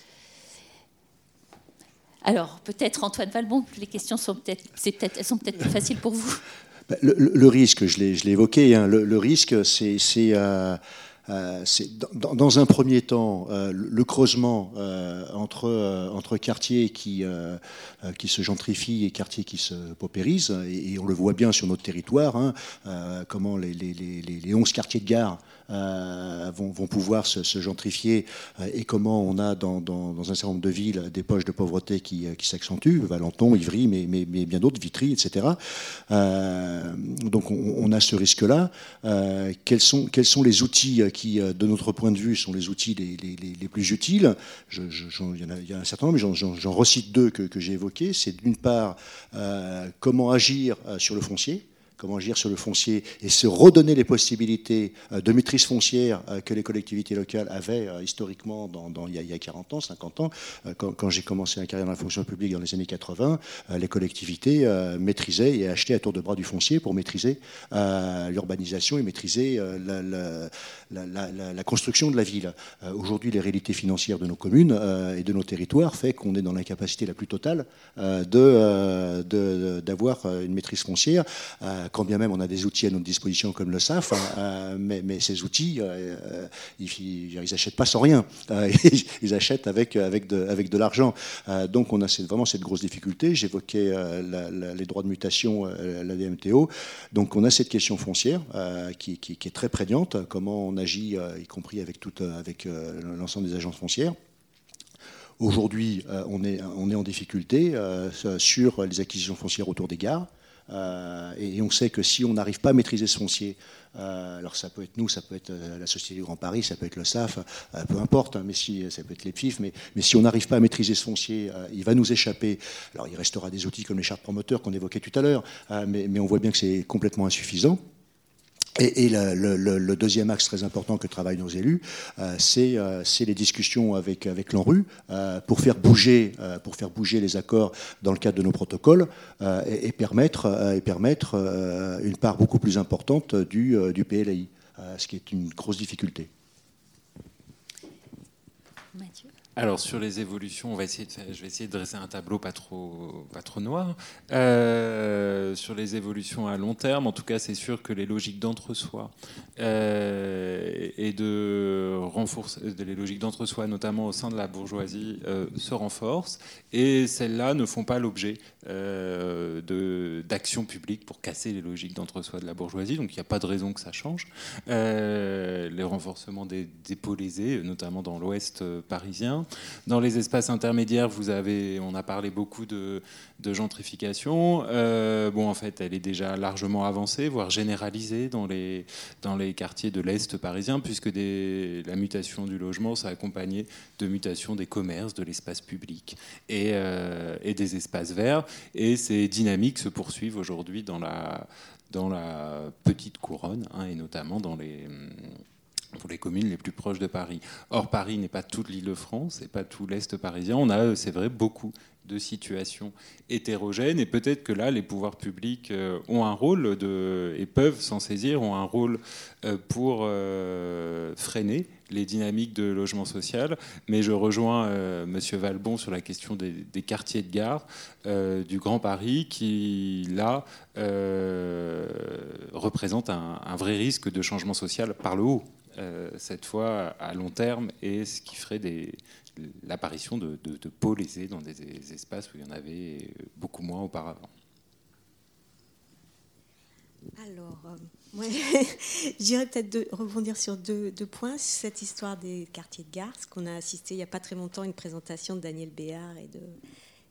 S2: Alors peut-être Antoine Valbon, les questions sont peut-être, peut-être, elles sont peut-être plus faciles pour vous.
S5: Bah, le, risque, je l'ai, je l'ai évoqué, hein, le, risque, c'est, euh, c'est dans, un premier temps euh, le creusement euh, entre, entre quartiers qui, qui se gentrifient et quartiers qui se paupérisent. Et, on le voit bien sur notre territoire, hein, comment les, les, les, les, 11 quartiers de gare vont, vont, pouvoir se, gentrifier et comment on a dans, un certain nombre de villes des poches de pauvreté qui, qui s'accentuent, Valenton, Ivry, mais, bien d'autres, Vitry, etc. donc on, a ce risque-là. quels, sont, les outils qui, euh, de notre point de vue, sont les outils les, plus utiles? il, y a, un certain nombre, mais j'en recite deux que, j'ai évoqués. C'est d'une part euh, comment agir euh, sur le foncier comment agir sur le foncier et se redonner les possibilités euh, de maîtrise foncière euh, que les collectivités locales avaient euh, historiquement dans, il, y a, 40 ans, 50 ans. Quand, j'ai commencé ma carrière dans la fonction publique dans les années 80, les collectivités maîtrisaient et achetaient à tour de bras du foncier pour maîtriser l'urbanisation et maîtriser la, construction de la ville. Aujourd'hui, les réalités financières de nos communes et de nos territoires fait qu'on est dans l'incapacité la plus totale d'avoir de, une maîtrise foncière quand bien même on a des outils à notre disposition comme le SAF, hein, euh, mais, ces outils, euh, euh, ils n'achètent pas sans rien. [LAUGHS] ils achètent avec, avec de, l'argent. donc on a vraiment cette grosse difficulté. J'évoquais les droits de mutation, la DMTO. Donc on a cette question foncière qui, est très prégnante. Comment on agit, y compris avec, avec l'ensemble des agences foncières. Aujourd'hui, on est en difficulté sur les acquisitions foncières autour des gares. Euh, et, on sait que si on n'arrive pas à maîtriser ce foncier, euh, alors ça peut être nous, ça peut être euh, la Société du Grand Paris, ça peut être le SAF, peu importe, hein, mais si, ça peut être les PIF, mais, si on n'arrive pas à maîtriser ce foncier, il va nous échapper. Alors il restera des outils comme les chartes promoteurs qu'on évoquait tout à l'heure, mais on voit bien que c'est complètement insuffisant. Et, le, deuxième axe très important que travaillent nos élus, euh, euh, c'est les discussions avec, avec l'ANRU euh, pour, faire bouger, pour faire bouger les accords dans le cadre de nos protocoles et, permettre, et permettre une part beaucoup plus importante du, du PLAI, ce qui est une grosse difficulté.
S4: Alors sur les évolutions, je vais essayer de dresser un tableau pas trop, noir. Euh, sur les évolutions à long terme, en tout cas, c'est sûr que les logiques d'entre-soi euh, et de les logiques d'entre-soi, notamment au sein de la bourgeoisie, euh, se renforcent et celles-là ne font pas l'objet d'actions publiques pour casser les logiques d'entre-soi de la bourgeoisie. Donc il n'y a pas de raison que ça change. les renforcements des lésés, notamment dans l'Ouest parisien. Dans les espaces intermédiaires, vous avez, on a parlé beaucoup de, gentrification. bon, en fait, elle est déjà largement avancée, voire généralisée dans les, quartiers de l'Est parisien, puisque la mutation du logement s'est accompagnée de mutation des commerces, de l'espace public et, et des espaces verts. Et ces dynamiques se poursuivent aujourd'hui dans la petite couronne, hein, et notamment dans les, pour les communes les plus proches de Paris. Or, Paris n'est pas toute l'île de France, et pas tout l'Est parisien. On a, c'est vrai, beaucoup de situations hétérogènes, et peut-être que là, les pouvoirs publics euh, ont un rôle et peuvent s'en saisir, ont un rôle euh, pour euh, freiner les dynamiques de logement social. Mais je rejoins Monsieur Valbon sur la question des, quartiers de gare du Grand Paris, qui là représente un, vrai risque de changement social par le haut, cette fois à long terme, et ce qui ferait l'apparition de, de, de pôles aisés dans des espaces où il y en avait beaucoup moins auparavant.
S3: Alors, euh, [LAUGHS] je dirais peut-être rebondir sur deux, points. Cette histoire des quartiers de gare, ce qu'on a assisté il n'y a pas très longtemps à une présentation de Daniel Béard et de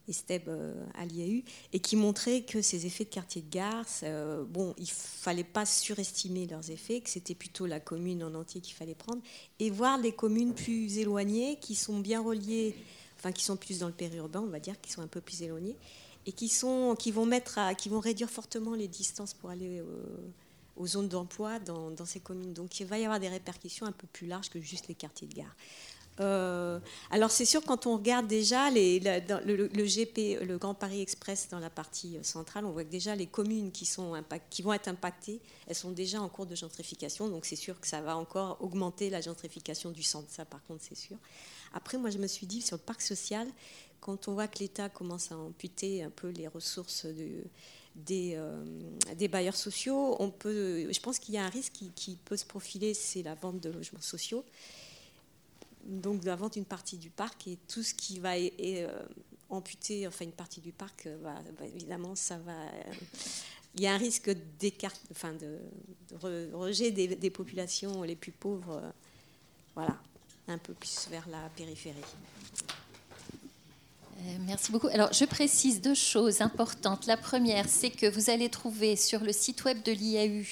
S3: Esteb euh, Aliahu, et qui montrait que ces effets de quartier de gare, euh, bon, il fallait pas surestimer leurs effets, que c'était plutôt la commune en entier qu'il fallait prendre, et voir les communes plus éloignées, qui sont bien reliées, enfin qui sont plus dans le périurbain, on va dire, qui sont un peu plus éloignées, et qui, sont, qui, vont mettre qui vont réduire fortement les distances pour aller euh, aux zones d'emploi dans, ces communes. Donc il va y avoir des répercussions un peu plus larges que juste les quartiers de gare. Euh, alors c'est sûr quand on regarde déjà le, GP, le Grand Paris Express dans la partie centrale, on voit que déjà les communes qui, vont être impactées, elles sont déjà en cours de gentrification, donc c'est sûr que ça va encore augmenter la gentrification du centre, ça par contre c'est sûr. Après moi je me suis dit sur le parc social, quand on voit que l'État commence à amputer un peu les ressources des, euh, des, bailleurs sociaux, on peut, je pense qu'il y a un risque qui, peut se profiler, c'est la vente de logements sociaux. Donc la vente partie du parc et tout ce qui va euh, amputer enfin une partie du parc, euh, évidemment ça va. il y a un risque d'écart, enfin de, rejet des, populations les plus pauvres, voilà, un peu plus vers la périphérie.
S2: Euh, merci beaucoup. Alors, je précise deux choses importantes. La première, c'est que vous allez trouver sur le site web de l'IAU,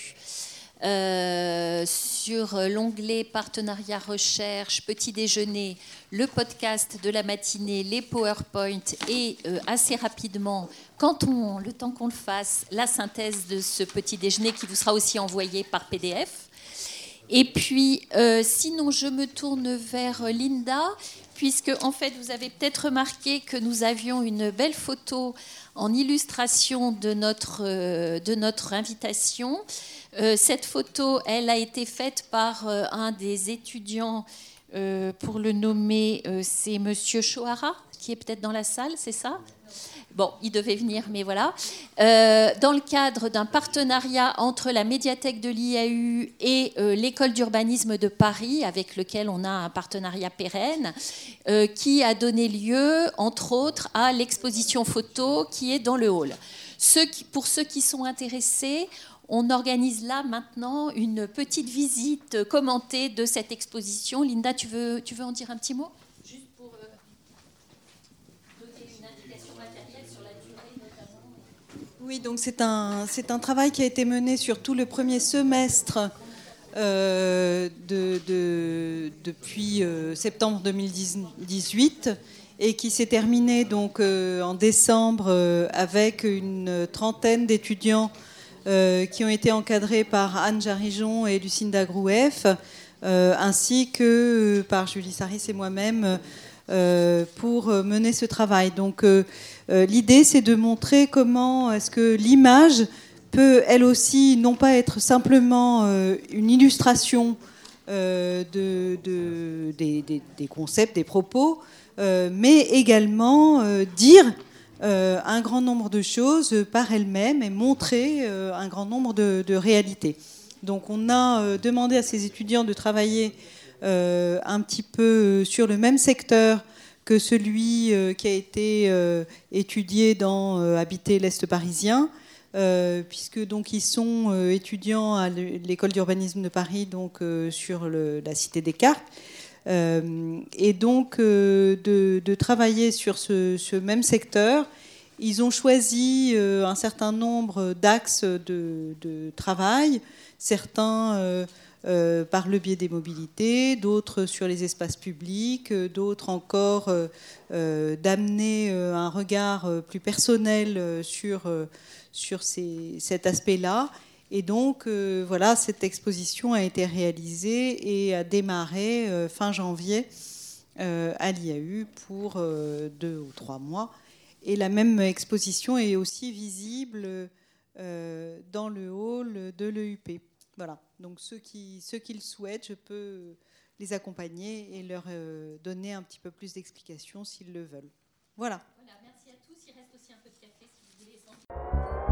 S2: euh, sur l'onglet partenariat recherche, petit déjeuner, le podcast de la matinée, les PowerPoint et euh, assez rapidement, quand on, le temps qu'on le fasse, la synthèse de ce petit déjeuner qui vous sera aussi envoyé par PDF. Et puis, sinon, je me tourne vers Linda puisque en fait vous avez peut-être remarqué que nous avions une belle photo en illustration de notre, euh, invitation. Euh, cette photo, elle a été faite par euh, un des étudiants, pour le nommer, c'est Monsieur Chohara, qui est peut-être dans la salle, c'est ça? Bon, il devait venir, mais voilà. Euh, dans le cadre d'un partenariat entre la médiathèque de l'IAU et euh, l'école d'urbanisme de Paris, avec lequel on a un partenariat pérenne, euh, qui a donné lieu, entre autres, à l'exposition photo qui est dans le hall. pour ceux qui sont intéressés, on organise là maintenant une petite visite commentée de cette exposition. Linda, tu veux, tu veux en dire un petit mot?
S14: Oui, donc c'est un, c'est un travail qui a été mené sur tout le premier semestre euh, de, depuis euh, septembre 2018 et qui s'est terminé donc euh, en décembre avec une trentaine d'étudiants qui ont été encadrés par Anne Jarijon et Lucinda Grouef, ainsi que par Julie Saris et moi-même pour mener ce travail. Donc euh, l'idée, c'est de montrer comment est-ce que l'image peut, elle aussi, non pas être simplement euh, une illustration euh, de, des, concepts, des propos, mais également dire un grand nombre de choses par elle-même et montrer un grand nombre de, réalités. Donc on a demandé à ces étudiants de travailler un petit peu sur le même secteur que celui euh, qui a été euh, étudié dans euh, Habiter l'Est parisien, puisque donc ils sont étudiants à l'école d'urbanisme de Paris, donc sur la cité des cartes. et donc de, travailler sur ce, même secteur. Ils ont choisi un certain nombre d'axes de, de, travail, certains euh, par le biais des mobilités, d'autres sur les espaces publics, euh, d'autres encore euh, d'amener un regard plus personnel sur, sur cet aspect-là. Et donc, voilà, cette exposition a été réalisée et a démarré fin janvier à l'IAU pour deux ou trois mois. Et la même exposition est aussi visible dans le hall de l'EUP. Voilà, donc ceux qui, ceux qui le souhaitent, je peux les accompagner et leur euh, donner un petit peu plus d'explications s'ils le veulent. Voilà.
S2: voilà. Merci à tous. Il reste aussi un peu de café si vous voulez.